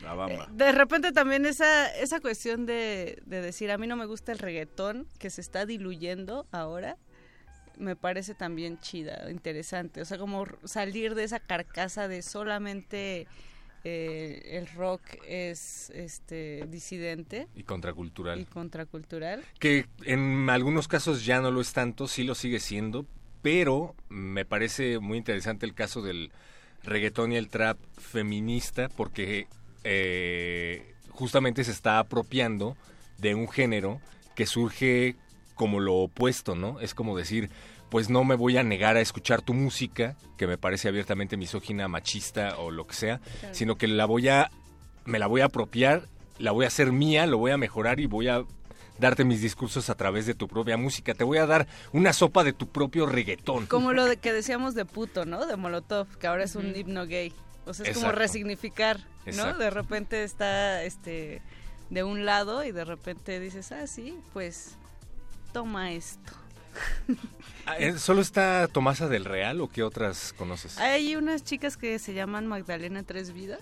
La bamba. De repente también esa, esa cuestión de, de decir, a mí no me gusta el reggaetón, que se está diluyendo ahora, me parece también chida, interesante. O sea, como salir de esa carcasa de solamente eh, el rock es este disidente Y contracultural. y contracultural. Que en algunos casos ya no lo es tanto, sí lo sigue siendo, pero me parece muy interesante el caso del reggaetón y el trap feminista, porque eh, justamente se está apropiando de un género que surge como lo opuesto, ¿no? Es como decir, pues no me voy a negar a escuchar tu música, que me parece abiertamente misógina, machista o lo que sea, Claro. sino que la voy a, me la voy a apropiar, la voy a hacer mía, lo voy a mejorar y voy a darte mis discursos a través de tu propia música. Te voy a dar una sopa de tu propio reggaetón. Como lo de (laughs) que decíamos de puto, ¿no? De Molotov, que ahora es un himno gay. O sea, es como resignificar, ¿no? Exacto. De repente está este de un lado y de repente dices, ah, sí, pues toma esto. ¿eh, ¿Solo está Tomasa del Real o qué otras conoces? Hay unas chicas que se llaman Magdalena Tres Vidas.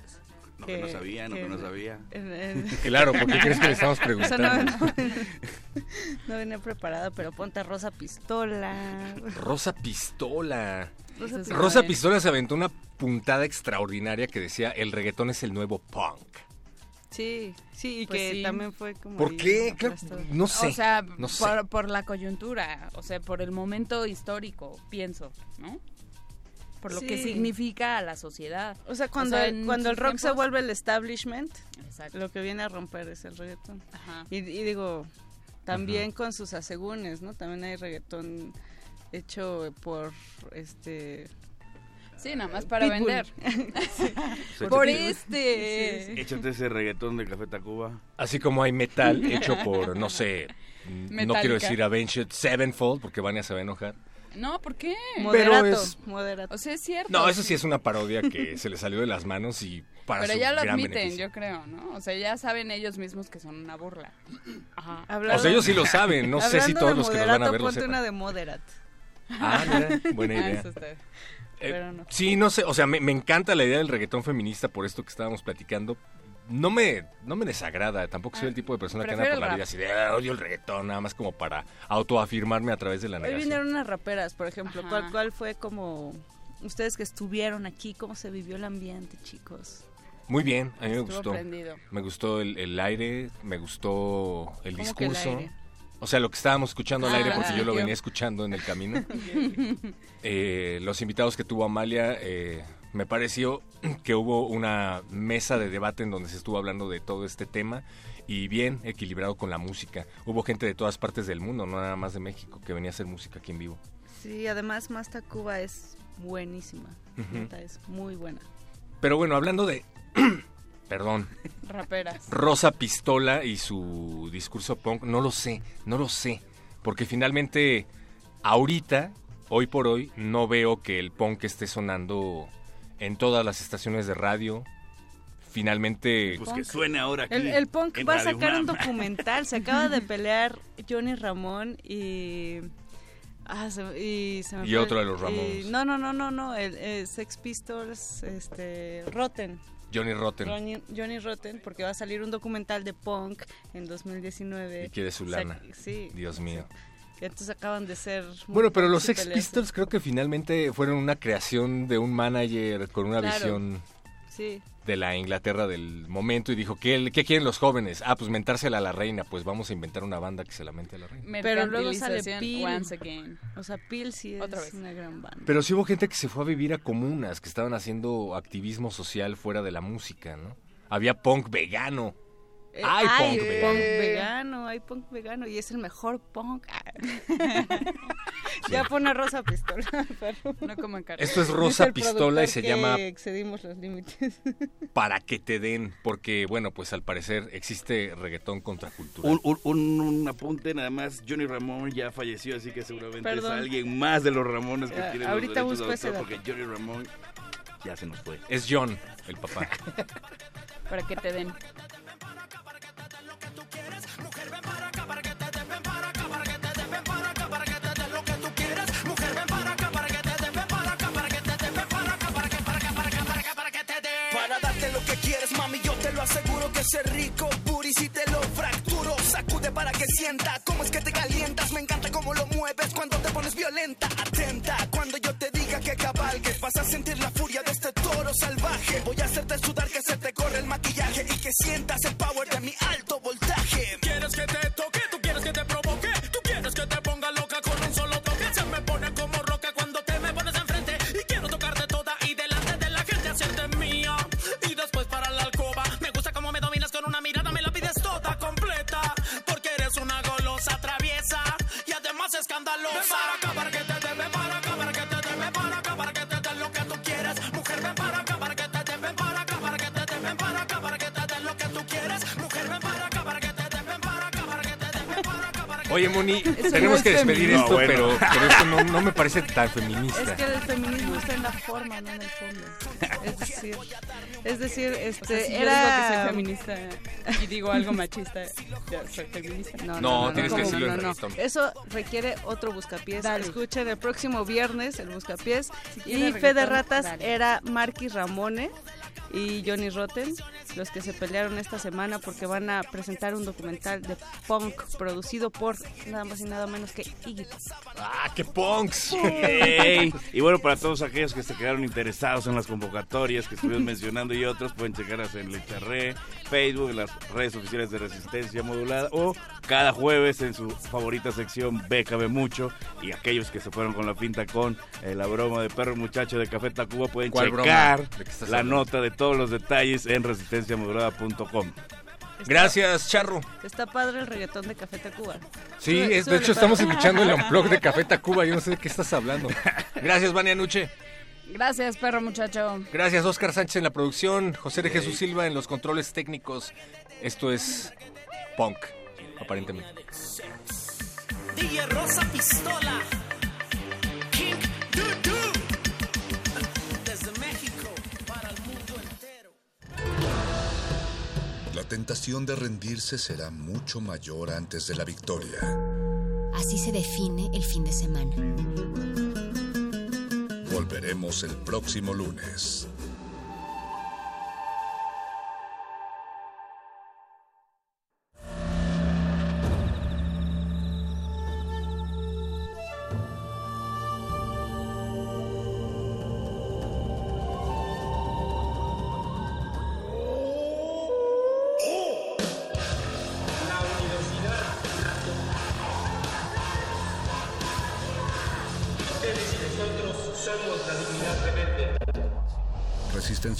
No, que no sabía, no, que no sabía. en- en- Claro, ¿por qué crees que le (laughs) estamos O sea, preguntando? no, no- no venía preparada, pero ponte Rosa Pistola. Rosa Pistola. Rosa Pistola. Rosa Pistola se aventó una puntada extraordinaria que decía el reggaetón es el nuevo punk. Sí, sí, y Pues que sí. también fue como... ¿Por qué? Claro, no sé. O sea, no sé. por, por la coyuntura, o sea, por el momento histórico, pienso, ¿no? Por lo que significa a la sociedad. O sea, cuando, cuando el rock se vuelve el establishment, Exacto. lo que viene a romper es el reggaetón. Ajá. Y, y digo, También con sus asegúnes, ¿no? También hay reggaetón hecho por este Sí, nada más para Pitbull. vender. (laughs) Sí. Por Sí. este. Échate ese reggaetón de Café Tacuba. Así como hay metal hecho por, no sé, no Metallica. quiero decir Avenged Sevenfold, porque Vania se va a enojar. No, ¿por qué? Moderato, es- moderato. O sea, es cierto. No, eso sí es una parodia que se le salió de las manos y para Pero su ya lo gran admiten, beneficio. yo creo, ¿no? O sea, ya saben ellos mismos que son una burla. Ajá. O sea, ellos sí lo saben, no sé si Hablando todos de los que nos van a moderato, ver lo sepan. una de moderat. Ah, mira, buena Ah, idea. eso está. Eh, Pero no. Sí, no sé, o sea, me, me encanta la idea del reggaetón feminista por esto que estábamos platicando. No me, no me desagrada, tampoco soy el tipo de persona que anda por la vida así de "Ah, odio el reggaetón, nada más como para autoafirmarme a través de la Hoy negación. vinieron unas raperas, por ejemplo. ¿Cuál, ¿Cuál fue como ustedes que estuvieron aquí? ¿Cómo se vivió el ambiente, chicos? Muy bien, a mí me gustó. prendido. Me gustó el, el aire, me gustó el ¿Cómo que el discurso. aire? O sea, lo que estábamos escuchando al Ah, aire porque yo lo venía escuchando en el camino. (laughs) Eh, los invitados que tuvo Amalia, eh, me pareció que hubo una mesa de debate en donde se estuvo hablando de todo este tema y bien equilibrado con la música. Hubo gente de todas partes del mundo, no nada más de México, que venía a hacer música aquí en vivo. Sí, además Masta Cuba es buenísima. Neta, es muy buena. Pero bueno, hablando de... Perdón. Raperas. Rosa Pistola y su discurso punk, no lo sé, no lo sé. Porque finalmente, ahorita, hoy por hoy, no veo que el punk esté sonando en todas las estaciones de radio. Finalmente... Pues que suene ahora aquí. El, el punk va a sacar un documental. Se acaba de (laughs) pelear Johnny Ramón y. Ah, se- y, se me Y fue- otro de los y- Ramones. no, no, no, no, no. El, eh, Sex Pistols, este. Rotten. Johnny Rotten. Johnny, Johnny Rotten, porque va a salir un documental de punk en 2019. Y quiere su O sea, lana. sí. Dios mío. Entonces acaban de ser. Bueno, pero los Sex. Pistols creo que finalmente fueron una creación de un manager con una Claro. visión Sí. De la Inglaterra del momento y dijo, ¿qué, qué quieren los jóvenes? Ah, pues mentársela a la reina, pues vamos a inventar una banda que se la mente a la reina. Pero luego sale Peel. once again. O sea, Peel sí es Otra vez. una gran banda. Pero sí hubo gente que se fue a vivir a comunas, que estaban haciendo activismo social fuera de la música, ¿no? Había punk vegano. Eh, Hay hay punk vegano. vegano, hay punk vegano y es el mejor punk. (laughs) Ya pone Rosa Pistola. (laughs) pero- No como en carne. Esto es Rosa Pistola y se que llama Excedimos los límites. (laughs) Para que te den, porque, bueno, pues al parecer existe reggaetón contracultural. Un, un, un- un apunte nada más, Johnny Ramón ya falleció, así que seguramente Perdón. es alguien más de los Ramones que Ah, tiene ahorita los busco ese porque Johnny Ramón ya se nos fue. Es John, el papá. Para que te den. Ser rico, puri, si te lo fracturo, sacude para que sienta. Cómo es que te calientas, me encanta cómo lo mueves cuando te pones violenta, atenta, cuando yo te diga que cabalgues, vas a sentir la furia de este toro salvaje, voy a hacerte sudar que se te corre el maquillaje y que sientas el power de mi alto voltaje. Oye, Moni, Eso tenemos no que es despedir feminismo. esto, No, bueno. pero, pero esto no, no me parece tan feminista. Es que el feminismo está en la forma, no en el fondo. Es decir, es decir, este O sea, si yo era digo que soy feminista y digo algo machista, ya soy feminista. No, No, tienes que decirlo en No, no. reggaetón. Eso requiere otro buscapiés. Escuchen el próximo viernes el buscapiés. Si y quiere Fe de reggaetón, Ratas dale. era Marquis Ramone y Johnny Rotten, los que se pelearon esta semana porque van a presentar un documental de punk producido por nada más y nada menos que Iggy Pop. ¡Ah, qué punks! Y bueno, para todos aquellos que se quedaron interesados en las convocatorias que estuvimos (laughs) mencionando y otros, pueden checarlas en Lecharre, Facebook, en las redes oficiales de Resistencia Modulada o cada jueves en su favorita sección BKB Mucho. Y aquellos que se fueron con la pinta con eh, la broma de perro muchacho de Café Tacuba pueden ¿Cuál checar la nota de todos los detalles en resistenciamodulada.com. Gracias, Charro. Está padre el reggaetón de Café Tacuba. Sí, Sube- es- de hecho estamos escuchando el (laughs) unplug de Café Tacuba. Yo no sé de qué estás hablando. (laughs) Gracias, Vania Nuche. Gracias, perro muchacho. Gracias, Oscar Sánchez en la producción. José de Jesús Silva en los controles técnicos. Esto es punk, aparentemente. DJ Rosa Pistola. La tentación de rendirse será mucho mayor antes de la victoria. Así se define el fin de semana. Volveremos el próximo lunes.